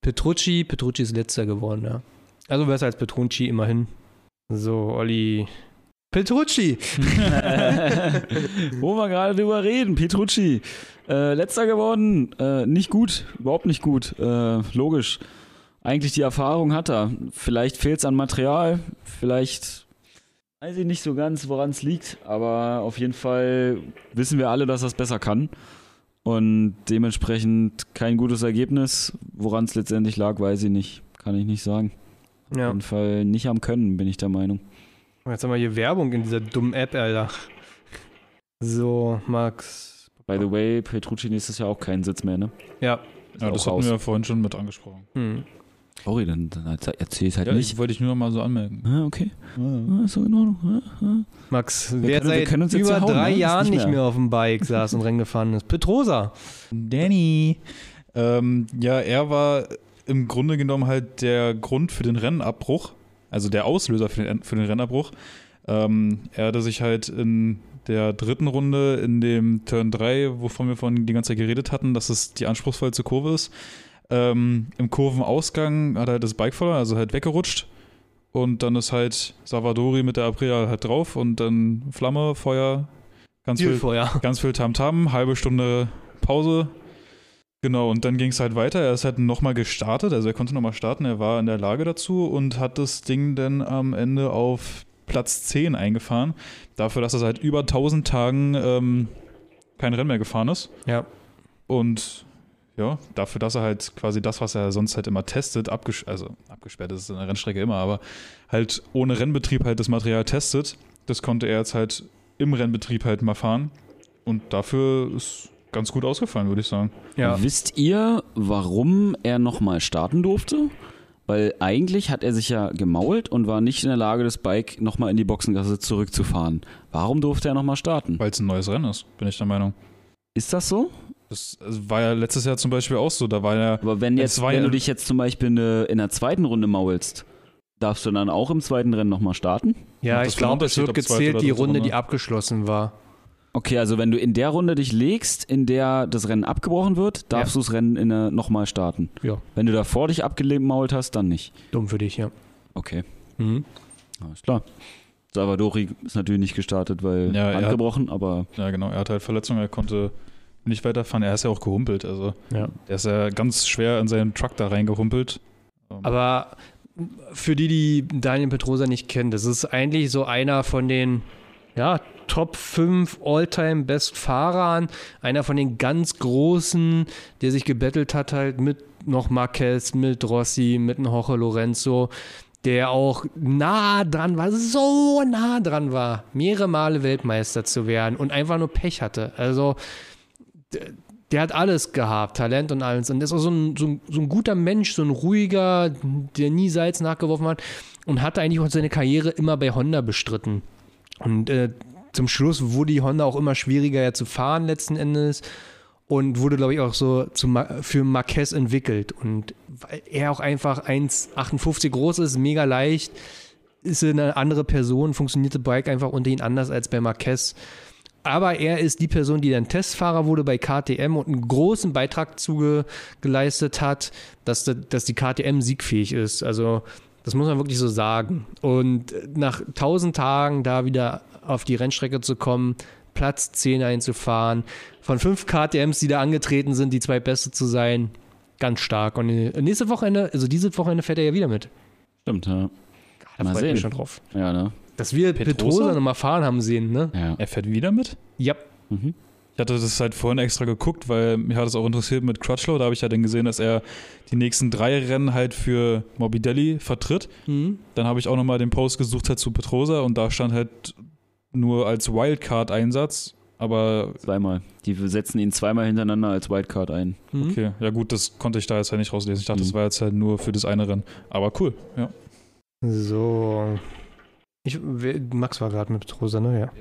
Petrucci. Petrucci ist letzter geworden, ja. Also besser als Petrucci immerhin. So, Olli. Petrucci! Wo wir gerade drüber reden, Petrucci. Äh, letzter geworden, äh, nicht gut, überhaupt nicht gut. Äh, logisch. Eigentlich die Erfahrung hat er. Vielleicht fehlt es an Material, vielleicht weiß ich nicht so ganz, woran es liegt, aber auf jeden Fall wissen wir alle, dass er es besser kann. Und dementsprechend kein gutes Ergebnis. Woran es letztendlich lag, weiß ich nicht. Kann ich nicht sagen. Auf Ja. jeden Fall nicht am Können, bin ich der Meinung. Jetzt haben wir hier Werbung in dieser dummen App, Alter. So, Max. By the way, Petrucci nächstes Jahr auch keinen Sitz mehr, ne? Ja. Ist Ja, das raus. hatten wir ja vorhin schon mit angesprochen. Hm. Sorry, dann, dann erzähl es halt Ja, nicht. ich wollte ich nur noch mal so anmerken. Ah, okay. Ah, ist doch in Ordnung. Ah, ah. Max, Wir wer können- wir seit können uns jetzt über ja hauen, drei ne? Jahren nicht nicht mehr. mehr auf dem Bike saß und Rennen gefahren ist. Petrosa. Danny. Ähm, ja, er war im Grunde genommen halt der Grund für den Rennabbruch, also der Auslöser für den, für den Rennabbruch. Ähm, er hatte sich halt in der dritten Runde in dem Turn 3, wovon wir vorhin die ganze Zeit geredet hatten, dass es die anspruchsvollste Kurve ist, ähm, im Kurvenausgang hat er halt das Bike verloren, also halt weggerutscht. Und dann ist halt Savadori mit der Aprilia halt drauf und dann Flamme, Feuer, ganz viel. Ganz viel Tamtam, halbe Stunde Pause. Genau, und dann ging es halt weiter. Er ist halt nochmal gestartet, also er konnte nochmal starten, er war in der Lage dazu und hat das Ding dann am Ende auf Platz 10 eingefahren. Dafür, dass er seit über 1000 Tagen ähm, kein Rennen mehr gefahren ist. Ja. Und ja, dafür, dass er halt quasi das, was er sonst halt immer testet, abges also abgesperrt ist in der Rennstrecke immer, aber halt ohne Rennbetrieb halt das Material testet, Das konnte er jetzt halt im Rennbetrieb halt mal fahren. Und dafür ist ganz gut ausgefallen, würde ich sagen. Ja. Wisst ihr, warum er nochmal starten durfte? Weil eigentlich hat er sich ja gemault und war nicht in der Lage, das Bike nochmal in die Boxengasse zurückzufahren. Warum durfte er nochmal starten? Weil es ein neues Rennen ist, bin ich der Meinung. Ist das so? Das also, war ja letztes Jahr zum Beispiel auch so. Da war ja. Aber wenn, jetzt, wenn du dich jetzt zum Beispiel in, der- in der zweiten Runde maulst, darfst du dann auch im zweiten Rennen nochmal starten? Ja, ich glaube, es wird gezählt die Runde, Runde? die abgeschlossen war. Okay, also wenn du in der Runde dich legst, in der das Rennen abgebrochen wird, darfst du das Rennen in der nochmal starten. Ja. Wenn du davor dich abgemault hast, dann nicht. Dumm für dich, ja. Okay, Mhm. alles klar. Salvadori ist natürlich nicht gestartet, weil Ja, er Hand hat- gebrochen, aber Ja, genau. Er hatte halt Verletzungen, er konnte nicht weiterfahren. Er ist ja auch gehumpelt. Also, Ja. er ist ja ganz schwer in seinen Truck da reingehumpelt. Ähm, Aber für die, die Daniel Petrosa nicht kennen, das ist eigentlich so einer von den ja, Top 5 All-Time Best Fahrern, einer von den ganz großen, der sich gebettelt hat halt mit noch Marquez, mit Rossi, mit einem Jorge Lorenzo, der auch nah dran war, so nah dran war, mehrere Male Weltmeister zu werden und einfach nur Pech hatte. Also der, der hat alles gehabt, Talent und alles. Und der ist auch so ein, so, ein, so ein guter Mensch, so ein ruhiger, der nie Salz nachgeworfen hat und hatte eigentlich auch seine Karriere immer bei Honda bestritten. Und äh, zum Schluss wurde die Honda auch immer schwieriger ja zu fahren letzten Endes und wurde, glaube ich, auch so zu, für Marquez entwickelt. Und weil er auch einfach 1,58 groß ist, mega leicht, ist eine andere Person, funktionierte Bike einfach unter ihn anders als bei Marquez. Aber er ist die Person, die dann Testfahrer wurde bei KTM und einen großen Beitrag zuge geleistet hat, dass, dass die KTM siegfähig ist. Also das muss man wirklich so sagen. Und nach 1000 Tagen da wieder auf die Rennstrecke zu kommen, Platz 10 einzufahren, von fünf KTMs, die da angetreten sind, die zwei Beste zu sein, ganz stark. Und nächste Wochenende, also dieses Wochenende fährt er ja wieder mit. stimmt, ja. Da Mal freue ich sehen. mich schon drauf. Ja, ne? Dass wir Petrosa? Petrosa nochmal fahren haben sehen, ne? Ja. er fährt wieder mit? Ja. Mhm. Ich hatte das halt vorhin extra geguckt, weil mich hat es auch interessiert mit Crutchlow. Da habe ich ja dann gesehen, dass er die nächsten drei Rennen halt für Morbidelli vertritt. Mhm. Dann habe ich auch nochmal den Post gesucht halt zu Petrosa und da stand halt nur als Wildcard-Einsatz. Aber Zweimal. Die setzen ihn zweimal hintereinander als Wildcard ein. Mhm. okay, ja gut, das konnte ich da jetzt halt nicht rauslesen. Ich dachte, Mhm. das war jetzt halt nur für das eine Rennen. Aber cool, ja. So. Ich, Max war gerade mit Petrosa, ne? Ja.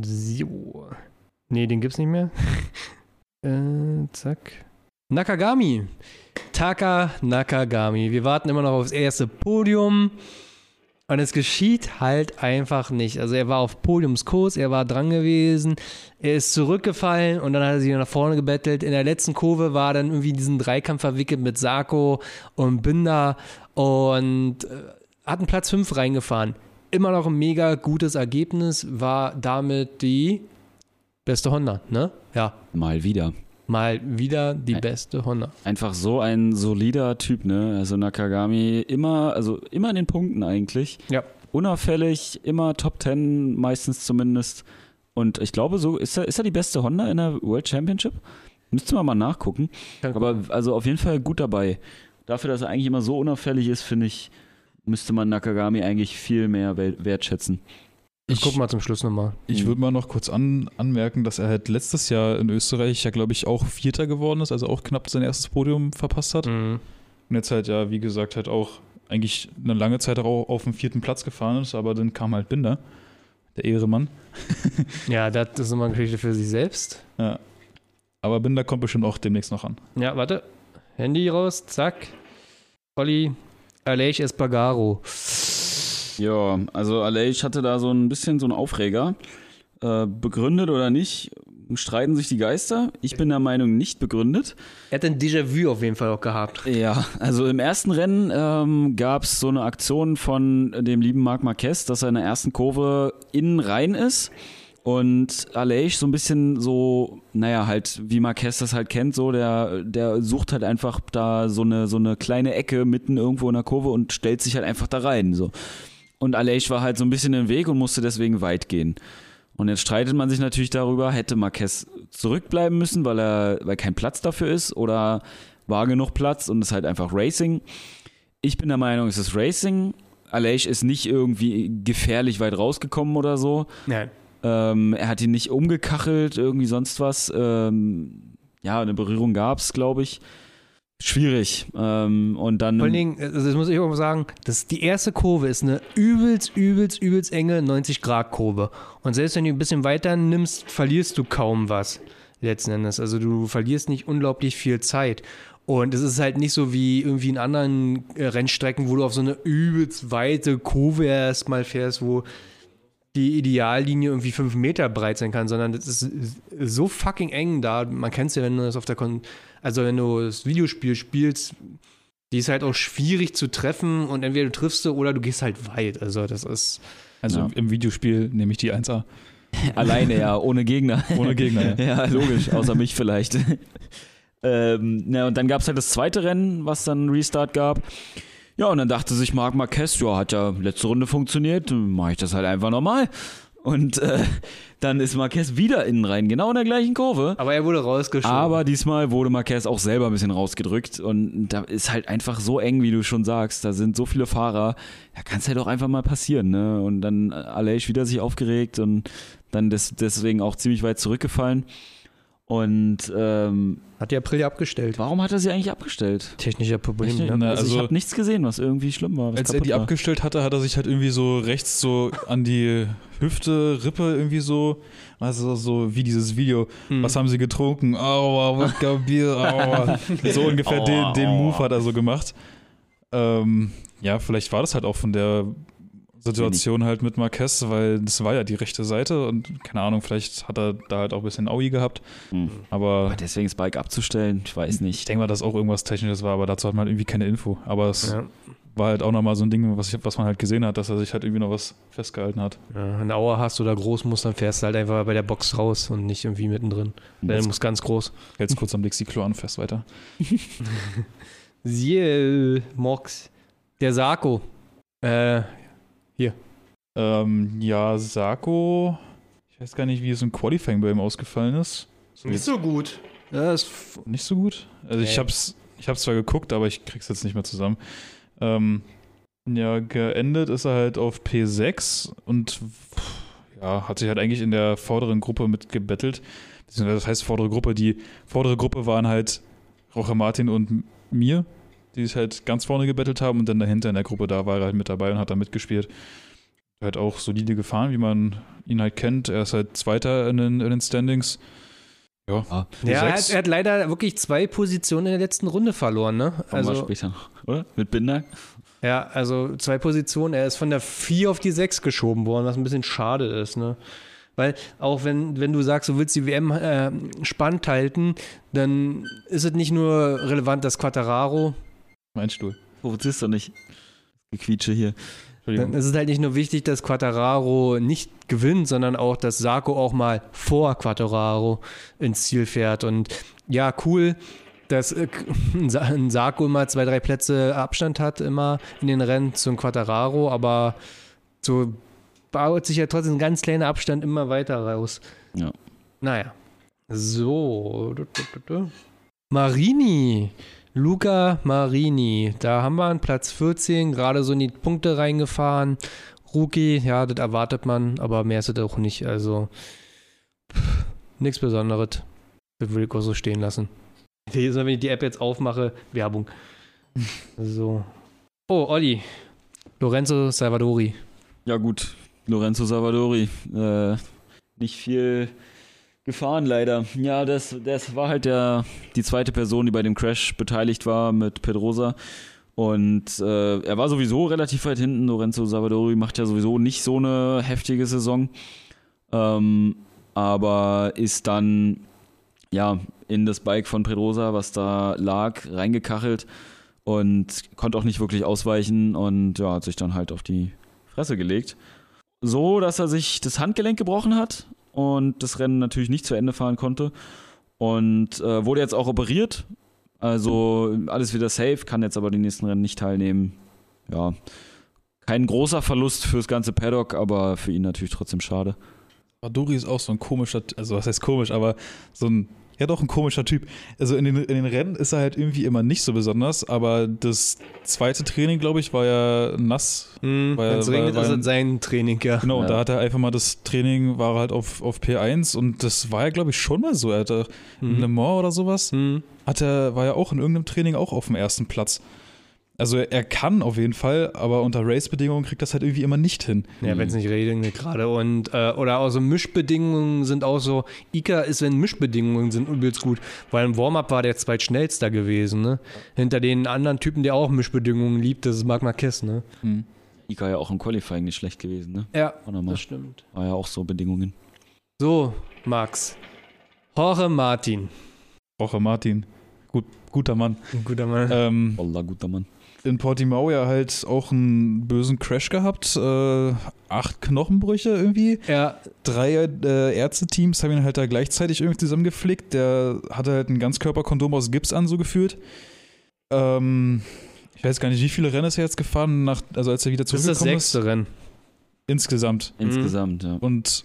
So. Nee, den gibt's nicht mehr. äh, zack. Nakagami. Taka Nakagami. Wir warten immer noch aufs erste Podium. Und es geschieht halt einfach nicht. Also er war auf Podiumskurs, er war dran gewesen, er ist zurückgefallen und dann hat er sich nach vorne gebettelt. In der letzten Kurve war er dann irgendwie in diesen Dreikampf verwickelt mit Sarko und Binder und äh, hat einen Platz 5 reingefahren. Immer noch ein mega gutes Ergebnis, war damit die beste Honda, ne? Ja, Mal wieder. mal wieder die beste Honda. Einfach so ein solider Typ, ne? Also Nakagami immer, also immer in den Punkten eigentlich. Ja. Unauffällig, immer Top 10, meistens zumindest. Und ich glaube, so ist er, ist er die beste Honda in der World Championship? Müsste man mal nachgucken. Aber also auf jeden Fall gut dabei. Dafür, dass er eigentlich immer so unauffällig ist, finde ich, müsste man Nakagami eigentlich viel mehr wertschätzen. Ich guck mal zum Schluss nochmal. Ich würde mal noch kurz an, anmerken, dass er halt letztes Jahr in Österreich ja, glaube ich, auch Vierter geworden ist, also auch knapp sein erstes Podium verpasst hat. Mhm. Und jetzt halt ja, wie gesagt, halt auch eigentlich eine lange Zeit auch auf dem vierten Platz gefahren ist, aber dann kam halt Binder, der Ehremann. Ja, das ist nochmal eine Geschichte für sich selbst. Ja. Aber Binder kommt bestimmt auch demnächst noch an. Ja, warte. Handy raus, zack. Olli, Aleix Espargaro. Ja, also Aleix hatte da so ein bisschen so einen Aufreger. Äh, begründet oder nicht, streiten sich die Geister. Ich bin der Meinung, nicht begründet. Er hat ein Déjà-vu auf jeden Fall auch gehabt. Ja, also im ersten Rennen ähm, gab es so eine Aktion von dem lieben Marc Marquez, dass er in der ersten Kurve innen rein ist und Aleix so ein bisschen so, naja, halt wie Marquez das halt kennt, so der, der sucht halt einfach da so eine, so eine kleine Ecke mitten irgendwo in der Kurve und stellt sich halt einfach da rein, so. Und Aleix war halt so ein bisschen im Weg und musste deswegen weit gehen. Und jetzt streitet man sich natürlich darüber, hätte Marquez zurückbleiben müssen, weil er, weil kein Platz dafür ist oder war genug Platz und es ist halt einfach Racing. Ich bin der Meinung, es ist Racing. Aleix ist nicht irgendwie gefährlich weit rausgekommen oder so. Nein. Ähm, er hat ihn nicht umgekachelt, irgendwie sonst was. Ähm, ja, eine Berührung gab es, glaube ich. Schwierig. Ähm, und dann. Vor allen Dingen, also das muss ich auch mal sagen, das, die erste Kurve ist eine übelst, übelst, übelst enge 90-Grad-Kurve. Und selbst wenn du ein bisschen weiter nimmst, verlierst du kaum was letzten Endes. Also du verlierst nicht unglaublich viel Zeit. Und es ist halt nicht so wie irgendwie in anderen äh, Rennstrecken, wo du auf so eine übelst weite Kurve erstmal fährst, wo die Ideallinie irgendwie fünf Meter breit sein kann, sondern das ist so fucking eng da. Man kennt es ja, wenn du das auf der Kon also wenn du das Videospiel spielst, die ist halt auch schwierig zu treffen und entweder du triffst sie oder du gehst halt weit. Also das ist. Also Ja. im Videospiel nehme ich die 1A. Alleine, ja, ohne Gegner. Ohne Gegner, ja. ja, logisch, außer mich vielleicht. ähm, na, und dann gab es halt das zweite Rennen, was dann Restart gab. Ja, und dann dachte sich Marc Marquez, ja, hat ja letzte Runde funktioniert, dann mache ich das halt einfach nochmal. Und äh, dann ist Marquez wieder innen rein, genau in der gleichen Kurve. Aber er wurde rausgeschoben. Aber diesmal wurde Marquez auch selber ein bisschen rausgedrückt und da ist halt einfach so eng, wie du schon sagst. Da sind so viele Fahrer, da kann es halt auch einfach mal passieren. Ne? Und dann Aleix wieder sich aufgeregt und dann des, deswegen auch ziemlich weit zurückgefallen. Und ähm, Hat die Aprilia abgestellt. warum hat er sie eigentlich abgestellt? Technischer Problem. Ich, Ne? Na, also, ich also- habe nichts gesehen, was irgendwie schlimm war. Was Als er die war. abgestellt hatte, hat er sich halt irgendwie so rechts so an die Hüfte, Rippe irgendwie so, also so wie dieses Video, Hm. was haben sie getrunken? Aua, Wodka, Bier, aua. So ungefähr Aua, den, den aua. Move hat er so gemacht. Ähm, ja, vielleicht war das halt auch von der Situation halt mit Marquez, weil das war ja die rechte Seite und keine Ahnung, vielleicht hat er da halt auch ein bisschen Aui gehabt, Hm. aber Aber deswegen das Bike abzustellen, ich weiß ich nicht. denke mal, dass auch irgendwas Technisches war, aber dazu hat man halt irgendwie keine Info. Aber es Ja. war halt auch nochmal so ein Ding, was, ich, was man halt gesehen hat, dass er sich halt irgendwie noch was festgehalten hat. Ja, eine Auer hast oder groß musst, dann fährst du halt einfach bei der Box raus und nicht irgendwie mittendrin. Weil du musst ganz groß. Hältst kurz am Dixie-Klo an, fest weiter. Siehe, Mox. Der Sarko. Äh, Ähm, ja, Sarko, ich weiß gar nicht, wie es im Qualifying bei ihm ausgefallen ist. So jetzt so gut. Das nicht so gut. Also ich Nee. hab's, ich hab's zwar geguckt, aber ich krieg's jetzt nicht mehr zusammen. Ähm, ja, geendet ist er halt auf P6 und ja, hat sich halt eigentlich in der vorderen Gruppe mitgebettelt. Das heißt vordere Gruppe, die vordere Gruppe waren halt Roche Martin und mir, die sich halt ganz vorne gebettelt haben und dann dahinter in der Gruppe, da war er halt mit dabei und hat da mitgespielt. Halt auch solide gefahren, wie man ihn halt kennt. Er ist halt Zweiter in den, in den Standings. Ja, Ah, ja, er hat, P6. er hat leider wirklich zwei Positionen in der letzten Runde verloren, ne? kommen Also, später noch, oder? Mit Binder? ja, also zwei Positionen. Er ist von der 4 auf die 6 geschoben worden, was ein bisschen schade ist, ne? Weil auch wenn, wenn du sagst, du willst die WM äh, spannend halten, dann ist es nicht nur relevant, dass Quattararo mein Stuhl. Provozierst du nicht? Gequietsche hier. Dann ist es halt nicht nur wichtig, dass Quattararo nicht gewinnt, sondern auch, dass Sarko auch mal vor Quattararo ins Ziel fährt. Und ja, cool, dass äh, ein Sarko immer zwei, drei Plätze Abstand hat, immer in den Rennen zum Quattararo, aber so baut sich ja trotzdem ein ganz kleiner Abstand immer weiter raus. Ja. Naja. So. Marini. Luca Marini. Da haben wir einen Platz 14, gerade so in die Punkte reingefahren. Rookie, ja, das erwartet man, aber mehr ist es auch nicht. Also nichts Besonderes. Das würde ich auch so stehen lassen. Jedes Mal, wenn ich die App jetzt aufmache, Werbung. So. Oh, Olli. Lorenzo Salvadori. Ja, gut. Lorenzo Salvadori. Äh, nicht viel gefahren, leider. Ja, das, das war halt der, die zweite Person, die bei dem Crash beteiligt war mit Pedrosa. Und äh, er war sowieso relativ weit hinten. Lorenzo Salvadori macht ja sowieso nicht so eine heftige Saison. Ähm, aber ist dann ja in das Bike von Pedrosa, was da lag, reingekachelt und konnte auch nicht wirklich ausweichen und ja, hat sich dann halt auf die Fresse gelegt. So, dass er sich das Handgelenk gebrochen hat und das Rennen natürlich nicht zu Ende fahren konnte. Und äh, wurde jetzt auch operiert. Also alles wieder safe, kann jetzt aber die nächsten Rennen nicht teilnehmen. Ja, kein großer Verlust fürs ganze Paddock, aber für ihn natürlich trotzdem schade. Baduri ist auch so ein komischer, also was heißt komisch, aber so ein Ja, doch, ein komischer Typ. Also in den, in den Rennen ist er halt irgendwie immer nicht so besonders, aber das zweite Training, glaube ich, war ja nass. Hm, Weil- Wenn es regnet, ist es sein Training, ja. Genau, und Ja. da hat er einfach mal das Training, war er halt auf, auf P1 und das war ja, glaube ich, schon mal so. Er hatte in Le Mhm. Mans oder sowas, Hm. hat er, war ja auch in irgendeinem Training auch auf dem ersten Platz. Also er kann auf jeden Fall, aber unter Race-Bedingungen kriegt das halt irgendwie immer nicht hin. Ja, wenn es nicht regnet gerade. Und, äh, oder auch so Mischbedingungen sind auch so, Ika ist, wenn Mischbedingungen sind, übelst gut. Weil im Warm-Up war der zweitschnellster gewesen, ne? Hinter den anderen Typen, der auch Mischbedingungen liebt, das ist Marc Marquez, ne? Ika ja auch im Qualifying nicht schlecht gewesen, ne? Ja, nochmal. stimmt. War ja auch so Bedingungen. So, Max. Jorge Martin. Roche Martin, gut, guter Mann. Ein guter Mann. Ähm, Wallah, guter Mann. In Portimao ja halt auch einen bösen Crash gehabt. Äh, acht Knochenbrüche irgendwie. ja, Drei äh, Ärzteteams haben ihn halt da gleichzeitig irgendwie zusammengeflickt. Der hatte halt ein Ganzkörperkondom aus Gips an, so gefühlt. Ähm, ich weiß gar nicht, wie viele Rennen ist er jetzt gefahren, nach, also als er wieder das ist das zurückgekommen ist. sechste Rennen. Insgesamt. Insgesamt, ja. Und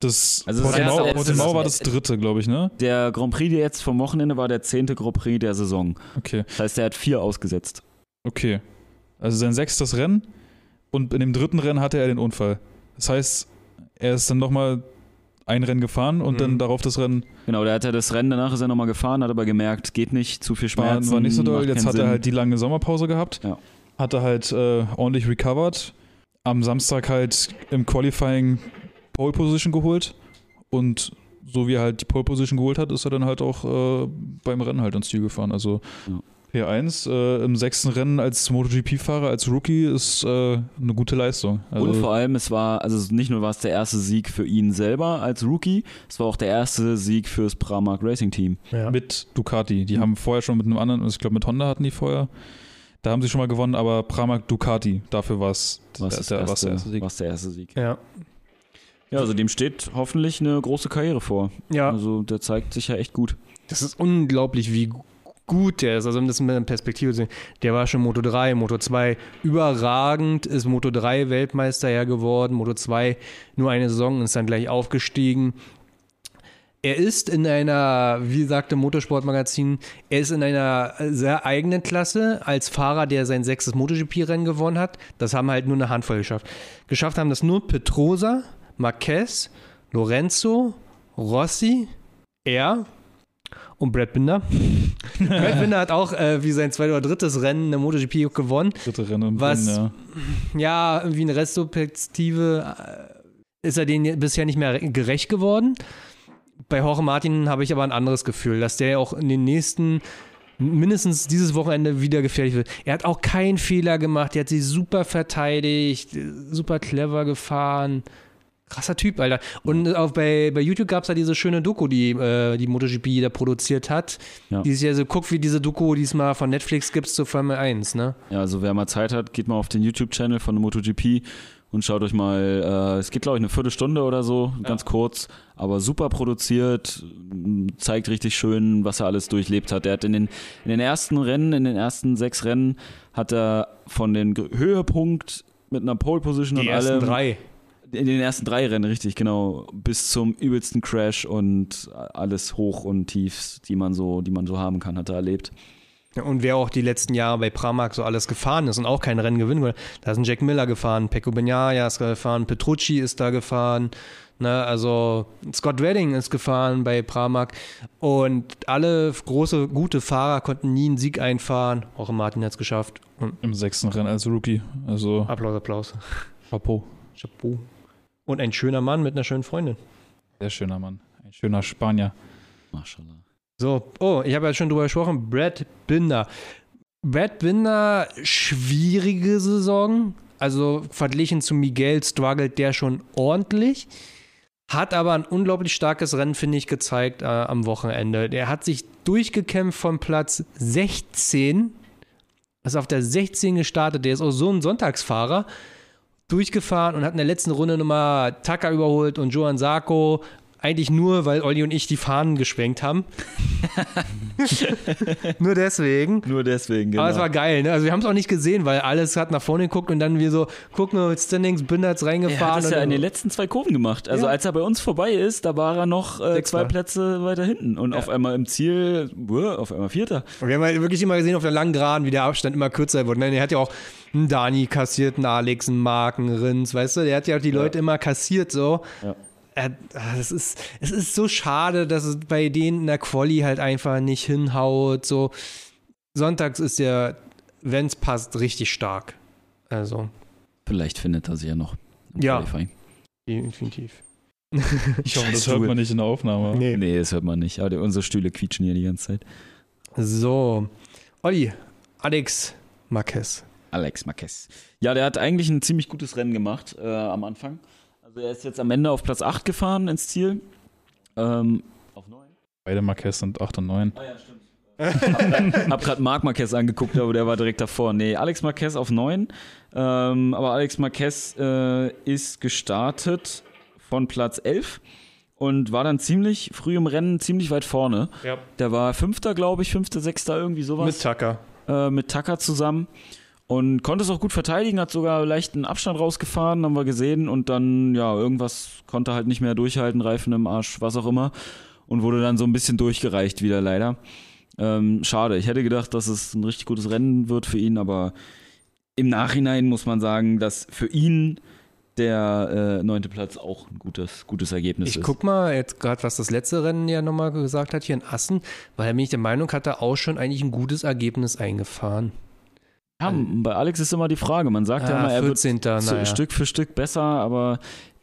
das Also das Portimao, erste- Portimao war das- das dritte, glaube ich, ne? Der Grand Prix jetzt vom Wochenende war der zehnte Grand Prix der Saison. Okay, Das heißt, er hat vier ausgesetzt. Okay. Also sein sechstes Rennen und in dem dritten Rennen hatte er den Unfall. Das heißt, er ist dann nochmal ein Rennen gefahren und Mhm. dann darauf das Rennen Genau, der hat ja das Rennen danach ist er nochmal gefahren, hat aber gemerkt, geht nicht, zu viel war, Schmerzen. war nicht so doll. Jetzt hat er Sinn. halt die lange Sommerpause gehabt. Ja. Hat er halt äh, ordentlich recovered. Am Samstag halt im Qualifying Pole Position geholt. Und so wie er halt die Pole Position geholt hat, ist er dann halt auch äh, beim Rennen halt ans Ziel gefahren. Also P1 äh, im sechsten Rennen als MotoGP-Fahrer, als Rookie ist äh, eine gute Leistung. Also, Und vor allem, es war, also nicht nur war es der erste Sieg für ihn selber als Rookie, es war auch der erste Sieg fürs Pramac Racing Team. Ja. mit Ducati. Die haben vorher schon mit einem anderen, ich glaube mit Honda hatten die vorher. Da haben sie schon mal gewonnen, aber Pramac Ducati, dafür war es der, der, erste, der erste Sieg. war's der erste Sieg. ja. Ja, also dem steht hoffentlich eine große Karriere vor. Ja, Also der zeigt sich ja echt gut. das ist unglaublich, wie gut der ist. Also, um das mit einer Perspektive zu sehen. Der war schon Moto 3, Moto 2 überragend, ist Moto 3 Weltmeister ja geworden, Moto 2 nur eine Saison und ist dann gleich aufgestiegen. Er ist in einer, wie sagte Motorsportmagazin, er ist in einer sehr eigenen Klasse als Fahrer, der sein sechstes MotoGP-Rennen gewonnen hat. Das haben halt nur eine Handvoll geschafft. Geschafft haben das nur Petrosa, Marquez, Lorenzo, Rossi, er und Brad Binder. Brad Binder hat auch äh, wie sein zweites oder drittes Rennen in der MotoGP gewonnen. Dritte Rennen Was- Rennen, ja. Ja, irgendwie eine Restperspektive äh, ist er denen bisher nicht mehr gerecht geworden. Bei Jorge Martin habe ich aber ein anderes Gefühl, dass der auch in den nächsten, mindestens dieses Wochenende wieder gefährlich wird. Er hat auch keinen Fehler gemacht, er hat sich super verteidigt, super clever gefahren. Krasser Typ, Alter. Und auch bei, bei YouTube gab es da diese schöne Doku, die äh, die MotoGP da produziert hat. Ja. Die ist ja so, guck, wie diese Doku diesmal von Netflix gibt zur Formel 1, ne? Ja, also wer mal Zeit hat, geht mal auf den YouTube-Channel von MotoGP und schaut euch mal, äh, es geht glaube ich eine Viertelstunde oder so, ganz kurz, aber super produziert, zeigt richtig schön, was er alles durchlebt hat. Er hat in den, in den ersten Rennen, in den ersten sechs Rennen, hat er von den Ge- Höhepunkt mit einer Pole Position Die und ersten allem, drei. In den ersten drei Rennen, richtig, genau, bis zum übelsten Crash und alles hoch und tief, die man so, die man so haben kann, hat er erlebt. Und wer auch die letzten Jahre bei Pramac so alles gefahren ist und auch kein Rennen gewinnen will, da ist ein Jack Miller gefahren, Pecco Bagnaia ist gefahren, Petrucci ist da gefahren, ne, also Scott Redding ist gefahren bei Pramac und alle große, gute Fahrer konnten nie einen Sieg einfahren. Auch Martin hat es geschafft. Und Im sechsten Rennen als Rookie. Also Applaus, Applaus. Chapeau. Chapeau. Und ein schöner Mann mit einer schönen Freundin. Sehr schöner Mann. Ein schöner Spanier. Mashallah. So, oh, ich habe ja schon drüber gesprochen, Brad Binder. Brad Binder, schwierige Saison. Also verglichen zu Miguel struggelt der schon ordentlich. Hat aber ein unglaublich starkes Rennen, finde ich, gezeigt äh, am Wochenende. Der hat sich durchgekämpft von Platz 16. Ist auf der 16 gestartet. Der ist auch so ein Sonntagsfahrer. Durchgefahren und hat in der letzten Runde nochmal Taka überholt und Johan Sarko Eigentlich nur, weil Olli und ich die Fahnen geschwenkt haben. nur deswegen. Nur deswegen, genau. Aber es war geil, ne? Also wir haben es auch nicht gesehen, weil alles hat nach vorne geguckt und dann wir so, gucken wir mit Standings, Binderts er reingefahren. hat es ja in den letzten zwei Kurven gemacht. Also Ja. als er bei uns vorbei ist, da war er noch äh, zwei Plätze weiter hinten. Und auf einmal im Ziel, buh, auf einmal Vierter. Und wir haben halt wirklich immer gesehen auf der langen Geraden, wie der Abstand immer kürzer wurde. Nein, er hat ja auch einen Dani kassiert, einen Alex, einen Mark, einen Rins, weißt du? Der hat ja auch die Leute immer kassiert so. Ja. Ah, das ist, es ist so schade, dass es bei denen in der Quali halt einfach nicht hinhaut. So. Sonntags ist der, wenn es passt, richtig stark. Also, Vielleicht findet er sich ja noch. im Ja. Qualifying. definitiv. Ich hoffe, das hört man nicht in der Aufnahme. Nee. Nee, das hört man nicht. Aber unsere Stühle quietschen hier die ganze Zeit. So. Olli, Alex Marquez. Alex Marquez. Ja, der hat eigentlich ein ziemlich gutes Rennen gemacht äh, am Anfang. Also er ist jetzt am Ende auf Platz 8 gefahren ins Ziel. Ähm, auf 9? Beide Marquez sind 8 und 9. Ah ja, stimmt. hab gerade Marc Marquez angeguckt, aber der war direkt davor. Nee, Alex Marquez auf 9. Ähm, aber Alex Marquez äh, ist gestartet von Platz 11 und war dann ziemlich früh im Rennen ziemlich weit vorne. Ja. Der war Fünfter, glaube ich, Fünfter, Sechster, irgendwie sowas Mit Tucker. äh, mit Tucker zusammen und konnte es auch gut verteidigen, hat sogar leichten Abstand rausgefahren, haben wir gesehen und dann, ja, irgendwas konnte halt nicht mehr durchhalten, Reifen im Arsch, was auch immer und wurde dann so ein bisschen durchgereicht wieder leider. Ähm, schade, ich hätte gedacht, dass es ein richtig gutes Rennen wird für ihn, aber im Nachhinein muss man sagen, dass für ihn der äh, neunte Platz auch ein gutes, gutes Ergebnis Ich ist. guck mal jetzt gerade, was das letzte Rennen ja nochmal gesagt hat hier in Assen, weil er bin ich der Meinung, hat er auch schon eigentlich ein gutes Ergebnis eingefahren. Ja, bei Alex ist immer die Frage, man sagt ja Ah, immer, er wird 14. so naja. Stück für Stück besser, aber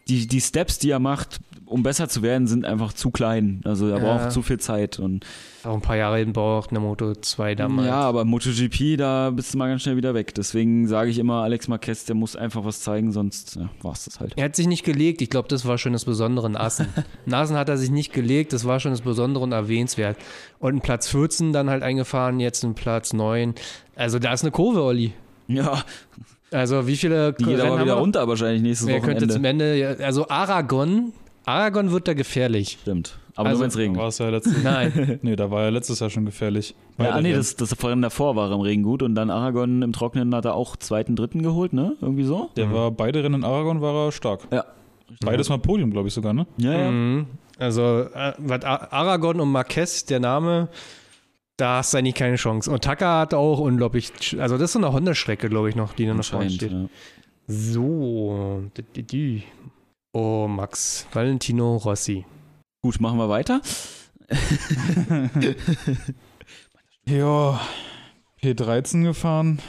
die, die Steps, die er macht, um besser zu werden, sind einfach zu klein. Also er Ja. braucht zu viel Zeit. Und Auch ein paar Jahre hin braucht eine Moto 2 damals. ja, aber MotoGP, da bist du mal ganz schnell wieder weg. Deswegen sage ich immer, Alex Marquez, der muss einfach was zeigen, sonst ja, war es das halt. Er hat sich nicht gelegt. Ich glaube, das war schon das Besondere in Assen. in Assen hat er sich nicht gelegt. Das war schon das Besondere und erwähnenswert. Und ein Platz 14 dann halt eingefahren, jetzt ein Platz 9. Also da ist eine Kurve, Olli. Ja, Also wie viele die geht Rennen aber wieder runter wahrscheinlich nächstes Wer könnte Wochenende. zum Ende, also Aragon, Aragon wird da gefährlich. Stimmt. Aber Also- nur wenn es regnet. war es ja letztes Nein. Nee, da war ja letztes Jahr schon gefährlich. Ja, ah, nee, das, das Rennen davor war im Regen gut und dann Aragon im Trockenen hat er auch zweiten, dritten geholt, ne? Irgendwie so? Der war beide Rennen in Aragon war er stark. Ja. Beides mal Podium, glaube ich sogar, ne? Ja, ja. Mhm. Also, äh, was Aragon und Marquez, der Name, da hast du eigentlich keine Chance. Und Tucker hat auch unglaublich, also das ist so eine Honda-Strecke, glaube ich, noch, die da noch vorne steht. Ja. So. Oh, Max. Valentino Rossi. Gut, machen wir weiter. Ja, P13 gefahren.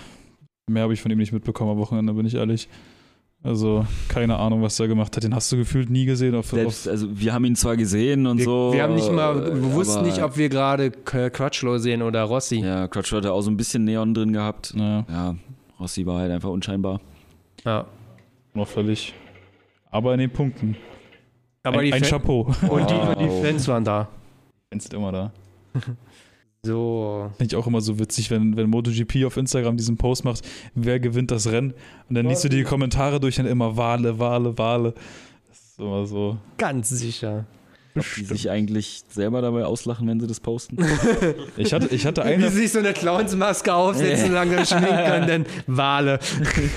Mehr habe ich von ihm nicht mitbekommen am Wochenende, bin ich ehrlich. Also, keine Ahnung, was er gemacht hat. Den hast du gefühlt nie gesehen. Auf, Selbst, auf, also wir haben ihn zwar gesehen und Wir, so. wir haben nicht mal, äh, wir wussten aber- nicht, ob wir gerade Crutchlow sehen oder Rossi. Ja, Crutchlow hatte auch so ein bisschen Neon drin gehabt. naja, Ja, Rossi war halt einfach unscheinbar. Ja. noch völlig. Aber in den Punkten. Aber ein, die, ein Chapeau. und die, Wow. die Fans waren da. Sind immer da. So. Finde ich auch immer so witzig, wenn, wenn MotoGP auf Instagram diesen Post macht, wer gewinnt das Rennen? Und dann liest du die Kommentare durch und immer Wale, Wale, Wale. Das ist immer so. Ganz sicher. Ob die sich eigentlich selber dabei auslachen, wenn sie das posten. Ich hatte, ich hatte Wie eine, sie sich so eine Clownsmaske aufsetzen, langsam schminken und dann Wale.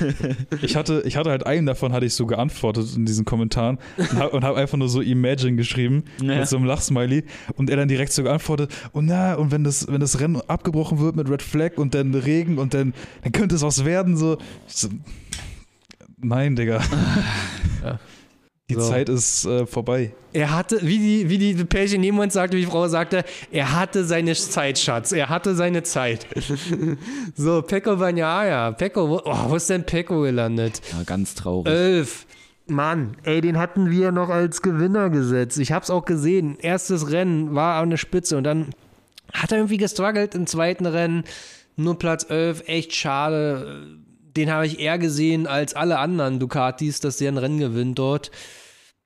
ich hatte, ich hatte halt einen davon, hatte ich so geantwortet in diesen Kommentaren und habe hab einfach nur so Imagine geschrieben Ja. mit so einem Lachsmiley und er dann direkt so geantwortet und na, und wenn das, wenn das Rennen abgebrochen wird mit Red Flag und dann Regen und dann, dann könnte es was werden, so. So nein, Digga. Ja. Die So. Zeit ist äh, vorbei. Er hatte, wie die, wie die Pärchen neben uns sagte, wie die Frau sagte, er hatte seine Zeit, Schatz. Er hatte seine Zeit. so, Pecco Bagnaia. Pecco, wo, oh, wo ist denn Pecco gelandet? Ja, ganz traurig. Elf. Mann, ey, den hatten wir noch als Gewinner gesetzt. Ich hab's auch gesehen. Erstes Rennen war an der Spitze und dann hat er irgendwie gestruggelt im zweiten Rennen. Nur Platz 11, echt schade. Den habe ich eher gesehen als alle anderen Ducatis, dass der ein Rennen gewinnt dort,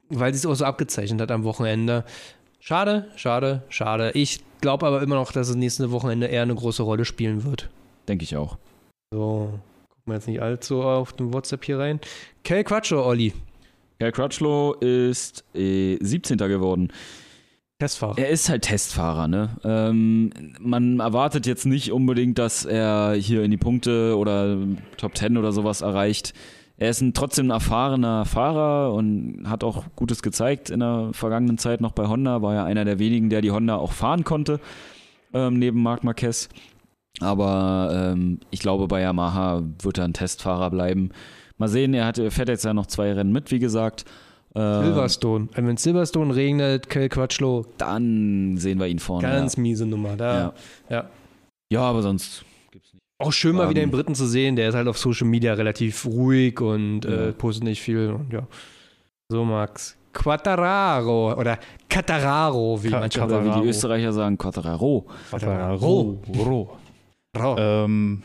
weil sie es auch so abgezeichnet hat am Wochenende. Schade, schade, schade. Ich glaube aber immer noch, dass es nächste Wochenende eher eine große Rolle spielen wird. Denke ich auch. So, gucken wir jetzt nicht allzu auf dem WhatsApp hier rein. Kel Quattro, Olli. Cal Crutchlow ist äh, 17. geworden. Testfahrer. Er ist halt Testfahrer, ne? Ähm, man erwartet jetzt nicht unbedingt, dass er hier in die Punkte oder Top 10 oder sowas erreicht. Er ist ein trotzdem ein erfahrener Fahrer und hat auch Gutes gezeigt in der vergangenen Zeit noch bei Honda. War ja einer der wenigen, der die Honda auch fahren konnte, ähm, neben Marc Marquez. Aber ähm, ich glaube, bei Yamaha wird er ein Testfahrer bleiben. Mal sehen, er, hat, er fährt jetzt ja noch zwei Rennen mit, wie gesagt. Ähm, Silverstone. Wenn es Silverstone regnet, Kel Quatschlo, Dann sehen wir ihn vorne. ganz ja. miese Nummer. Da, Ja. ja. ja, aber sonst gibt's nicht. Auch schön mal Ähm, wieder den Briten zu sehen. Der ist halt auf Social Media relativ ruhig und äh, Ja. postet nicht viel. Und ja. So, Max. Quattararo oder Catararo, wie Ca- manche Oder wie die Österreicher sagen, Quattararo. Quattararo. Rau. Ähm,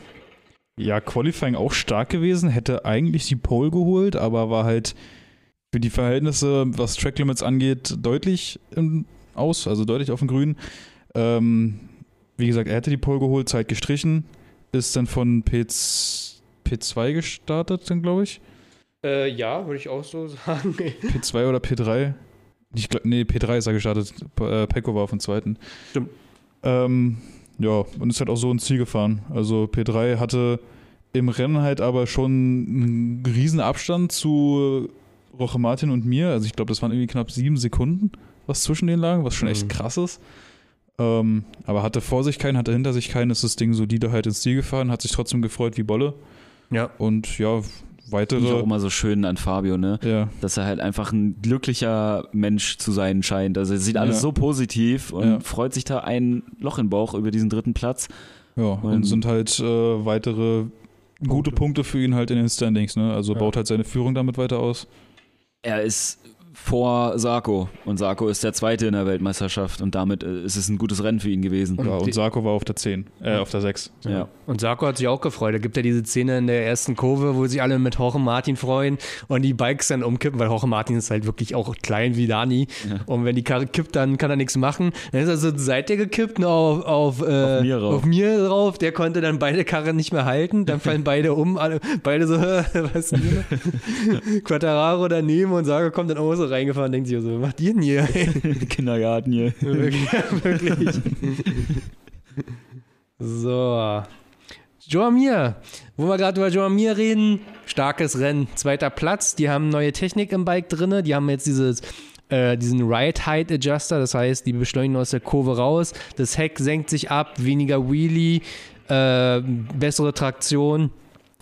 ja, Qualifying auch stark gewesen, hätte eigentlich die Pole geholt, aber war halt für die Verhältnisse, was Track Limits angeht, deutlich im Aus, also deutlich auf dem Grün. Ähm, wie gesagt, er hätte die Pole geholt, Zeit gestrichen, ist dann von P P2 gestartet, dann glaube ich. Äh, ja, würde ich auch so sagen. P2 oder P3? Ich glaub, nee, P3 ist er gestartet. P äh, Pecco war auf dem zweiten. Stimmt. Ähm, ja, und ist halt auch so ins Ziel gefahren. Also P3 hatte im Rennen halt aber schon einen riesen Abstand zu Roche Martin und mir. Also ich glaube, das waren irgendwie knapp sieben Sekunden, was zwischen denen lag, was schon echt Mhm. krass ist. Ähm, aber hatte vor sich keinen, hatte hinter sich keinen, ist das Ding solide halt ins Ziel gefahren, hat sich trotzdem gefreut wie Bolle. Ja. Und ja, Finde ich auch weitere. immer so schön an Fabio, ne? Ja, Dass er halt einfach ein glücklicher Mensch zu sein scheint. Also er sieht alles Ja. so positiv und Ja. freut sich da ein Loch im Bauch über diesen dritten Platz. Ja, und Und- sind halt äh, weitere gute Punkte für ihn halt in den Standings. Ne? Also Ja. baut halt seine Führung damit weiter aus. Er ist vor Sarko und Sarko ist der Zweite in der Weltmeisterschaft und damit äh, ist es ein gutes Rennen für ihn gewesen. Und ja, und Sarko war auf der 10, äh, auf der 6. Ja. Und Sarko hat sich auch gefreut. Da gibt ja diese Szene in der ersten Kurve, wo sich alle mit Jorge Martin freuen und die Bikes dann umkippen, weil Jorge Martin ist halt wirklich auch klein wie Dani. Ja. Und wenn die Karre kippt, dann kann er nichts machen. Dann ist er so zur Seite gekippt und auf, auf, äh, Auf mir auf mir drauf. Der konnte dann beide Karren nicht mehr halten. Dann fallen beide um. Alle, beide so, was ist denn hier? Quattararo daneben und Sarko kommt dann auch so reingefahren und denkt sich so, was macht ihr denn hier? Kindergarten hier. Wirklich. wirklich. so. Joamir, wo wir gerade über Joamir reden, starkes Rennen, zweiter Platz. Die haben neue Technik im Bike drin. Die haben jetzt dieses, äh, diesen Ride Height Adjuster, das heißt, die beschleunigen aus der Kurve raus. Das Heck senkt sich ab, weniger Wheelie, äh, bessere Traktion.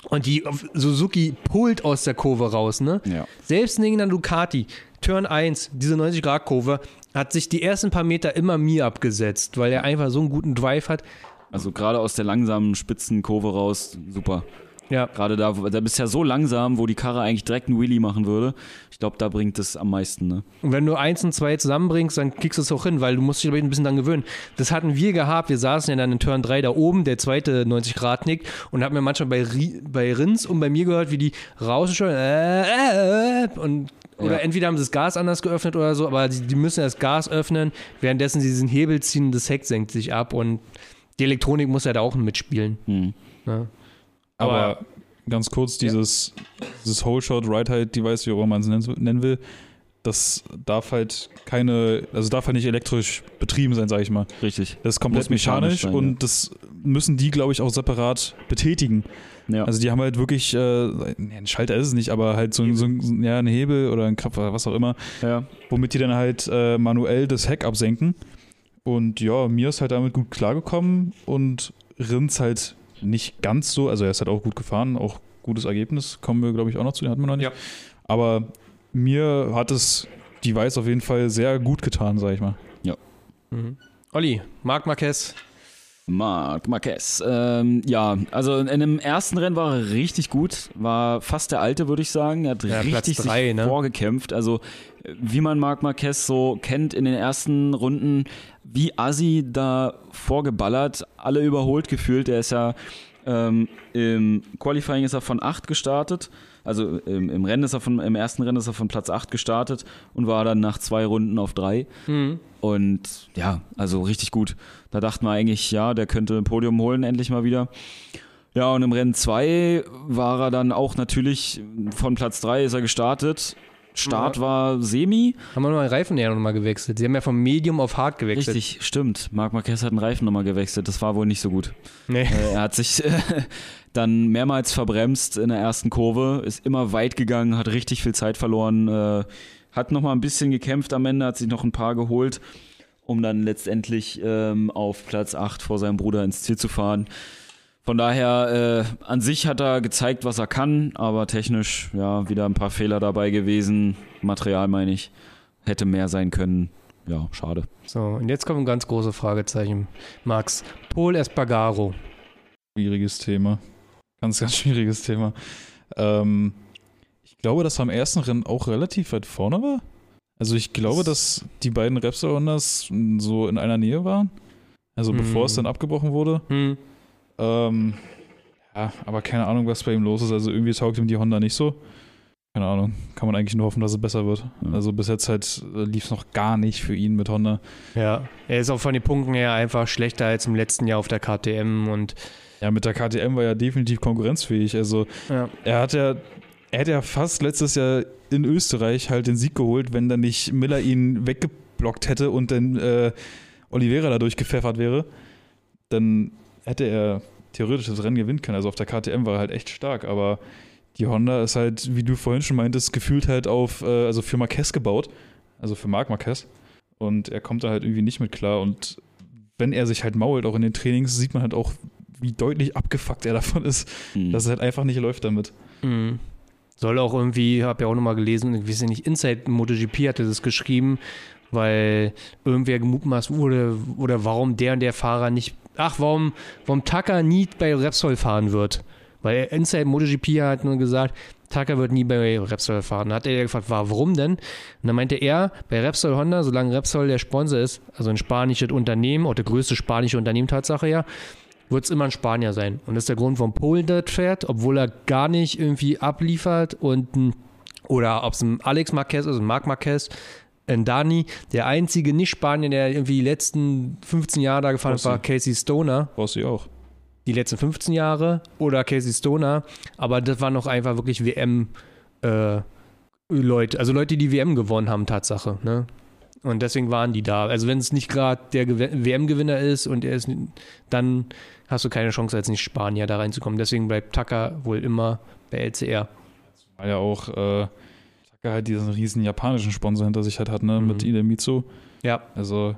Und die Suzuki pullt aus der Kurve raus, ne? Ja. Selbst in der Ducati, Turn 1, diese 90-Grad-Kurve, hat sich die ersten paar Meter immer mir abgesetzt, weil er einfach so einen guten Drive hat. Also gerade aus der langsamen Spitzenkurve raus, super. Ja, Gerade da, da bist du ja so langsam, wo die Karre eigentlich direkt einen Wheelie machen würde. Ich glaube, da bringt es am meisten, ne? und wenn du 1 und 2 zusammenbringst, dann kriegst du es auch hin, weil du musst dich ein bisschen dran gewöhnen. Das hatten wir gehabt, wir saßen ja dann in Turn 3 da oben, der zweite 90-Grad-Nick und haben mir manchmal bei, bei Rins und bei mir gehört, wie die rausgeschaut äh, äh, äh, und oder Ja. entweder haben sie das Gas anders geöffnet oder so, aber die, die müssen das Gas öffnen, währenddessen sie diesen Hebel ziehen, das Heck senkt sich ab und die Elektronik muss ja da auch mitspielen. Hm. Ne? Aber, Aber- ganz kurz, dieses, dieses Whole Shot Ride Height Device, wie auch immer man es nennen- will, das darf halt keine, also darf halt nicht elektrisch betrieben sein, sage ich mal. Richtig. Das ist komplett mechanisch mechanisch, sein, und ja. das müssen die, glaube ich, auch separat betätigen. Ja. Also die haben halt wirklich, äh, ein Schalter ist es nicht, aber halt so, so ein- ja, ein Hebel oder ein oder was auch immer, ja. womit die dann halt äh, manuell das Heck absenken. Und ja, mir ist halt damit gut klargekommen und Rins halt nicht ganz so, also er ist halt auch gut gefahren, auch gutes Ergebnis, kommen wir glaube ich auch noch zu, den hatten wir noch nicht. Ja. Aber mir hat es Device auf jeden Fall sehr gut getan, sag ich mal. Mhm. Olli, Marc Marquez. Marc Marquez. Ähm, ja, also in dem ersten Rennen war er richtig gut, war fast der Alte, würde ich sagen. Er hat Ja, richtig drei, sich ne? vorgekämpft. Also wie man Marc Marquez so kennt in den ersten Runden, wie Assi da vorgeballert, alle überholt gefühlt. Er ist ja ähm, im Qualifying ist er von 8 gestartet. Also im, im Rennen ist er von, im ersten Rennen ist er von Platz 8 gestartet und war dann nach zwei Runden auf 3. Mhm. Und ja, also richtig gut. Da dachten wir eigentlich, ja, der könnte ein Podium holen, endlich mal wieder. Ja, und im Rennen 2 war er dann auch natürlich von Platz 3 ist er gestartet Start war semi. Haben wir nochmal Reifen ja nochmal gewechselt. Sie haben ja vom Medium auf Hard gewechselt. Richtig, stimmt. Marc Marquez hat einen Reifen nochmal gewechselt. Das war wohl nicht so gut. Nee. Äh, er hat sich äh, dann mehrmals verbremst in der ersten Kurve, ist immer weit gegangen, hat richtig viel Zeit verloren, äh, hat nochmal ein bisschen gekämpft am Ende, hat sich noch ein paar geholt, um dann letztendlich ähm, auf Platz 8 vor seinem Bruder ins Ziel zu fahren. Von daher, äh, an sich hat er gezeigt, was er kann, aber technisch, ja, wieder ein paar Fehler dabei gewesen. Material meine ich, hätte mehr sein können. Ja, schade. So, und jetzt kommt ein ganz großes Fragezeichen. Max, Paul Espargaro. Schwieriges Thema. Ganz, ganz schwieriges Thema. Ähm, ich glaube, dass er am ersten Rennen auch relativ weit vorne war. Also ich glaube, dass die beiden Repsol Hondas so in einer Nähe waren. Also bevor Hm. es dann abgebrochen wurde. Hm. Ähm, ja, aber keine Ahnung, was bei ihm los ist. Also irgendwie taugt ihm die Honda nicht so. Keine Ahnung. Kann man eigentlich nur hoffen, dass es besser wird. Ja. Also bis jetzt halt lief es noch gar nicht für ihn mit Honda. Ja, er ist auch von den Punkten her einfach schlechter als im letzten Jahr auf der KTM und Ja, mit der KTM war er definitiv konkurrenzfähig. Also ja. er hat ja, er hätte ja fast letztes Jahr in Österreich halt den Sieg geholt, wenn dann nicht Miller ihn weggeblockt hätte und dann äh, Oliveira dadurch gepfeffert wäre. Dann hätte er theoretisch das Rennen gewinnen können. Also auf der KTM war er halt echt stark, aber die Honda ist halt, wie du vorhin schon meintest, gefühlt halt auf, äh, also für Marquez gebaut, also für Marc Marquez. Und er kommt da halt irgendwie nicht mit klar. Und wenn er sich halt mault, auch in den Trainings, sieht man halt auch, wie deutlich abgefuckt er davon ist, Hm. dass es halt einfach nicht läuft damit. Mhm. Soll auch irgendwie, habe ja auch nochmal gelesen, ich weiß ja nicht, Inside MotoGP hatte das geschrieben, weil irgendwer gemutmaßt wurde, oder warum der und der Fahrer nicht, ach, warum, warum Tucker nie bei Repsol fahren wird. Weil Inside MotoGP hat nur gesagt, Tucker wird nie bei Repsol fahren. Da hat er gefragt, warum denn? Und dann meinte er, bei Repsol Honda, solange Repsol der Sponsor ist, also ein spanisches Unternehmen, oder der größte spanische Unternehmen Tatsache ja, wird es immer ein Spanier sein. Und das ist der Grund, warum Polen dort fährt, obwohl er gar nicht irgendwie abliefert und ein, oder ob es ein Alex Marquez ist, ein Marc Marquez, ein Dani, der einzige Nicht-Spanier, der irgendwie die letzten 15 Jahre da gefahren ist, war Casey Stoner. Brauchst du auch. Die letzten 15 Jahre oder Casey Stoner. Aber das waren noch einfach wirklich WM äh, Leute, also Leute, die WM gewonnen haben, Tatsache. Ne? Und deswegen waren die da. Also wenn es nicht gerade der Gew- WM-Gewinner ist und er ist, dann hast du keine Chance als Nicht-Spanier da reinzukommen. Deswegen bleibt Tucker wohl immer bei LCR. Weil ja auch äh, halt diesen riesen japanischen Sponsor hinter sich halt hat, ne, Mhm. mit Idemitsu. Ja, Also,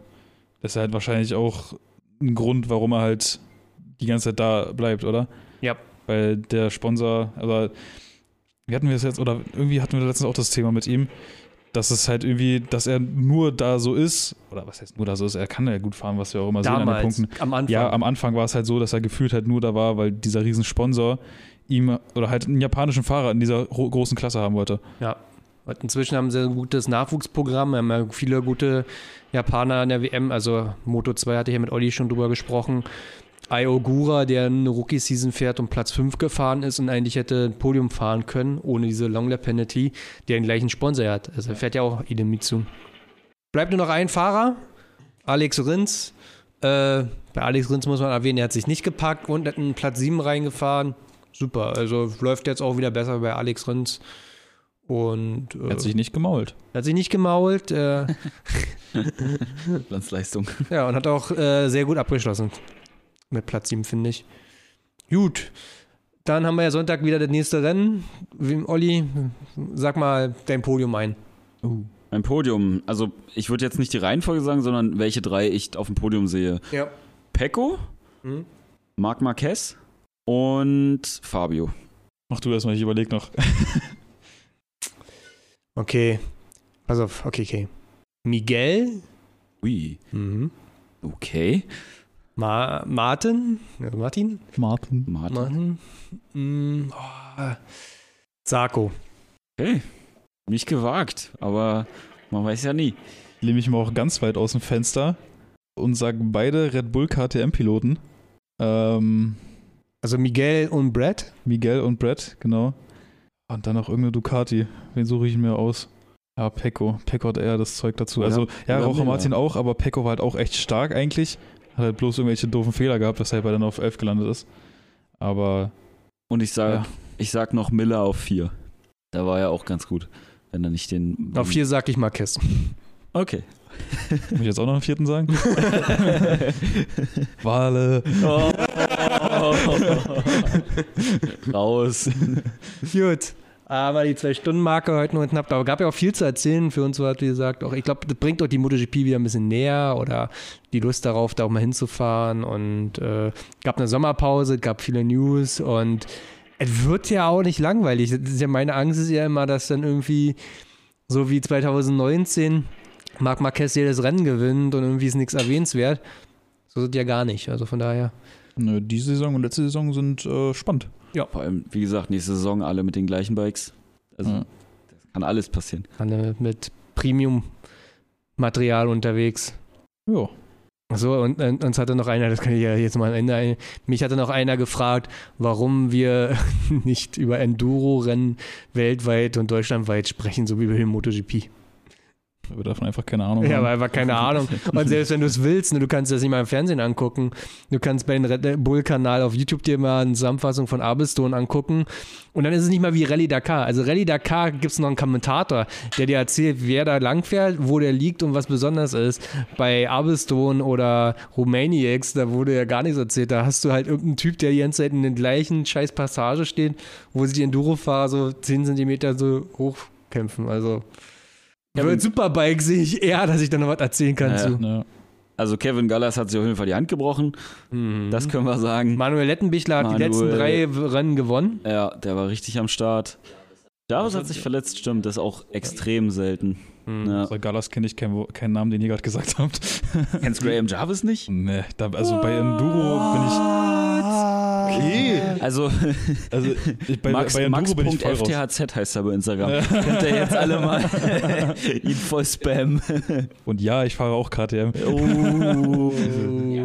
das ist halt wahrscheinlich auch ein Grund, warum er halt die ganze Zeit da bleibt, oder? Ja. Weil der Sponsor, aber wie hatten wir es jetzt, oder irgendwie hatten wir letztens auch das Thema mit ihm, dass es halt irgendwie, dass er nur da so ist, oder was heißt nur da so ist, er kann ja gut fahren, was wir auch immer sehen an den damals, Punkten. am Anfang. Ja, am Anfang war es halt so, dass er gefühlt halt nur da war, weil dieser riesen Sponsor ihm oder halt einen japanischen Fahrer in dieser ro- großen Klasse haben wollte. Und inzwischen haben sie ein gutes Nachwuchsprogramm, haben ja viele gute Japaner in der WM. Also Moto 2 hatte ich ja mit Olli schon drüber gesprochen. Ai Ogura, der eine Rookie-Season fährt und Platz 5 gefahren ist und eigentlich hätte ein Podium fahren können, ohne diese Long Lap Penalty, der den gleichen Sponsor hat. Also er fährt ja auch Idemitsu. Bleibt nur noch ein Fahrer, Alex Rins. Äh, bei Alex Rins muss man erwähnen, er hat sich nicht gepackt und hat einen Platz 7 reingefahren. Super, also läuft jetzt auch wieder besser bei Alex Rins. Und äh, Er hat sich nicht gemault. er hat sich nicht gemault, äh, Glanzleistung. ja, und hat auch äh, sehr gut abgeschlossen. Mit Platz 7, finde ich. Gut. Dann haben wir ja Sonntag wieder das nächste Rennen. Olli, sag mal dein Podium ein. Ein Podium. Also, ich würde jetzt nicht die Reihenfolge sagen, sondern welche drei ich auf dem Podium sehe. Ja. Pecco, Mhm. Marc Marquez und Fabio. Mach du erstmal, ich überleg noch. Okay. Pass auf, okay, okay. Miguel, Ui, mhm. okay. Ma Martin, Martin, Martin. Martin. Martin, mm, oh. Sarko. Okay. Nicht gewagt, aber man weiß ja nie. Lehne mich mal auch ganz weit aus dem Fenster und sage beide Red Bull KTM-Piloten. Ähm, Also Miguel und Brad. Miguel und Brett, genau. Und dann noch irgendeine Ducati. Wen suche ich mir aus? Ja, Pecco. Pecco hat eher das Zeug dazu. Also, ja, oder Raucher. Martin auch, aber Pecco war halt auch echt stark eigentlich. Hat halt bloß irgendwelche doofen Fehler gehabt, weshalb er dann auf 11 gelandet ist. Aber Und ich sag, Ja. ich sag noch Miller auf vier. Da war er auch ganz gut. Wenn er nicht den. Auf vier sag ich Marquez. Okay. Muss ich jetzt auch noch einen vierten sagen? Wale. Oh. Raus. Gut. Aber die Zwei-Stunden-Marke heute nur knapp. Aber gab ja auch viel zu erzählen für uns, so hat gesagt. Auch, ich glaube, das bringt auch die MotoGP wieder ein bisschen näher oder die Lust darauf, da auch mal hinzufahren. Und äh, gab eine Sommerpause, gab viele News und es wird ja auch nicht langweilig. Das ist ja meine Angst ist ja immer, dass dann irgendwie so wie 2019 Marc Marquez jedes Rennen gewinnt und irgendwie ist nichts erwähnenswert. So es ja gar nicht. Also von daher. Nö, diese Saison und letzte Saison sind äh, spannend. Vor allem, wie gesagt, nächste Saison alle mit den gleichen Bikes. Also, Ja. das kann alles passieren. Alle mit Premium-Material unterwegs. Ja. So, und, und uns hatte noch einer, das kann ich ja jetzt mal am Ende, ein, mich hatte noch einer gefragt, warum wir nicht über Enduro-Rennen weltweit und deutschlandweit sprechen, so wie wir im MotoGP. Wir davon einfach keine Ahnung Ja, haben. aber einfach keine Ahnung. Und selbst wenn du es willst, ne, du kannst das nicht mal im Fernsehen angucken. Du kannst bei dem Red Bull-Kanal auf YouTube dir mal eine Zusammenfassung von Abelstone angucken. Und dann ist es nicht mal wie Rallye Dakar. Also Rallye Dakar gibt es noch einen Kommentator, der dir erzählt, wer da langfährt, wo der liegt und was besonders ist. Bei Abelstone oder Romaniacs, da wurde ja gar nichts erzählt. Da hast du halt irgendeinen Typ, der die ganze Zeit in den gleichen scheiß Passage steht, wo sich die Enduro-Fahrer so 10 Zentimeter so hochkämpfen. Also Ja, mit Superbike sehe ich eher, dass ich da noch was erzählen kann Ja. zu. Ja. Also, Kevin Gallas hat sich auf jeden Fall die Hand gebrochen. Das können wir sagen. Manuel Lettenbichler hat die Manuel- letzten drei Rennen gewonnen. Ja, der war richtig am Start. Jarvis hat sich verletzt, stimmt. Das ist auch extrem selten. Ja. Außer Gallas kenne ich keinen, keinen Namen, den ihr gerade gesagt habt. Kennst Graham Jarvis nicht? nee, da, also bei Enduro bin ich. Okay. Also, Also ich, bei, Max, bei Enduro bin ich voll raus. Max.fthz heißt er bei Instagram. Könnt ihr jetzt alle mal ihn voll spammen. Und ja, ich fahre auch KTM. Oh.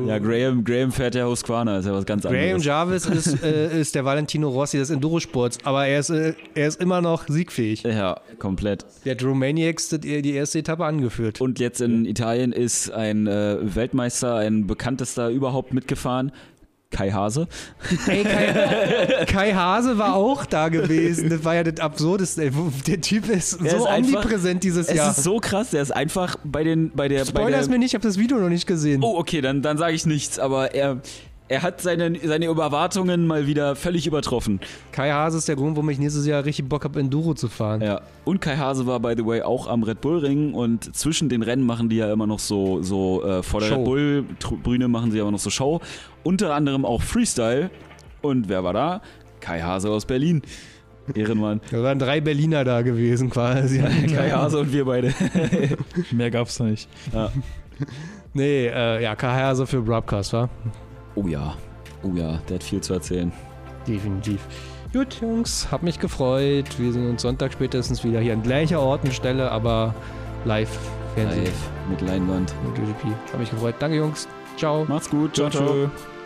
Ja, Graham, Graham fährt ja Husqvarna, ist ja was ganz Graham anderes. Jarvis ist, äh, ist der Valentino Rossi des Endurosports, aber er ist, äh, er ist immer noch siegfähig. Ja, komplett. Der hat Romaniacs die die erste Etappe angeführt. Und jetzt in Italien ist ein äh, Weltmeister, ein bekanntester überhaupt mitgefahren. Kai Hase. Ey, Kai, Kai Hase war auch da gewesen. Das war ja das Absurdeste. ey. Der Typ ist Er so ist einfach- omnipräsent dieses Es Jahr. ist so krass, der ist einfach bei den bei der bei Spoilers der, mir nicht, ich habe das Video noch nicht gesehen. Oh, okay, dann dann sage ich nichts, aber er er hat seine, seine Erwartungen mal wieder völlig übertroffen. Kai Hase ist der Grund, warum ich nächstes Jahr richtig Bock habe, Enduro zu fahren. Ja. Und Kai Hase war, by the way, auch am Red Bull Ring und zwischen den Rennen machen die ja immer noch so, so äh, vor der Show. Red Bull Bühne machen sie aber noch so Show. Unter anderem auch Freestyle. Und wer war da? Kai Hase aus Berlin. Ehrenmann. Da waren drei Berliner da gewesen quasi. Kai Hase und wir beide. Mehr gab's da nicht. Nee, äh, ja, Kai Hase für Broadcast, war? Oh ja. Oh ja, der hat viel zu erzählen. Definitiv. Gut, Jungs, hab mich gefreut. Wir sehen uns Sonntag spätestens wieder hier an gleicher Ort und Stelle, aber live Fernsehen. Live mit Leinwand. MotoGP. Hab mich gefreut. Danke, Jungs. Ciao. Macht's gut. Ciao, Ciao, ciao. ciao.